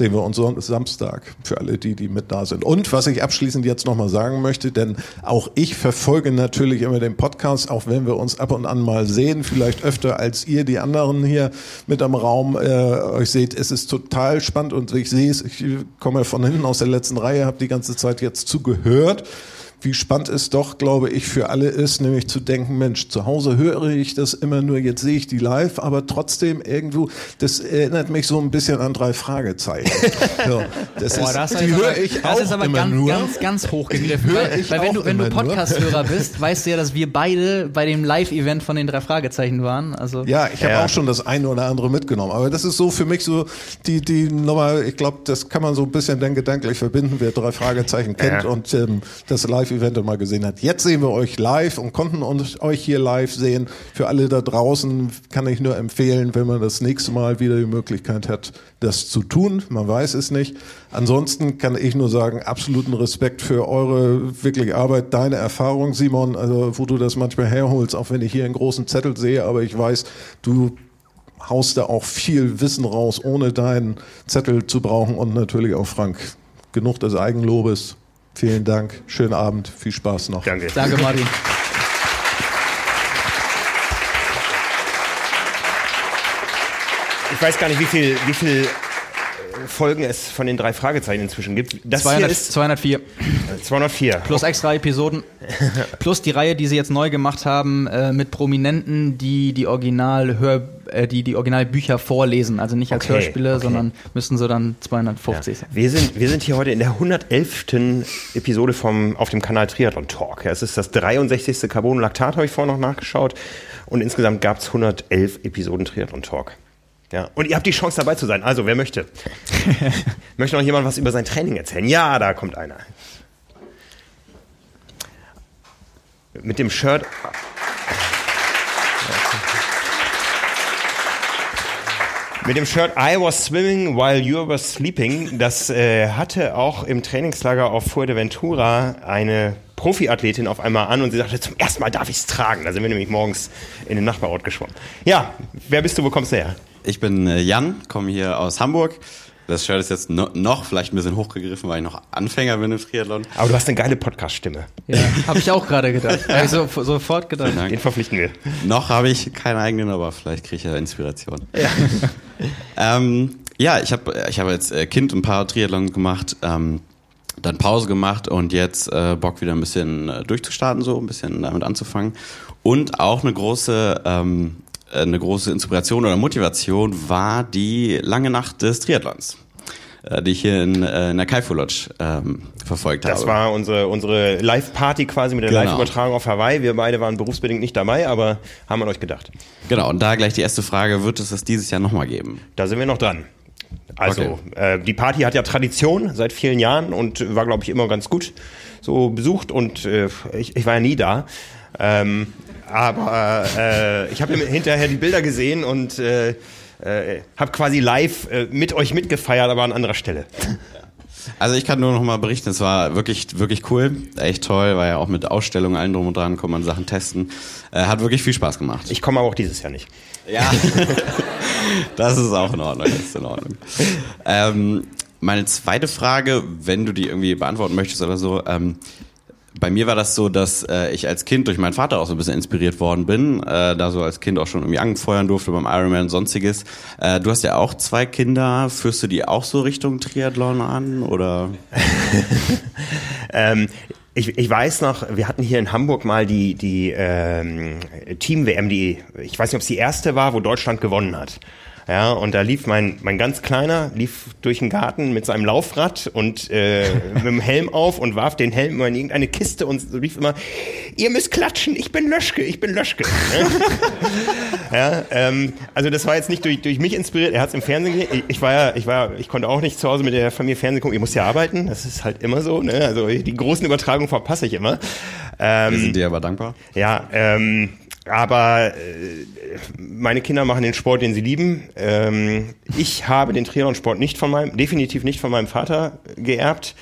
sehen wir uns Samstag für alle die, die mit da sind. Und was ich abschließend jetzt nochmal sagen möchte, denn auch ich verfolge natürlich immer den Podcast, auch wenn wir uns ab und an mal sehen, vielleicht öfter als ihr die anderen hier mit am Raum äh, euch seht. Es ist total spannend und ich sehe es, ich komme von hinten aus der letzten Reihe, habe die ganze Zeit jetzt zugehört wie spannend es doch, glaube ich, für alle ist, nämlich zu denken, Mensch, zu Hause höre ich das immer nur, jetzt sehe ich die live, aber trotzdem irgendwo, das erinnert mich so ein bisschen an drei Fragezeichen. so, das Boah, ist, das die höre aber, ich das auch ist aber immer ganz, nur. ganz, ganz höre Weil, weil wenn du, wenn du. Podcast-Hörer bist, weißt du ja, dass wir beide bei dem Live-Event von den drei Fragezeichen waren. Also Ja, ich habe Ja. auch schon das eine oder andere mitgenommen. Aber das ist so für mich so die, die Nummer, ich glaube, das kann man so ein bisschen dann gedanklich verbinden, wer drei Fragezeichen kennt Ja. und ähm, das Live-Event mal gesehen hat. Jetzt sehen wir euch live und konnten uns, euch hier live sehen. Für alle da draußen kann ich nur empfehlen, wenn man das nächste Mal wieder die Möglichkeit hat, das zu tun. Man weiß es nicht. Ansonsten kann ich nur sagen, absoluten Respekt für eure wirklich Arbeit, deine Erfahrung, Simon, also wo du das manchmal herholst, auch wenn ich hier einen großen Zettel sehe, aber ich weiß, du haust da auch viel Wissen raus, ohne deinen Zettel zu brauchen und natürlich auch Frank. Genug des Eigenlobes. Vielen Dank. Schönen Abend. Viel Spaß noch. Danke. danke Martin. Ich weiß gar nicht, wie viel, wie viel äh, Folgen es von den drei Fragezeichen inzwischen gibt. Das 200, hier ist 204. äh, 204. Plus extra Episoden. Plus die Reihe, die sie jetzt neu gemacht haben, äh, mit Prominenten, die die Original Hör, äh, die die Originalbücher vorlesen. Also nicht als Okay, Hörspiele, okay. sondern müssten so dann 250 sein. Wir sind, wir sind hier heute in der 111. Episode vom, auf dem Kanal Triathlon Talk. Ja, es ist das 63. Carbonlaktat, habe ich vorhin noch nachgeschaut. Und insgesamt gab es 111 Episoden Triathlon Talk. Ja, und ihr habt die Chance dabei zu sein. Also, wer möchte? möchte noch jemand was über sein Training erzählen? Ja, da kommt einer. Mit dem Shirt. Mit dem Shirt I was swimming while you were sleeping, das äh, hatte auch im Trainingslager auf Fuerteventura eine Profiathletin auf einmal an und sie sagte, zum ersten Mal darf ich es tragen. Da sind wir nämlich morgens in den Nachbarort geschwommen. Ja, wer bist du, wo kommst du her? Ich bin äh, Jan, komme hier aus Hamburg. Das Shirt ist jetzt no, noch vielleicht ein bisschen hochgegriffen, weil ich noch Anfänger bin im Triathlon. Aber du hast eine geile Podcast-Stimme. Ja, habe ich auch gerade gedacht. Hab ich so, sofort gedacht. Den verpflichten wir. Noch habe ich keinen eigenen, aber vielleicht kriege ich ja Inspiration. Ja, ähm, ja ich habe ich hab als äh, Kind ein paar Triathlon gemacht, ähm, dann Pause gemacht und jetzt äh, Bock wieder ein bisschen äh, durchzustarten, so ein bisschen damit anzufangen. Und auch eine große, ähm, äh, eine große Inspiration oder Motivation war die lange Nacht des Triathlons, äh, die ich hier in, äh, in der Kaifu Lodge ähm, verfolgt Das habe. war unsere, unsere Live-Party quasi mit der Genau. Live-Übertragung auf Hawaii. Wir beide waren berufsbedingt nicht dabei, aber haben an euch gedacht. Genau, und da gleich die erste Frage, wird es das dieses Jahr nochmal geben? Da sind wir noch dran. Also, äh, die Party hat ja Tradition seit vielen Jahren und war, glaube ich, immer ganz gut so besucht und äh, ich, ich war ja nie da. Ähm, aber äh, ich habe hinterher die Bilder gesehen und äh, äh, habe quasi live äh, mit euch mitgefeiert, aber an anderer Stelle. Also ich kann nur noch mal berichten, es war wirklich, wirklich cool, echt toll, war ja auch mit Ausstellungen, allen drum und dran, kann man Sachen testen. Äh, hat wirklich viel Spaß gemacht. Ich komme aber auch dieses Jahr nicht. Ja, das ist auch in Ordnung, das ist in Ordnung. Ähm, meine zweite Frage, wenn du die irgendwie beantworten möchtest oder so, ähm, bei mir war das so, dass äh, ich als Kind durch meinen Vater auch so ein bisschen inspiriert worden bin, äh, da so als Kind auch schon irgendwie angefeuern durfte beim Ironman und sonstiges. Äh, du hast ja auch zwei Kinder, führst du die auch so Richtung Triathlon an oder? Ähm, ich, ich weiß noch, wir hatten hier in Hamburg mal die, die ähm, Team-WM, die, ich weiß nicht, ob es die erste war, wo Deutschland gewonnen hat. Ja, und da lief mein, mein ganz Kleiner, lief durch den Garten mit seinem Laufrad und äh, mit dem Helm auf und warf den Helm immer in irgendeine Kiste und rief immer, ihr müsst klatschen, ich bin Löschke, ich bin Löschke. ja, ähm, also das war jetzt nicht durch, durch mich inspiriert, er hat es im Fernsehen gesehen. Ich, ich war ja, ich war, ich konnte auch nicht zu Hause mit der Familie Fernsehen gucken, ich muss ja arbeiten, das ist halt immer so, ne? Also die großen Übertragungen verpasse ich immer. Ähm, Wir sind dir aber dankbar. ja, ähm, aber äh, meine Kinder machen den Sport, den sie lieben. Ähm, ich habe den Triathlon-Sport nicht von meinem, definitiv nicht von meinem Vater geerbt.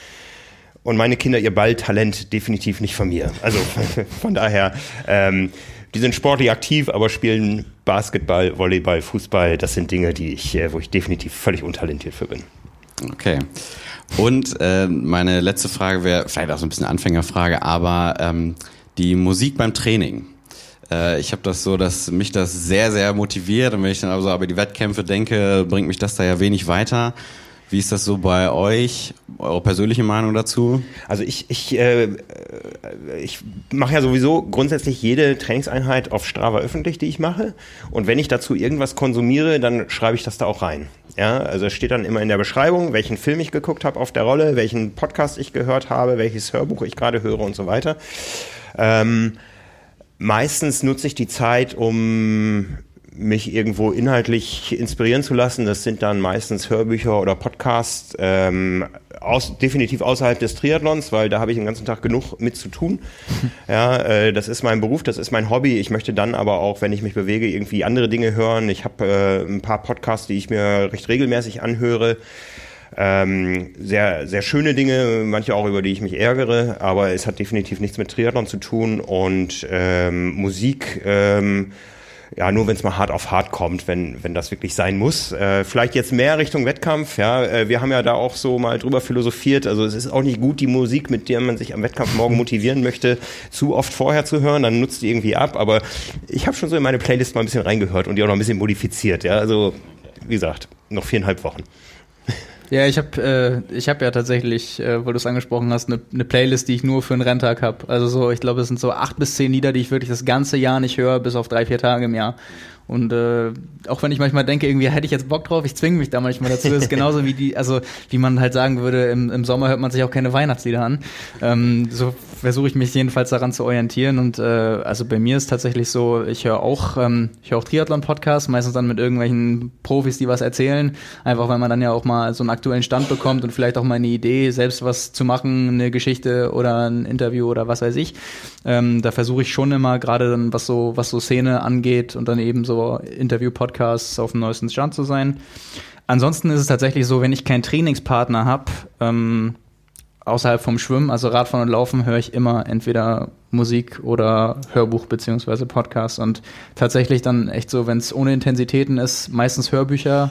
Und meine Kinder ihr Balltalent definitiv nicht von mir. Also von daher, ähm, die sind sportlich aktiv, aber spielen Basketball, Volleyball, Fußball. Das sind Dinge, die ich, äh, wo ich definitiv völlig untalentiert für bin. Okay. Und äh, meine letzte Frage wäre vielleicht auch so ein bisschen Anfängerfrage, aber ähm, die Musik beim Training. Äh, ich habe das so, dass mich das sehr, sehr motiviert und wenn ich dann aber die Wettkämpfe denke, bringt mich das da ja wenig weiter. Wie ist das so bei euch? Eure persönliche Meinung dazu? Also ich, ich, äh, ich mache ja sowieso grundsätzlich jede Trainingseinheit auf Strava öffentlich, die ich mache. Und wenn ich dazu irgendwas konsumiere, dann schreibe ich das da auch rein. Ja, also es steht dann immer in der Beschreibung, welchen Film ich geguckt habe auf der Rolle, welchen Podcast ich gehört habe, welches Hörbuch ich gerade höre und so weiter. Ähm, meistens nutze ich die Zeit, um mich irgendwo inhaltlich inspirieren zu lassen. Das sind dann meistens Hörbücher oder Podcasts, ähm, aus, definitiv außerhalb des Triathlons, weil da habe ich den ganzen Tag genug mit zu tun. Ja, äh, das ist mein Beruf, das ist mein Hobby. Ich möchte dann aber auch, wenn ich mich bewege, irgendwie andere Dinge hören. Ich habe äh, ein paar Podcasts, die ich mir recht regelmäßig anhöre. Ähm, sehr, sehr schöne Dinge, manche auch über die ich mich ärgere, aber es hat definitiv nichts mit Triathlon zu tun und ähm, Musik. Ähm, ja, nur wenn es mal hart auf hart kommt, wenn, wenn das wirklich sein muss. Äh, vielleicht jetzt mehr Richtung Wettkampf, ja. Äh, wir haben ja da auch so mal drüber philosophiert. Also es ist auch nicht gut, die Musik, mit der man sich am Wettkampf morgen motivieren möchte, zu oft vorher zu hören, dann nutzt die irgendwie ab. Aber ich habe schon so in meine Playlist mal ein bisschen reingehört und die auch noch ein bisschen modifiziert, ja. Also, wie gesagt, noch viereinhalb Wochen. Ja, ich habe äh, ich hab ja tatsächlich, äh, weil du es angesprochen hast, eine ne Playlist, die ich nur für einen Renntag habe. Also so, ich glaube, es sind so acht bis zehn Lieder, die ich wirklich das ganze Jahr nicht höre, bis auf drei, vier Tage im Jahr. Und äh, auch wenn ich manchmal denke, irgendwie hätte ich jetzt Bock drauf, ich zwinge mich da manchmal dazu. Das ist genauso wie die, also wie man halt sagen würde, im, im Sommer hört man sich auch keine Weihnachtslieder an. Ähm, so versuche ich mich jedenfalls daran zu orientieren. Und äh, also bei mir ist tatsächlich so, ich höre auch, ähm, ich höre auch Triathlon-Podcasts, meistens dann mit irgendwelchen Profis, die was erzählen. Einfach weil man dann ja auch mal so einen aktuellen Stand bekommt und vielleicht auch mal eine Idee, selbst was zu machen, eine Geschichte oder ein Interview oder was weiß ich. Ähm, da versuche ich schon immer, gerade dann, was so, was so Szene angeht und dann eben so Interview-Podcasts auf dem neuesten Stand zu sein. Ansonsten ist es tatsächlich so, wenn ich keinen Trainingspartner habe, ähm, außerhalb vom Schwimmen, also Radfahren und Laufen, höre ich immer entweder Musik oder Hörbuch beziehungsweise Podcast. Und tatsächlich dann echt so, wenn es ohne Intensitäten ist, meistens Hörbücher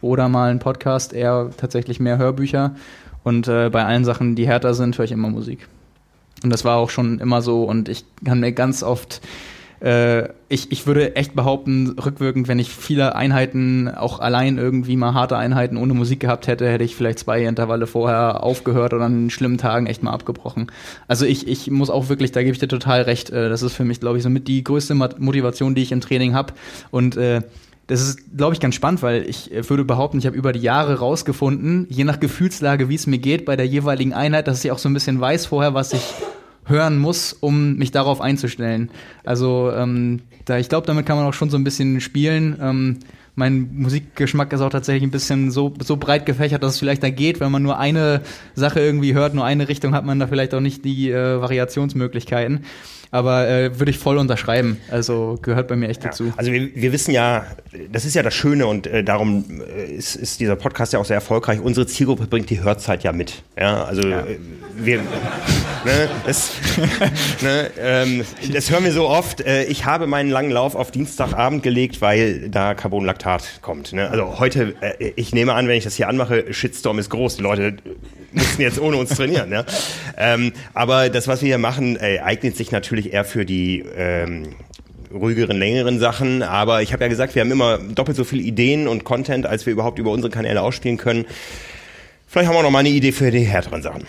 oder mal ein Podcast, eher tatsächlich mehr Hörbücher. Und äh, bei allen Sachen, die härter sind, höre ich immer Musik. Und das war auch schon immer so. Und ich kann mir ganz oft äh, ich, ich würde echt behaupten, rückwirkend, wenn ich viele Einheiten, auch allein irgendwie mal harte Einheiten ohne Musik gehabt hätte, hätte ich vielleicht zwei Intervalle vorher aufgehört oder an schlimmen Tagen echt mal abgebrochen. Also ich, ich muss auch wirklich, da gebe ich dir total recht, äh, das ist für mich, glaube ich, somit die größte Motivation, die ich im Training habe. Und äh, das ist, glaube ich, ganz spannend, weil ich äh, würde behaupten, ich habe über die Jahre rausgefunden, je nach Gefühlslage, wie es mir geht bei der jeweiligen Einheit, dass ich auch so ein bisschen weiß vorher, was ich hören muss, um mich darauf einzustellen. Also ähm, da, ich glaube, damit kann man auch schon so ein bisschen spielen. Ähm, mein Musikgeschmack ist auch tatsächlich ein bisschen so, so breit gefächert, dass es vielleicht da geht, wenn man nur eine Sache irgendwie hört, nur eine Richtung, hat man da vielleicht auch nicht die äh, Variationsmöglichkeiten. Aber äh, würde ich voll unterschreiben. Also gehört bei mir echt dazu. Ja, also wir, wir wissen ja, das ist ja das Schöne und äh, darum äh, ist, ist dieser Podcast ja auch sehr erfolgreich. Unsere Zielgruppe bringt die Hörzeit ja mit. Ja, also ja. Äh, wir, ne, das, ne, ähm, das hören wir so oft. Äh, ich habe meinen langen Lauf auf Dienstagabend gelegt, weil da Carbonlaktat kommt. Ne? Also heute, äh, ich nehme an, wenn ich das hier anmache, Shitstorm ist groß. Die Leute müssen jetzt ohne uns trainieren. Ja? Ähm, aber das, was wir hier machen, äh, eignet sich natürlich eher für die ähm, ruhigeren, längeren Sachen. Aber ich habe ja gesagt, wir haben immer doppelt so viele Ideen und Content, als wir überhaupt über unsere Kanäle ausspielen können. Vielleicht haben wir noch mal eine Idee für die härteren Sachen.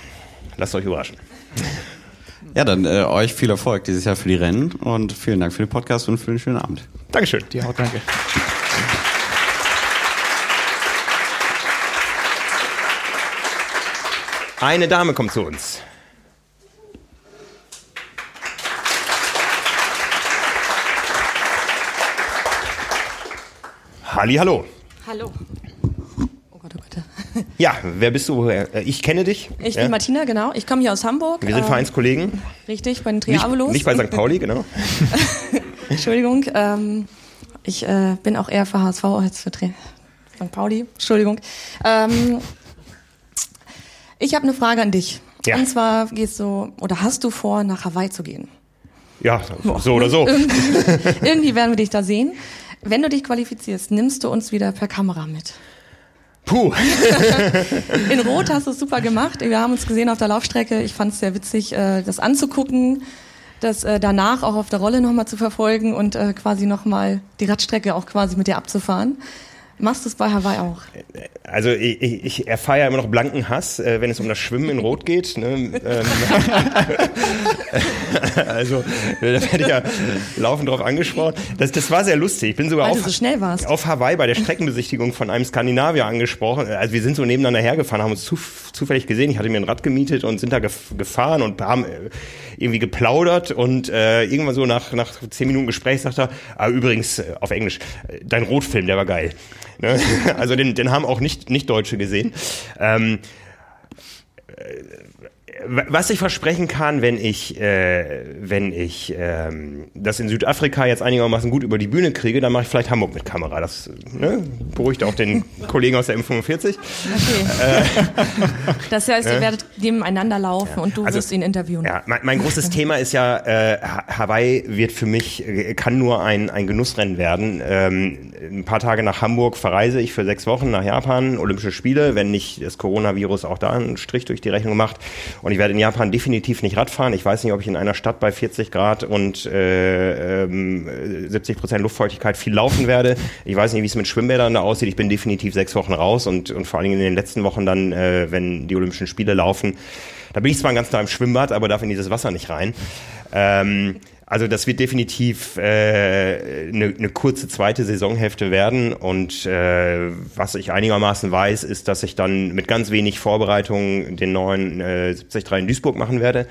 Lasst euch überraschen. Ja, dann äh, euch viel Erfolg dieses Jahr für die Rennen und vielen Dank für den Podcast und für den schönen Abend. Dankeschön. Dir auch, danke. Eine Dame kommt zu uns. Halli, hallo. Hallo. Oh Gott, oh Gott. Ja, wer bist du? Äh, Ich kenne dich. Ich ja. bin Martina, genau. Ich komme hier aus Hamburg. Wir sind Ähm, Vereinskollegen. Richtig, bei den Nicht, Triabolos. nicht bei St. Pauli, genau. Entschuldigung. Ähm, ich äh, bin auch eher für HSV als für Tri St. Pauli. Entschuldigung. Ähm, ich habe eine Frage an dich. Ja. Und zwar gehst du oder hast du vor, nach Hawaii zu gehen? Ja, so oder so. Irgendwie, irgendwie werden wir dich da sehen. Wenn du dich qualifizierst, nimmst du uns wieder per Kamera mit. Puh. In Rot hast du es super gemacht. Wir haben uns gesehen auf der Laufstrecke. Ich fand es sehr witzig, äh, das anzugucken, das äh, danach auch auf der Rolle nochmal zu verfolgen und äh, quasi nochmal die Radstrecke auch quasi mit dir abzufahren. Machst du es bei Hawaii auch? Also ich, ich, ich erfahre ja immer noch blanken Hass, äh, wenn es um das Schwimmen in Rot geht. Ne? Ähm, also da werde ich ja laufend drauf angesprochen. Das, das war sehr lustig. Ich bin sogar Weil auf, so auf Hawaii bei der Streckenbesichtigung von einem Skandinavier angesprochen. Also wir sind so nebeneinander hergefahren, haben uns zu, zufällig gesehen. Ich hatte mir ein Rad gemietet und sind da gef gefahren und haben äh, irgendwie geplaudert und äh, irgendwann so nach, nach zehn Minuten Gespräch sagt er, ah, übrigens äh, auf Englisch, äh, dein Rotfilm, der war geil. Ne? Also den, den haben auch nicht, nicht Deutsche gesehen. Ähm, was ich versprechen kann, wenn ich, äh, wenn ich ähm, das in Südafrika jetzt einigermaßen gut über die Bühne kriege, dann mache ich vielleicht Hamburg mit Kamera. Das ne, beruhigt auch den Kollegen aus der M45. Okay. das heißt, ihr werdet nebeneinander laufen und du Also, wirst ihn interviewen. Ja, mein, mein großes Thema ist ja, äh, Ha- Hawaii wird für mich, äh, kann nur ein, ein Genussrennen werden. Ähm, ein paar Tage nach Hamburg verreise ich für sechs Wochen nach Japan, Olympische Spiele, wenn nicht das Coronavirus auch da einen Strich durch die Rechnung macht. Und ich werde in Japan definitiv nicht Radfahren. Ich weiß nicht, ob ich in einer Stadt bei 40 Grad und äh, ähm, 70 Prozent Luftfeuchtigkeit viel laufen werde. Ich weiß nicht, wie es mit Schwimmbädern da aussieht. Ich bin definitiv sechs Wochen raus und, und vor allen Dingen in den letzten Wochen dann, äh, wenn die Olympischen Spiele laufen, da bin ich zwar ganz nah im Schwimmbad, aber darf in dieses Wasser nicht rein. Ähm, also das wird definitiv eine äh, ne, ne kurze zweite Saisonhälfte werden und äh, was ich einigermaßen weiß, ist, dass ich dann mit ganz wenig Vorbereitung den neuen äh, 73 in Duisburg machen werde.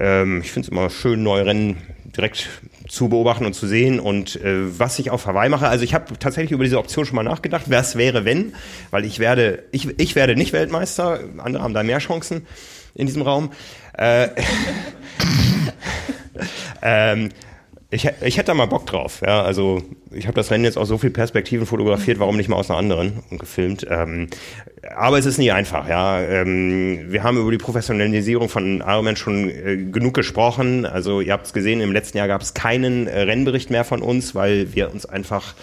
Ähm, ich finde es immer schön, neue Rennen direkt zu beobachten und zu sehen und äh, was ich auf Hawaii mache. Also ich habe tatsächlich über diese Option schon mal nachgedacht, was wäre wenn, weil ich werde, ich, ich werde nicht Weltmeister, andere haben da mehr Chancen in diesem Raum. Äh, ähm, ich, ich hätte da mal Bock drauf. Ja, also ich habe das Rennen jetzt aus so viel Perspektiven fotografiert, warum nicht mal aus einer anderen und gefilmt. Ähm, aber es ist nie einfach. Ja, ähm, wir haben über die Professionalisierung von Ironman schon äh, genug gesprochen. Also ihr habt es gesehen, im letzten Jahr gab es keinen äh, Rennbericht mehr von uns, weil wir uns einfach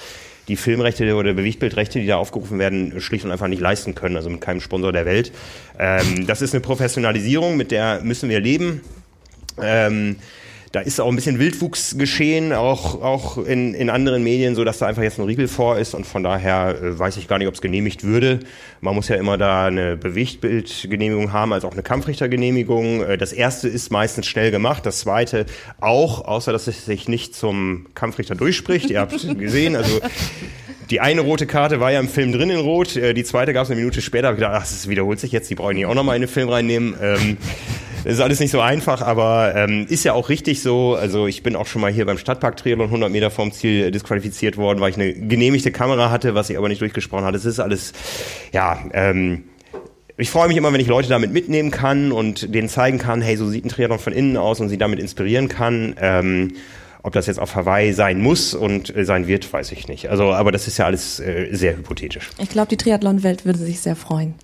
die Filmrechte oder Bewegtbildrechte, die da aufgerufen werden, schlicht und einfach nicht leisten können, also mit keinem Sponsor der Welt. Ähm, das ist eine Professionalisierung, mit der müssen wir leben. Ähm, da ist auch ein bisschen Wildwuchs geschehen, auch, auch in, in anderen Medien, so dass da einfach jetzt ein Riegel vor ist und von daher äh, weiß ich gar nicht, ob es genehmigt würde. Man muss ja immer da eine Bewegtbildgenehmigung haben, als auch eine Kampfrichtergenehmigung. Äh, das erste ist meistens schnell gemacht, das zweite auch, außer dass es sich nicht zum Kampfrichter durchspricht. Ihr habt gesehen, also die eine rote Karte war ja im Film drin in Rot, äh, die zweite gab es eine Minute später. Hab ich gedacht, ach, das wiederholt sich jetzt, die brauche ich nicht auch nochmal in den Film reinnehmen. Ähm, das ist alles nicht so einfach, aber ähm, ist ja auch richtig so. Also ich bin auch schon mal hier beim Stadtpark Triathlon 100 Meter vorm Ziel disqualifiziert worden, weil ich eine genehmigte Kamera hatte, was ich aber nicht durchgesprochen hatte. Es ist alles, ja, ähm, ich freue mich immer, wenn ich Leute damit mitnehmen kann und denen zeigen kann, hey, so sieht ein Triathlon von innen aus und sie damit inspirieren kann. Ähm, ob das jetzt auf Hawaii sein muss und äh, sein wird, weiß ich nicht. Also, aber das ist ja alles äh, sehr hypothetisch. Ich glaube, die Triathlon-Welt würde sich sehr freuen.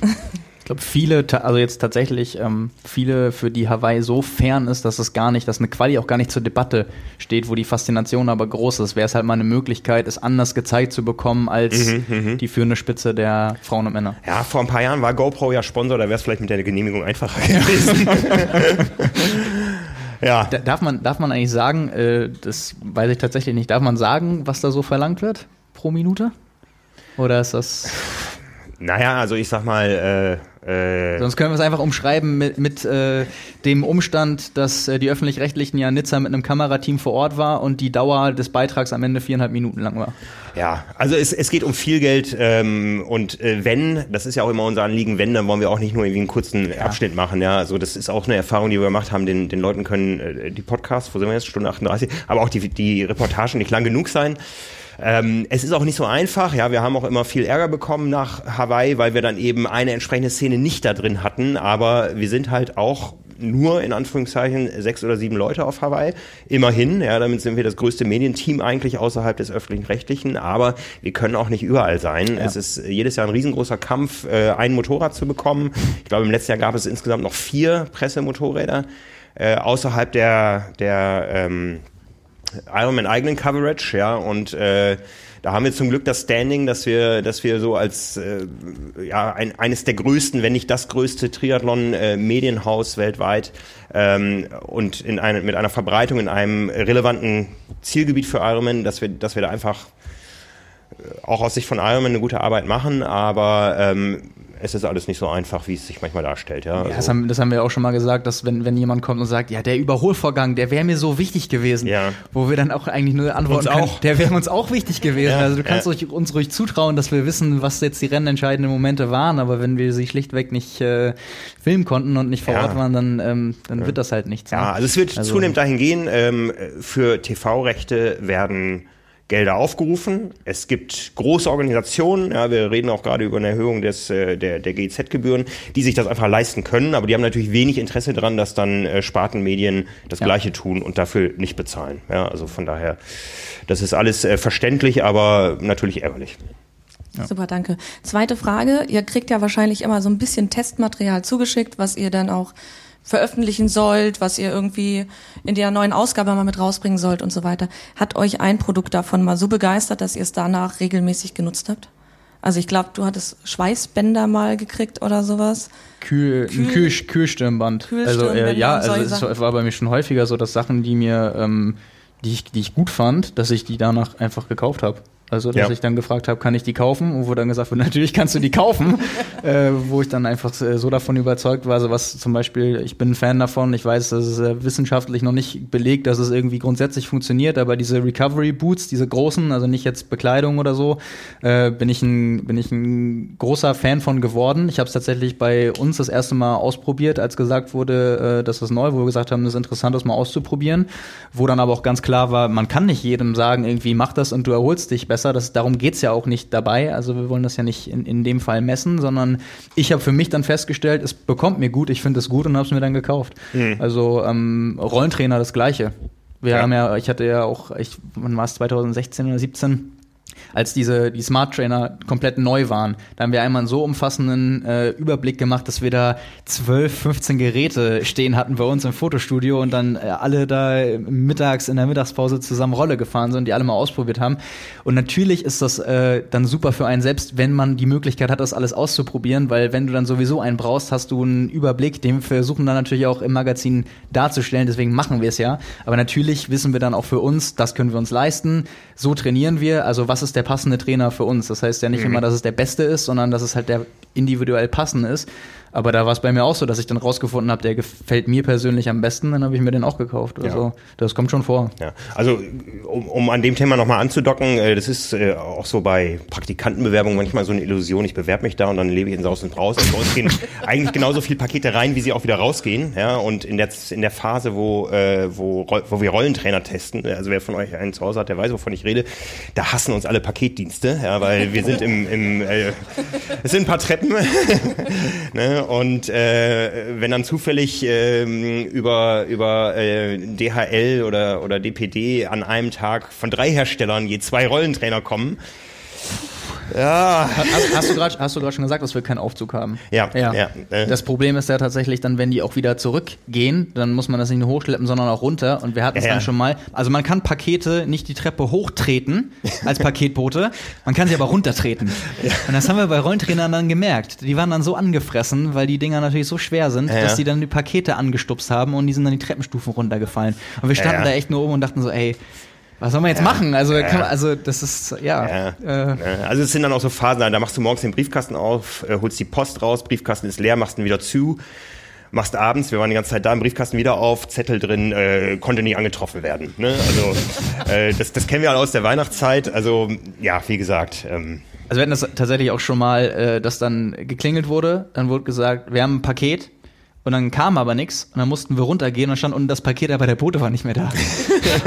Ich glaube, viele, also jetzt tatsächlich ähm, viele, für die Hawaii so fern ist, dass es gar nicht, dass eine Quali auch gar nicht zur Debatte steht, wo die Faszination aber groß ist, wäre es halt mal eine Möglichkeit, es anders gezeigt zu bekommen als die führende Spitze der Frauen und Männer. Ja, vor ein paar Jahren war GoPro ja Sponsor, da wäre es vielleicht mit der Genehmigung einfacher gewesen. ja. Da, darf, man, darf man eigentlich sagen, äh, das weiß ich tatsächlich nicht, darf man sagen, was da so verlangt wird pro Minute? Oder ist das. Naja, also ich sag mal, äh, äh, Sonst können wir es einfach umschreiben mit, mit äh, dem Umstand, dass äh, die öffentlich-rechtlichen ja Nizza mit einem Kamerateam vor Ort war und die Dauer des Beitrags am Ende viereinhalb Minuten lang war. ja, also es, es geht um viel Geld ähm, und äh, wenn, das ist ja auch immer unser Anliegen, wenn, dann wollen wir auch nicht nur irgendwie einen kurzen Abschnitt machen, ja, also das ist auch eine Erfahrung, die wir gemacht haben, den, den Leuten können äh, die Podcasts, wo sind wir jetzt, Stunde 38, aber auch die, die Reportagen nicht lang genug sein. Ähm, es ist auch nicht so einfach, ja, wir haben auch immer viel Ärger bekommen nach Hawaii, weil wir dann eben eine entsprechende Szene nicht da drin hatten, aber wir sind halt auch nur in Anführungszeichen sechs oder sieben Leute auf Hawaii. Immerhin, ja, damit sind wir das größte Medienteam eigentlich außerhalb des öffentlichen Rechtlichen, aber wir können auch nicht überall sein. Es ist jedes Jahr ein riesengroßer Kampf, äh, ein Motorrad zu bekommen. Ich glaube, im letzten Jahr gab es insgesamt noch vier Pressemotorräder äh, außerhalb der, der ähm, Ironman eigenen Coverage, ja, und äh, da haben wir zum Glück das Standing, dass wir, dass wir so als äh, ja ein, eines der größten, wenn nicht das größte Triathlon-Medienhaus weltweit ähm, und in eine, mit einer Verbreitung in einem relevanten Zielgebiet für Ironman, dass wir, dass wir da einfach auch aus Sicht von Ironman eine gute Arbeit machen, aber ähm, es ist alles nicht so einfach, wie es sich manchmal darstellt. Ja, Ja, also, das, haben, das haben wir auch schon mal gesagt, dass wenn, wenn jemand kommt und sagt, ja, der Überholvorgang, der wäre mir so wichtig gewesen, Ja. wo wir dann auch eigentlich nur antworten Uns können, auch. der wäre uns auch wichtig gewesen. Ja, also du kannst ja. ruhig, uns ruhig zutrauen, dass wir wissen, was jetzt die rennentscheidenden Momente waren, aber wenn wir sie schlichtweg nicht äh, filmen konnten und nicht vor Ja. Ort waren, dann, ähm, dann wird das halt nichts. ne? Ja, also es wird Also- zunehmend dahin gehen, ähm, für TV-Rechte werden Gelder aufgerufen. Es gibt große Organisationen, ja, wir reden auch gerade über eine Erhöhung des, äh, der, der GEZ-Gebühren, die sich das einfach leisten können, aber die haben natürlich wenig Interesse daran, dass dann äh, Spartenmedien das Ja. Gleiche tun und dafür nicht bezahlen. Ja, also von daher, das ist alles äh, verständlich, aber natürlich ärgerlich. Super, danke. Zweite Frage. Ihr kriegt ja wahrscheinlich immer so ein bisschen Testmaterial zugeschickt, was ihr dann auch veröffentlichen sollt, was ihr irgendwie in der neuen Ausgabe mal mit rausbringen sollt und so weiter. Hat euch ein Produkt davon mal so begeistert, dass ihr es danach regelmäßig genutzt habt? Also ich glaube, du hattest Schweißbänder mal gekriegt oder sowas. Kühl, Kühl- ein Kühl, Kühlstirnband. Also äh, ja, also es Sachen. war bei mir schon häufiger so, dass Sachen, die mir, ähm, die ich, die ich gut fand, dass ich die danach einfach gekauft habe. Also dass Ja. ich dann gefragt habe, kann ich die kaufen? Und wo dann gesagt wurde, natürlich kannst du die kaufen. äh, wo ich dann einfach äh, so davon überzeugt war, also was zum Beispiel, ich bin ein Fan davon, ich weiß, das ist äh, wissenschaftlich noch nicht belegt, dass es irgendwie grundsätzlich funktioniert, aber diese Recovery Boots, diese großen, also nicht jetzt Bekleidung oder so, äh, bin ich ein bin ich ein großer Fan von geworden. Ich habe es tatsächlich bei uns das erste Mal ausprobiert, als gesagt wurde, äh, dass das neu, wo wir gesagt haben, das ist interessant, das mal auszuprobieren, wo dann aber auch ganz klar war, man kann nicht jedem sagen, irgendwie mach das und du erholst dich besser. Das, darum geht's ja auch nicht dabei. Also wir wollen das ja nicht in, in dem Fall messen, sondern ich habe für mich dann festgestellt, es bekommt mir gut, ich finde es gut und habe es mir dann gekauft. Also ähm, Rollentrainer das gleiche. Wir Ja. haben ja, ich hatte ja auch, ich, wann war es 2016 oder 17? Als diese die Smart Trainer komplett neu waren. Da haben wir einmal einen so umfassenden äh, Überblick gemacht, dass wir da 12, 15 Geräte stehen hatten bei uns im Fotostudio und dann äh, alle da mittags in der Mittagspause zusammen Rolle gefahren sind, die alle mal ausprobiert haben. Und natürlich ist das äh, dann super für einen selbst, wenn man die Möglichkeit hat, das alles auszuprobieren, weil wenn du dann sowieso einen brauchst, hast du einen Überblick, den wir versuchen dann natürlich auch im Magazin darzustellen, deswegen machen wir es ja. Aber natürlich wissen wir dann auch für uns, das können wir uns leisten, so trainieren wir, also was ist der passende Trainer für uns? Das heißt ja nicht immer, dass es der beste ist, sondern dass es halt der individuell passende ist. Aber da war es bei mir auch so, dass ich dann rausgefunden habe, der gefällt mir persönlich am besten, dann habe ich mir den auch gekauft. Also das kommt schon vor. Ja, also um, um an dem Thema nochmal anzudocken, äh, das ist äh, auch so bei Praktikantenbewerbungen manchmal so eine Illusion. Ich bewerbe mich da und dann lebe ich in Saus und Braus. Und bei uns gehen eigentlich genauso viele Pakete rein, wie sie auch wieder rausgehen. Ja, und in der, in der Phase, wo, äh, wo, wo wir Rollentrainer testen, also wer von euch einen zu Hause hat, der weiß, wovon ich rede, da hassen uns alle Paketdienste, ja, weil wir sind im, im äh, es sind ein paar Treppen. ne? Und äh, wenn dann zufällig ähm, über, über äh, DHL oder, oder DPD an einem Tag von drei Herstellern je zwei Rollentrainer kommen, ja, Hast, hast du gerade schon gesagt, dass wir keinen Aufzug haben? Ja, ja. ja. Das Problem ist ja tatsächlich dann, wenn die auch wieder zurückgehen, dann muss man das nicht nur hochschleppen, sondern auch runter. Und wir hatten es Ja, ja. dann schon mal. Also man kann Pakete nicht die Treppe hochtreten als Paketbote, man kann sie aber runtertreten. Und das haben wir bei Rollentrainern dann gemerkt. Die waren dann so angefressen, weil die Dinger natürlich so schwer sind, Ja, dass ja. die dann die Pakete angestupst haben und die sind dann die Treppenstufen runtergefallen. Und wir standen Ja, ja. da echt nur oben und dachten so, ey, was soll man jetzt machen? Also, kann man, also das ist ja. Ja. Äh, Äh, Also es sind dann auch so Phasen, da machst du morgens den Briefkasten auf, äh, holst die Post raus, Briefkasten ist leer, machst ihn wieder zu, machst abends, wir waren die ganze Zeit da, im Briefkasten wieder auf, Zettel drin, äh, konnte nicht angetroffen werden. Ne? Also äh, das, das kennen wir alle aus der Weihnachtszeit. Also ja, wie gesagt, ähm, Also wir hatten das tatsächlich auch schon mal, äh, dass dann geklingelt wurde, dann wurde gesagt, wir haben ein Paket und dann kam aber nichts und dann mussten wir runtergehen und stand unten das Paket, aber der Bote war nicht mehr da.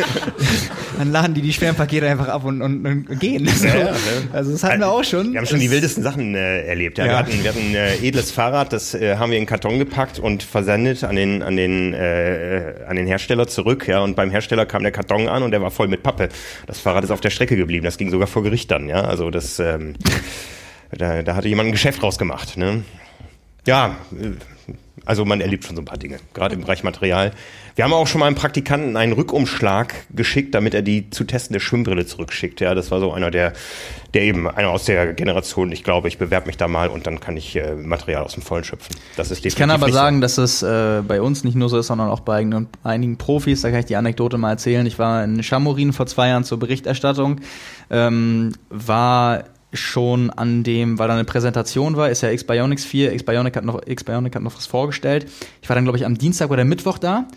dann laden die die schweren Pakete einfach ab und, und, und gehen. So. Ja, ja, ne? Also das hatten wir auch schon. Wir haben schon die Das- wildesten Sachen äh, erlebt. Ja. Wir hatten, wir hatten ein äh, edles Fahrrad, das äh, haben wir in den Karton gepackt und versendet an den, an den, äh, an den Hersteller zurück. Ja. Und beim Hersteller kam der Karton an und der war voll mit Pappe. Das Fahrrad ist auf der Strecke geblieben. Das ging sogar vor Gericht dann. Ja. Also das, ähm, da, da hatte jemand ein Geschäft rausgemacht. Ne? Ja, äh, Also man erlebt schon so ein paar Dinge, gerade im Bereich Material. Wir haben auch schon mal einem Praktikanten einen Rückumschlag geschickt, damit er die zu testende Schwimmbrille zurückschickt. Ja, das war so einer der, der eben einer aus der Generation. Ich glaube, ich bewerbe mich da mal und dann kann ich äh, Material aus dem Vollen schöpfen. Das ist Ich kann aber sagen, dass es äh, bei uns nicht nur so ist, sondern auch bei einigen, einigen Profis. Da kann ich die Anekdote mal erzählen. Ich war in Chamorin vor zwei Jahren zur Berichterstattung, ähm, war schon an dem, weil da eine Präsentation war, ist ja X-Bionics 4, X-Bionic hat noch, X-Bionic hat noch was vorgestellt. Ich war dann, glaube ich, am Dienstag oder Mittwoch da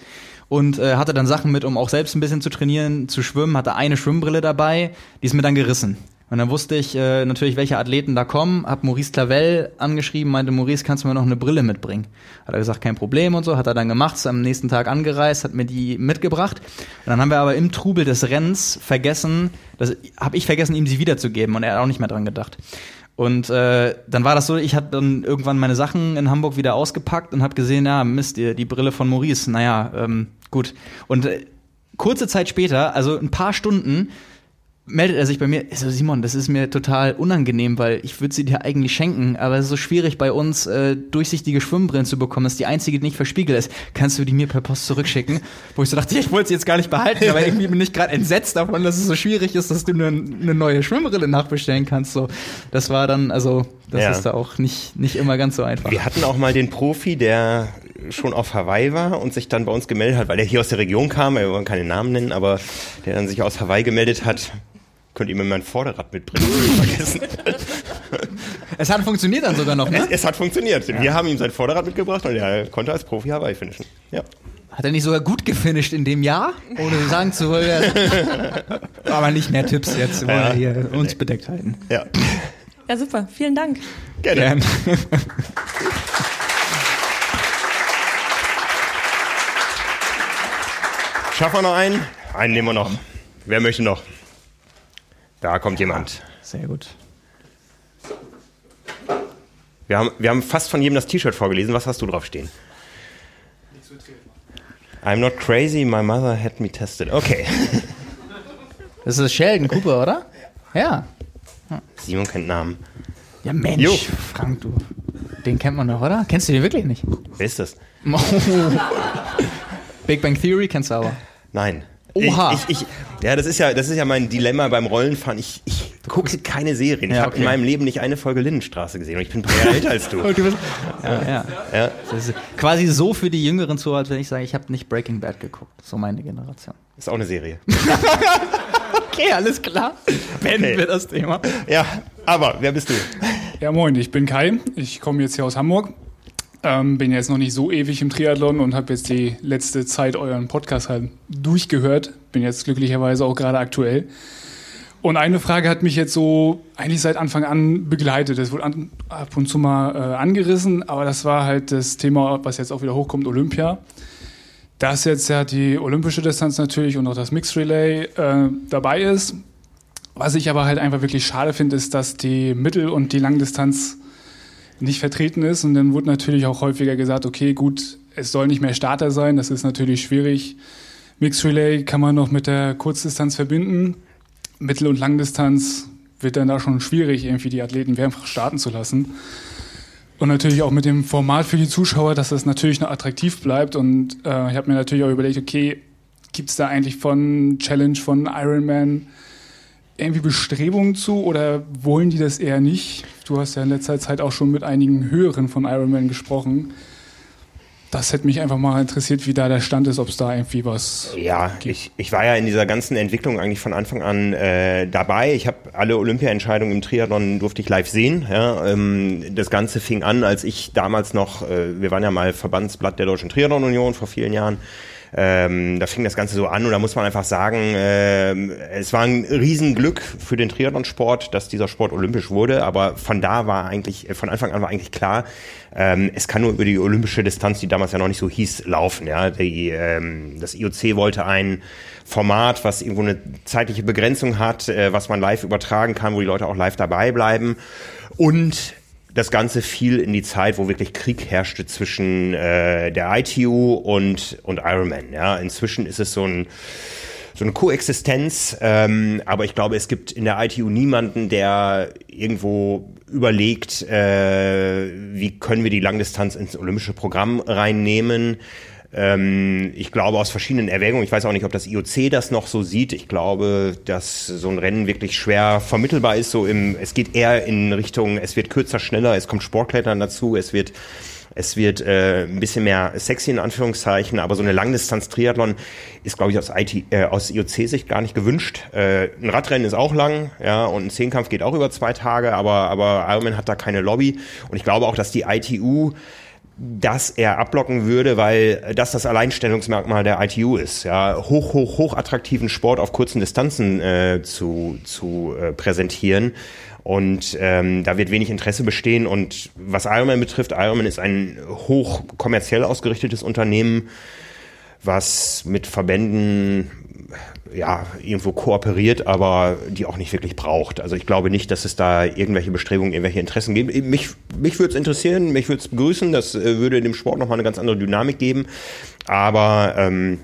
und äh, hatte dann Sachen mit, um auch selbst ein bisschen zu trainieren, zu schwimmen, hatte eine Schwimmbrille dabei, die ist mir dann gerissen. Und dann wusste ich äh, natürlich, welche Athleten da kommen, hab Maurice Clavel angeschrieben, meinte, Maurice, kannst du mir noch eine Brille mitbringen? Hat er gesagt, kein Problem und so, hat er dann gemacht, ist am nächsten Tag angereist, hat mir die mitgebracht. Und dann haben wir aber im Trubel des Rennens vergessen, das habe ich vergessen, ihm sie wiederzugeben und er hat auch nicht mehr dran gedacht. Und äh, dann war das so, ich hatte dann irgendwann meine Sachen in Hamburg wieder ausgepackt und habe gesehen, ja, Mist, die, die Brille von Maurice, naja, ähm, gut. Und äh, kurze Zeit später, also ein paar Stunden, meldet er sich bei mir, so Simon, das ist mir total unangenehm, weil ich würde sie dir eigentlich schenken, aber es ist so schwierig bei uns, äh, durchsichtige Schwimmbrillen zu bekommen. Das ist die einzige, die nicht verspiegelt ist. Kannst du die mir per Post zurückschicken? Wo ich so dachte, ich wollte sie jetzt gar nicht behalten, aber irgendwie bin ich gerade entsetzt davon, dass es so schwierig ist, dass du eine, eine neue Schwimmbrille nachbestellen kannst. So, das war dann, also, das Ja. ist da auch nicht, nicht immer ganz so einfach. Wir hatten auch mal den Profi, der schon auf Hawaii war und sich dann bei uns gemeldet hat, weil er hier aus der Region kam, wir wollen keine Namen nennen, aber der dann sich aus Hawaii gemeldet hat. Könnt ihr mir mein Vorderrad mitbringen? Vergessen. Es hat funktioniert dann sogar noch, Es, ne? es hat funktioniert. Wir haben ihm sein Vorderrad mitgebracht und er konnte als Profi Hawaii finishen. Ja. Hat er nicht sogar gut gefinisht in dem Jahr? Ohne sagen zu wollen. aber nicht mehr Tipps jetzt. Wir wollen ja hier uns bedeckt halten. ja. Ja, super. Vielen Dank. Gerne. Gern. Schaffen wir noch einen? Einen nehmen wir noch. Wer möchte noch? Da kommt jemand. Sehr gut. Wir haben, wir haben fast von jedem das T-Shirt vorgelesen. Was hast du drauf stehen? I'm not crazy, my mother had me tested. Okay. Das ist Sheldon Cooper, oder? Ja. Simon kennt Namen. Ja, Mensch, Jo. Frank, du. Den kennt man doch, oder? Kennst du den wirklich nicht? Wer ist das? Big Bang Theory kennst du aber. Nein. Oha. Ich, ich, ich, ja, das ist ja, das ist ja mein Dilemma beim Rollenfahren. Ich, ich gucke keine Serien. Ich Ja, habe in okay. meinem Leben nicht eine Folge Lindenstraße gesehen und ich bin drei Jahre älter als du. Ja, ja. Ja. Das ist quasi so für die Jüngeren zu, als wenn ich sage, ich habe nicht Breaking Bad geguckt. So meine Generation. Ist auch eine Serie. Okay, alles klar. Beenden Okay. wir das Thema. Ja, aber wer bist du? Ja, moin, ich bin Kai. Ich komme jetzt hier aus Hamburg. Ähm, bin jetzt noch nicht so ewig im Triathlon und habe jetzt die letzte Zeit euren Podcast halt durchgehört. Bin jetzt glücklicherweise auch gerade aktuell. Und eine Frage hat mich jetzt so eigentlich seit Anfang an begleitet. Das wurde an, ab und zu mal äh, angerissen, aber das war halt das Thema, was jetzt auch wieder hochkommt, Olympia. Dass jetzt ja die olympische Distanz natürlich und auch das Mixed Relay äh, dabei ist. Was ich aber halt einfach wirklich schade finde, ist, dass die Mittel- und die Langdistanz nicht vertreten ist. Und dann wurde natürlich auch häufiger gesagt, okay, gut, es soll nicht mehr Starter sein. Das ist natürlich schwierig. Mixed Relay kann man noch mit der Kurzdistanz verbinden. Mittel- und Langdistanz wird dann da schon schwierig, irgendwie die Athleten mehrfach starten zu lassen. Und natürlich auch mit dem Format für die Zuschauer, dass das natürlich noch attraktiv bleibt. Und äh, ich habe mir natürlich auch überlegt, okay, gibt es da eigentlich von Challenge, von Ironman irgendwie Bestrebungen zu oder wollen die das eher nicht? Du hast ja in letzter Zeit auch schon mit einigen Höheren von Ironman gesprochen. Das hätte mich einfach mal interessiert, wie da der Stand ist, ob es da irgendwie was. Ja, ich, ich war ja in dieser ganzen Entwicklung eigentlich von Anfang an äh, dabei. Ich habe alle Olympia-Entscheidungen im Triathlon durfte ich live sehen. Ja, ähm, das Ganze fing an, als ich damals noch, äh, wir waren ja mal Verbandsblatt der Deutschen Triathlon Union vor vielen Jahren. Ähm, da fing das Ganze so an und da muss man einfach sagen, ähm, es war ein Riesenglück für den Triathlonsport, dass dieser Sport olympisch wurde, aber von da war eigentlich, äh, von Anfang an war eigentlich klar, ähm, es kann nur über die olympische Distanz, die damals ja noch nicht so hieß, laufen. Ja? Die, ähm, das IOC wollte ein Format, was irgendwo eine zeitliche Begrenzung hat, äh, was man live übertragen kann, wo die Leute auch live dabei bleiben und das Ganze fiel in die Zeit, wo wirklich Krieg herrschte zwischen äh, der ITU und, und Ironman. Ja, inzwischen ist es so ein so eine Koexistenz, ähm, aber ich glaube, es gibt in der ITU niemanden, der irgendwo überlegt, äh, wie können wir die Langdistanz ins olympische Programm reinnehmen. Ähm, ich glaube aus verschiedenen Erwägungen, ich weiß auch nicht, ob das IOC das noch so sieht. Ich glaube, dass so ein Rennen wirklich schwer vermittelbar ist. So im, es geht eher in Richtung, es wird kürzer, schneller, es kommt Sportklettern dazu, es wird es wird äh, ein bisschen mehr sexy in Anführungszeichen, aber so eine Langdistanz-Triathlon ist, glaube ich, aus, IT, äh, aus IOC-Sicht gar nicht gewünscht. Äh, ein Radrennen ist auch lang, ja, und ein Zehnkampf geht auch über zwei Tage, aber, aber Ironman hat da keine Lobby. Und ich glaube auch, dass die ITU das er abblocken würde, weil das das Alleinstellungsmerkmal der ITU ist, ja, hoch, hoch, hoch attraktiven Sport auf kurzen Distanzen äh, zu, zu äh, präsentieren. Und ähm, da wird wenig Interesse bestehen. Und was Ironman betrifft, Ironman ist ein hoch kommerziell ausgerichtetes Unternehmen, was mit Verbänden ja, irgendwo kooperiert, aber die auch nicht wirklich braucht. Also ich glaube nicht, dass es da irgendwelche Bestrebungen, irgendwelche Interessen gibt. Mich, mich würde es interessieren, mich würde es begrüßen, das äh, würde dem Sport nochmal eine ganz andere Dynamik geben. Aber ähm,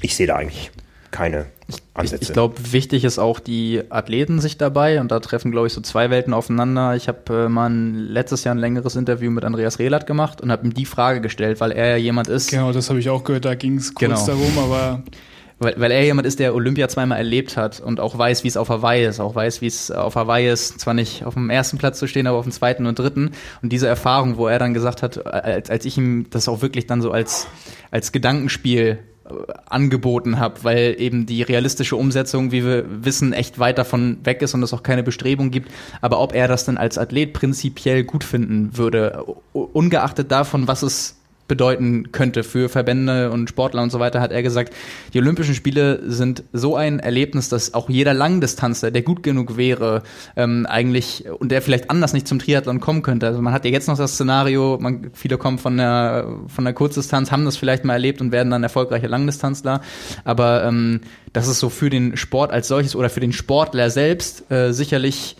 ich sehe da eigentlich keine Ansätze. Ich, ich glaube, wichtig ist auch die Athleten sich dabei und da treffen, glaube ich, so zwei Welten aufeinander. Ich habe äh, mal ein, letztes Jahr ein längeres Interview mit Andreas Rehlert gemacht und habe ihm die Frage gestellt, weil er ja jemand ist. Genau, das habe ich auch gehört, da ging es kurz genau. darum, aber weil, weil er jemand ist, der Olympia zweimal erlebt hat und auch weiß, wie es auf Hawaii ist, auch weiß, wie es auf Hawaii ist, zwar nicht auf dem ersten Platz zu stehen, aber auf dem zweiten und dritten. Und diese Erfahrung, wo er dann gesagt hat, als, als ich ihm das auch wirklich dann so als, als Gedankenspiel äh, angeboten habe, weil eben die realistische Umsetzung, wie wir wissen, echt weit davon weg ist und es auch keine Bestrebung gibt. Aber ob er das dann als Athlet prinzipiell gut finden würde, ungeachtet davon, was es bedeuten könnte für Verbände und Sportler und so weiter, hat er gesagt, die Olympischen Spiele sind so ein Erlebnis, dass auch jeder Langdistanzler, der gut genug wäre, ähm, eigentlich und der vielleicht anders nicht zum Triathlon kommen könnte. Also man hat ja jetzt noch das Szenario, man, viele kommen von der von der Kurzdistanz, haben das vielleicht mal erlebt und werden dann erfolgreiche Langdistanzler. Aber ähm, das ist so für den Sport als solches oder für den Sportler selbst äh, sicherlich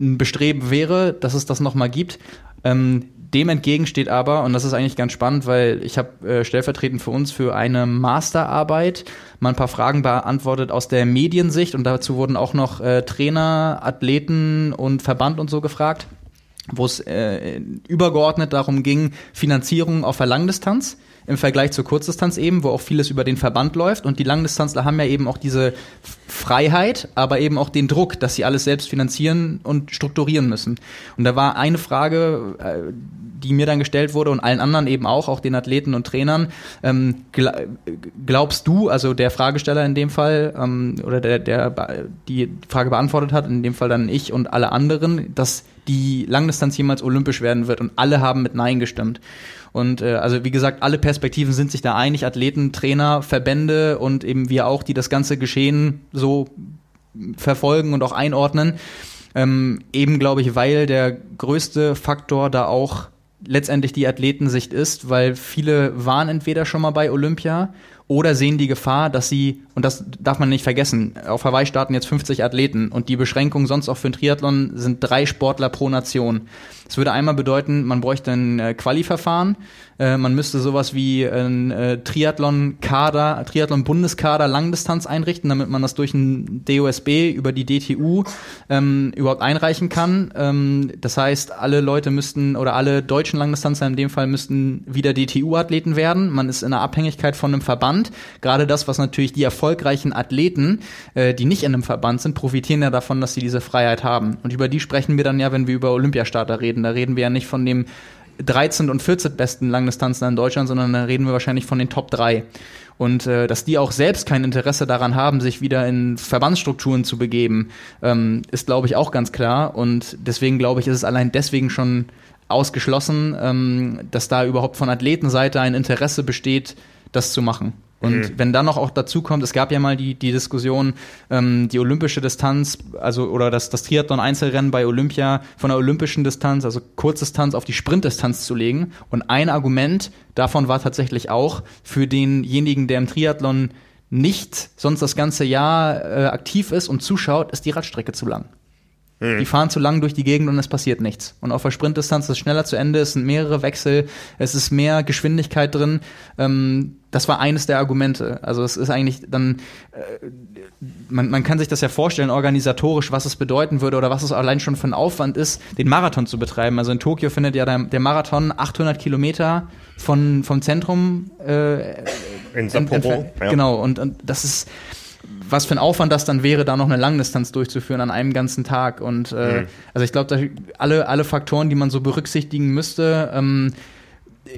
ein Bestreben wäre, dass es das nochmal gibt. Ähm, dem entgegen steht aber, und das ist eigentlich ganz spannend, weil ich habe äh, stellvertretend für uns für eine Masterarbeit mal ein paar Fragen beantwortet aus der Mediensicht. Und dazu wurden auch noch äh, Trainer, Athleten und Verband und so gefragt, wo es äh, übergeordnet darum ging, Finanzierung auf der Langdistanz im Vergleich zur Kurzdistanz eben, wo auch vieles über den Verband läuft. Und die Langdistanzler haben ja eben auch diese Freiheit, aber eben auch den Druck, dass sie alles selbst finanzieren und strukturieren müssen. Und da war eine Frage, äh, die mir dann gestellt wurde und allen anderen eben auch, auch den Athleten und Trainern. Ähm, glaubst du, also der Fragesteller in dem Fall, ähm, oder der, der die Frage beantwortet hat, in dem Fall dann ich und alle anderen, dass die Langdistanz jemals olympisch werden wird und alle haben mit Nein gestimmt. Und äh, also wie gesagt, alle Perspektiven sind sich da einig, Athleten, Trainer, Verbände und eben wir auch, die das ganze Geschehen so verfolgen und auch einordnen. Ähm, eben glaube ich, weil der größte Faktor da auch letztendlich die Athletensicht ist, weil viele waren entweder schon mal bei Olympia oder sehen die Gefahr, dass sie, und das darf man nicht vergessen, auf Hawaii starten jetzt 50 Athleten und die Beschränkung sonst auch für den Triathlon sind drei Sportler pro Nation. Das würde einmal bedeuten, man bräuchte ein äh, Quali-Verfahren, äh, man müsste sowas wie ein äh, Triathlon-Kader, Triathlon-Bundeskader Langdistanz einrichten, damit man das durch ein DOSB über die DTU ähm, überhaupt einreichen kann. Ähm, das heißt, alle Leute müssten oder alle deutschen Langdistanzer in dem Fall müssten wieder DTU-Athleten werden. Man ist in der Abhängigkeit von einem Verband. Gerade das, was natürlich die erfolgreichen Athleten, äh, die nicht in einem Verband sind, profitieren ja davon, dass sie diese Freiheit haben. Und über die sprechen wir dann ja, wenn wir über Olympiastarter reden reden. Da reden wir ja nicht von dem 13. und 14. besten Langdistanzler in Deutschland, sondern da reden wir wahrscheinlich von den Top 3. Und äh, dass die auch selbst kein Interesse daran haben, sich wieder in Verbandsstrukturen zu begeben, ähm, ist, glaube ich, auch ganz klar. Und deswegen, glaube ich, ist es allein deswegen schon ausgeschlossen, ähm, dass da überhaupt von Athletenseite ein Interesse besteht, das zu machen. Und mhm. wenn dann noch auch dazu kommt, es gab ja mal die, die Diskussion, ähm, die olympische Distanz, also oder das, das Triathlon-Einzelrennen bei Olympia von der olympischen Distanz, also Kurzdistanz auf die Sprintdistanz zu legen. Und ein Argument davon war tatsächlich auch für denjenigen, der im Triathlon nicht sonst das ganze Jahr äh, aktiv ist und zuschaut, ist die Radstrecke zu lang. Mhm. Die fahren zu lang durch die Gegend und es passiert nichts. Und auf der Sprintdistanz ist es schneller zu Ende, es sind mehrere Wechsel, es ist mehr Geschwindigkeit drin. Ähm, das war eines der Argumente. Also es ist eigentlich dann, äh, man, man kann sich das ja vorstellen, organisatorisch, was es bedeuten würde oder was es allein schon für ein Aufwand ist, den Marathon zu betreiben. Also in Tokio findet ja der, der Marathon 800 Kilometer von, vom Zentrum äh, in Sapporo. Ja. Genau, und, und das ist was für ein Aufwand das dann wäre, da noch eine Langdistanz durchzuführen an einem ganzen Tag. Und äh, mhm. also ich glaube, alle, alle Faktoren, die man so berücksichtigen müsste, ähm,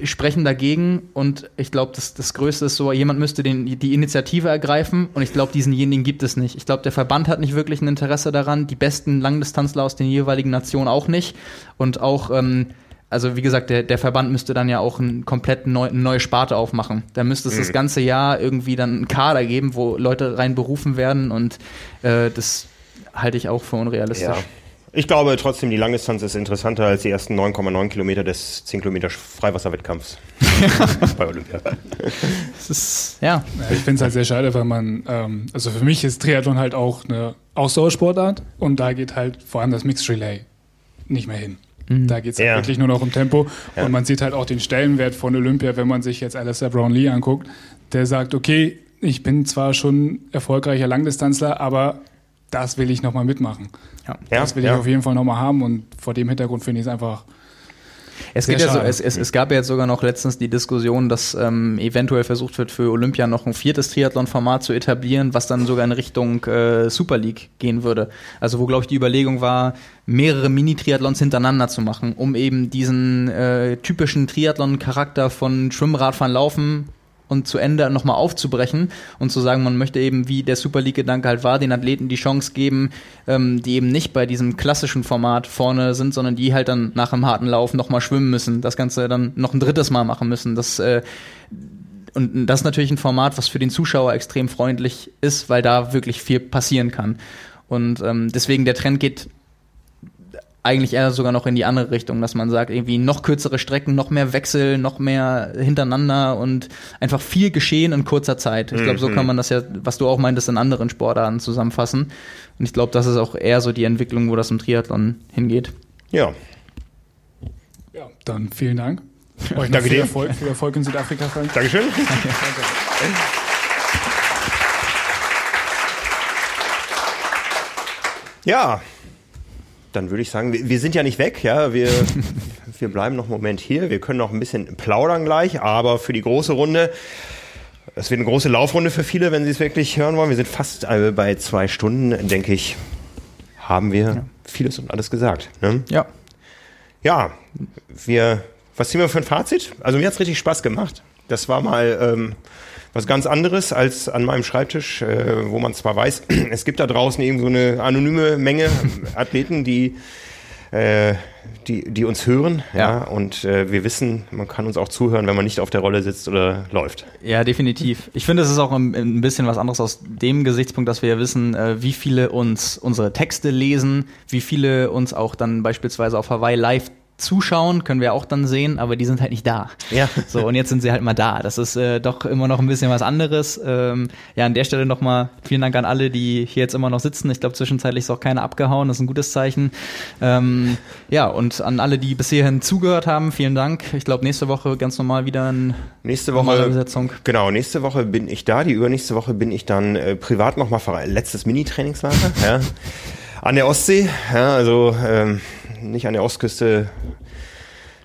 sprechen dagegen. Und ich glaube, das, das Größte ist so, jemand müsste den, die Initiative ergreifen. Und ich glaube, diesenjenigen gibt es nicht. Ich glaube, der Verband hat nicht wirklich ein Interesse daran, die besten Langdistanzler aus den jeweiligen Nationen auch nicht. Und auch ähm, also wie gesagt, der, der Verband müsste dann ja auch ein komplett neu, eine neue Sparte aufmachen. Da müsste es mhm. das ganze Jahr irgendwie dann einen Kader geben, wo Leute rein berufen werden und äh, das halte ich auch für unrealistisch. Ja. Ich glaube trotzdem, die Langdistanz ist interessanter als die ersten 9,9 Kilometer des 10 Kilometer Freiwasserwettkampfs bei Olympia. Ist, ja. Ich finde es halt sehr schade, weil man, ähm, also für mich ist Triathlon halt auch eine Ausdauersportart und da geht halt vor allem das Mixed Relay nicht mehr hin. Mhm. Da geht es ja. wirklich nur noch um Tempo. Ja. Und man sieht halt auch den Stellenwert von Olympia, wenn man sich jetzt Alistair Brownlee anguckt. Der sagt, okay, ich bin zwar schon erfolgreicher Langdistanzler, aber das will ich nochmal mitmachen. Ja. Das will ich auf jeden Fall nochmal haben und vor dem Hintergrund finde ich es einfach es, geht ja so, es, es, es gab ja jetzt sogar noch letztens die Diskussion, dass ähm, eventuell versucht wird, für Olympia noch ein viertes Triathlon-Format zu etablieren, was dann sogar in Richtung äh, Super League gehen würde. Also wo, glaube ich, die Überlegung war, mehrere Mini-Triathlons hintereinander zu machen, um eben diesen äh, typischen Triathlon-Charakter von Schwimmradfahren, Laufen und zu Ende nochmal aufzubrechen und zu sagen, man möchte eben, wie der Super League-Gedanke halt war, den Athleten die Chance geben, ähm, die eben nicht bei diesem klassischen Format vorne sind, sondern die halt dann nach einem harten Lauf nochmal schwimmen müssen, das Ganze dann noch ein drittes Mal machen müssen. Das äh, und das ist natürlich ein Format, was für den Zuschauer extrem freundlich ist, weil da wirklich viel passieren kann. Und ähm, deswegen der Trend geht eigentlich eher sogar noch in die andere Richtung, dass man sagt, irgendwie noch kürzere Strecken, noch mehr Wechsel, noch mehr hintereinander und einfach viel geschehen in kurzer Zeit. Ich glaube, so kann mhm. man das ja, was du auch meintest, in anderen Sportarten zusammenfassen. Und ich glaube, das ist auch eher so die Entwicklung, wo das im Triathlon hingeht. Ja. Ja, dann vielen Dank. Euch Danke viel Erfolg, viel Erfolg in Südafrika. Frank. Dankeschön. Danke. Ja, dann würde ich sagen, wir, wir, sind ja nicht weg, ja, wir, wir bleiben noch einen Moment hier, wir können noch ein bisschen plaudern gleich, aber für die große Runde, es wird eine große Laufrunde für viele, wenn sie es wirklich hören wollen. Wir sind fast bei zwei Stunden, denke ich, haben wir ja. vieles und alles gesagt. Ne? Ja. Ja, wir, was ziehen wir für ein Fazit? Also mir hat es richtig Spaß gemacht. Das war mal ähm, was ganz anderes als an meinem Schreibtisch, äh, wo man zwar weiß, es gibt da draußen eben so eine anonyme Menge Athleten, die äh, die, die uns hören, ja, ja und äh, wir wissen, man kann uns auch zuhören, wenn man nicht auf der Rolle sitzt oder läuft. Ja, definitiv. Ich finde, es ist auch ein, ein, bisschen was anderes aus dem Gesichtspunkt, dass wir ja wissen, äh, wie viele uns unsere Texte lesen, wie viele uns auch dann beispielsweise auf Hawaii live zuschauen, können wir auch dann sehen, aber die sind halt nicht da. Ja. So, und jetzt sind sie halt mal da. Das ist äh, doch immer noch ein bisschen was anderes. Ähm, ja, an der Stelle nochmal vielen Dank an alle, die hier jetzt immer noch sitzen. Ich glaube, zwischenzeitlich ist auch keiner abgehauen, das ist ein gutes Zeichen. Ähm, ja, und an alle, die bis hierhin zugehört haben, vielen Dank. Ich glaube, nächste Woche ganz normal wieder eine nächste Woche, Besetzung. Genau, nächste Woche bin ich da, die übernächste Woche bin ich dann äh, privat nochmal letztes Mini-Trainingslager. ja. An der Ostsee, ja, also ähm, nicht an der Ostküste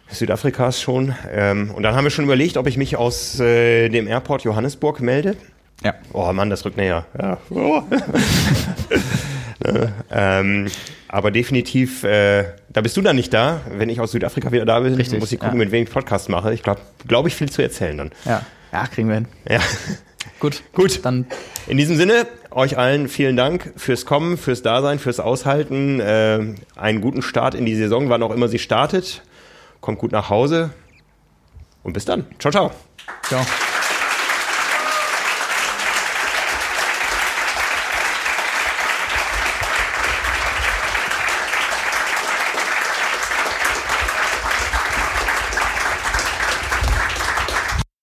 Südafrikas schon. Ähm, und dann haben wir schon überlegt, ob ich mich aus äh, dem Airport Johannesburg melde. Ja. Oh Mann, das rückt näher. Ja. Oh. ne? ähm, aber definitiv, äh, da bist du dann nicht da. Wenn ich aus Südafrika wieder da bin, Richtig, muss ich gucken, ja. mit wem ich Podcast mache. Ich glaube, glaube ich, viel zu erzählen dann. Ja, ja kriegen wir hin. Ja. Gut. Gut. Dann. In diesem Sinne, euch allen vielen Dank fürs Kommen, fürs Dasein, fürs Aushalten. Äh, einen guten Start in die Saison, wann auch immer sie startet. Kommt gut nach Hause und bis dann. Ciao, ciao. Ciao.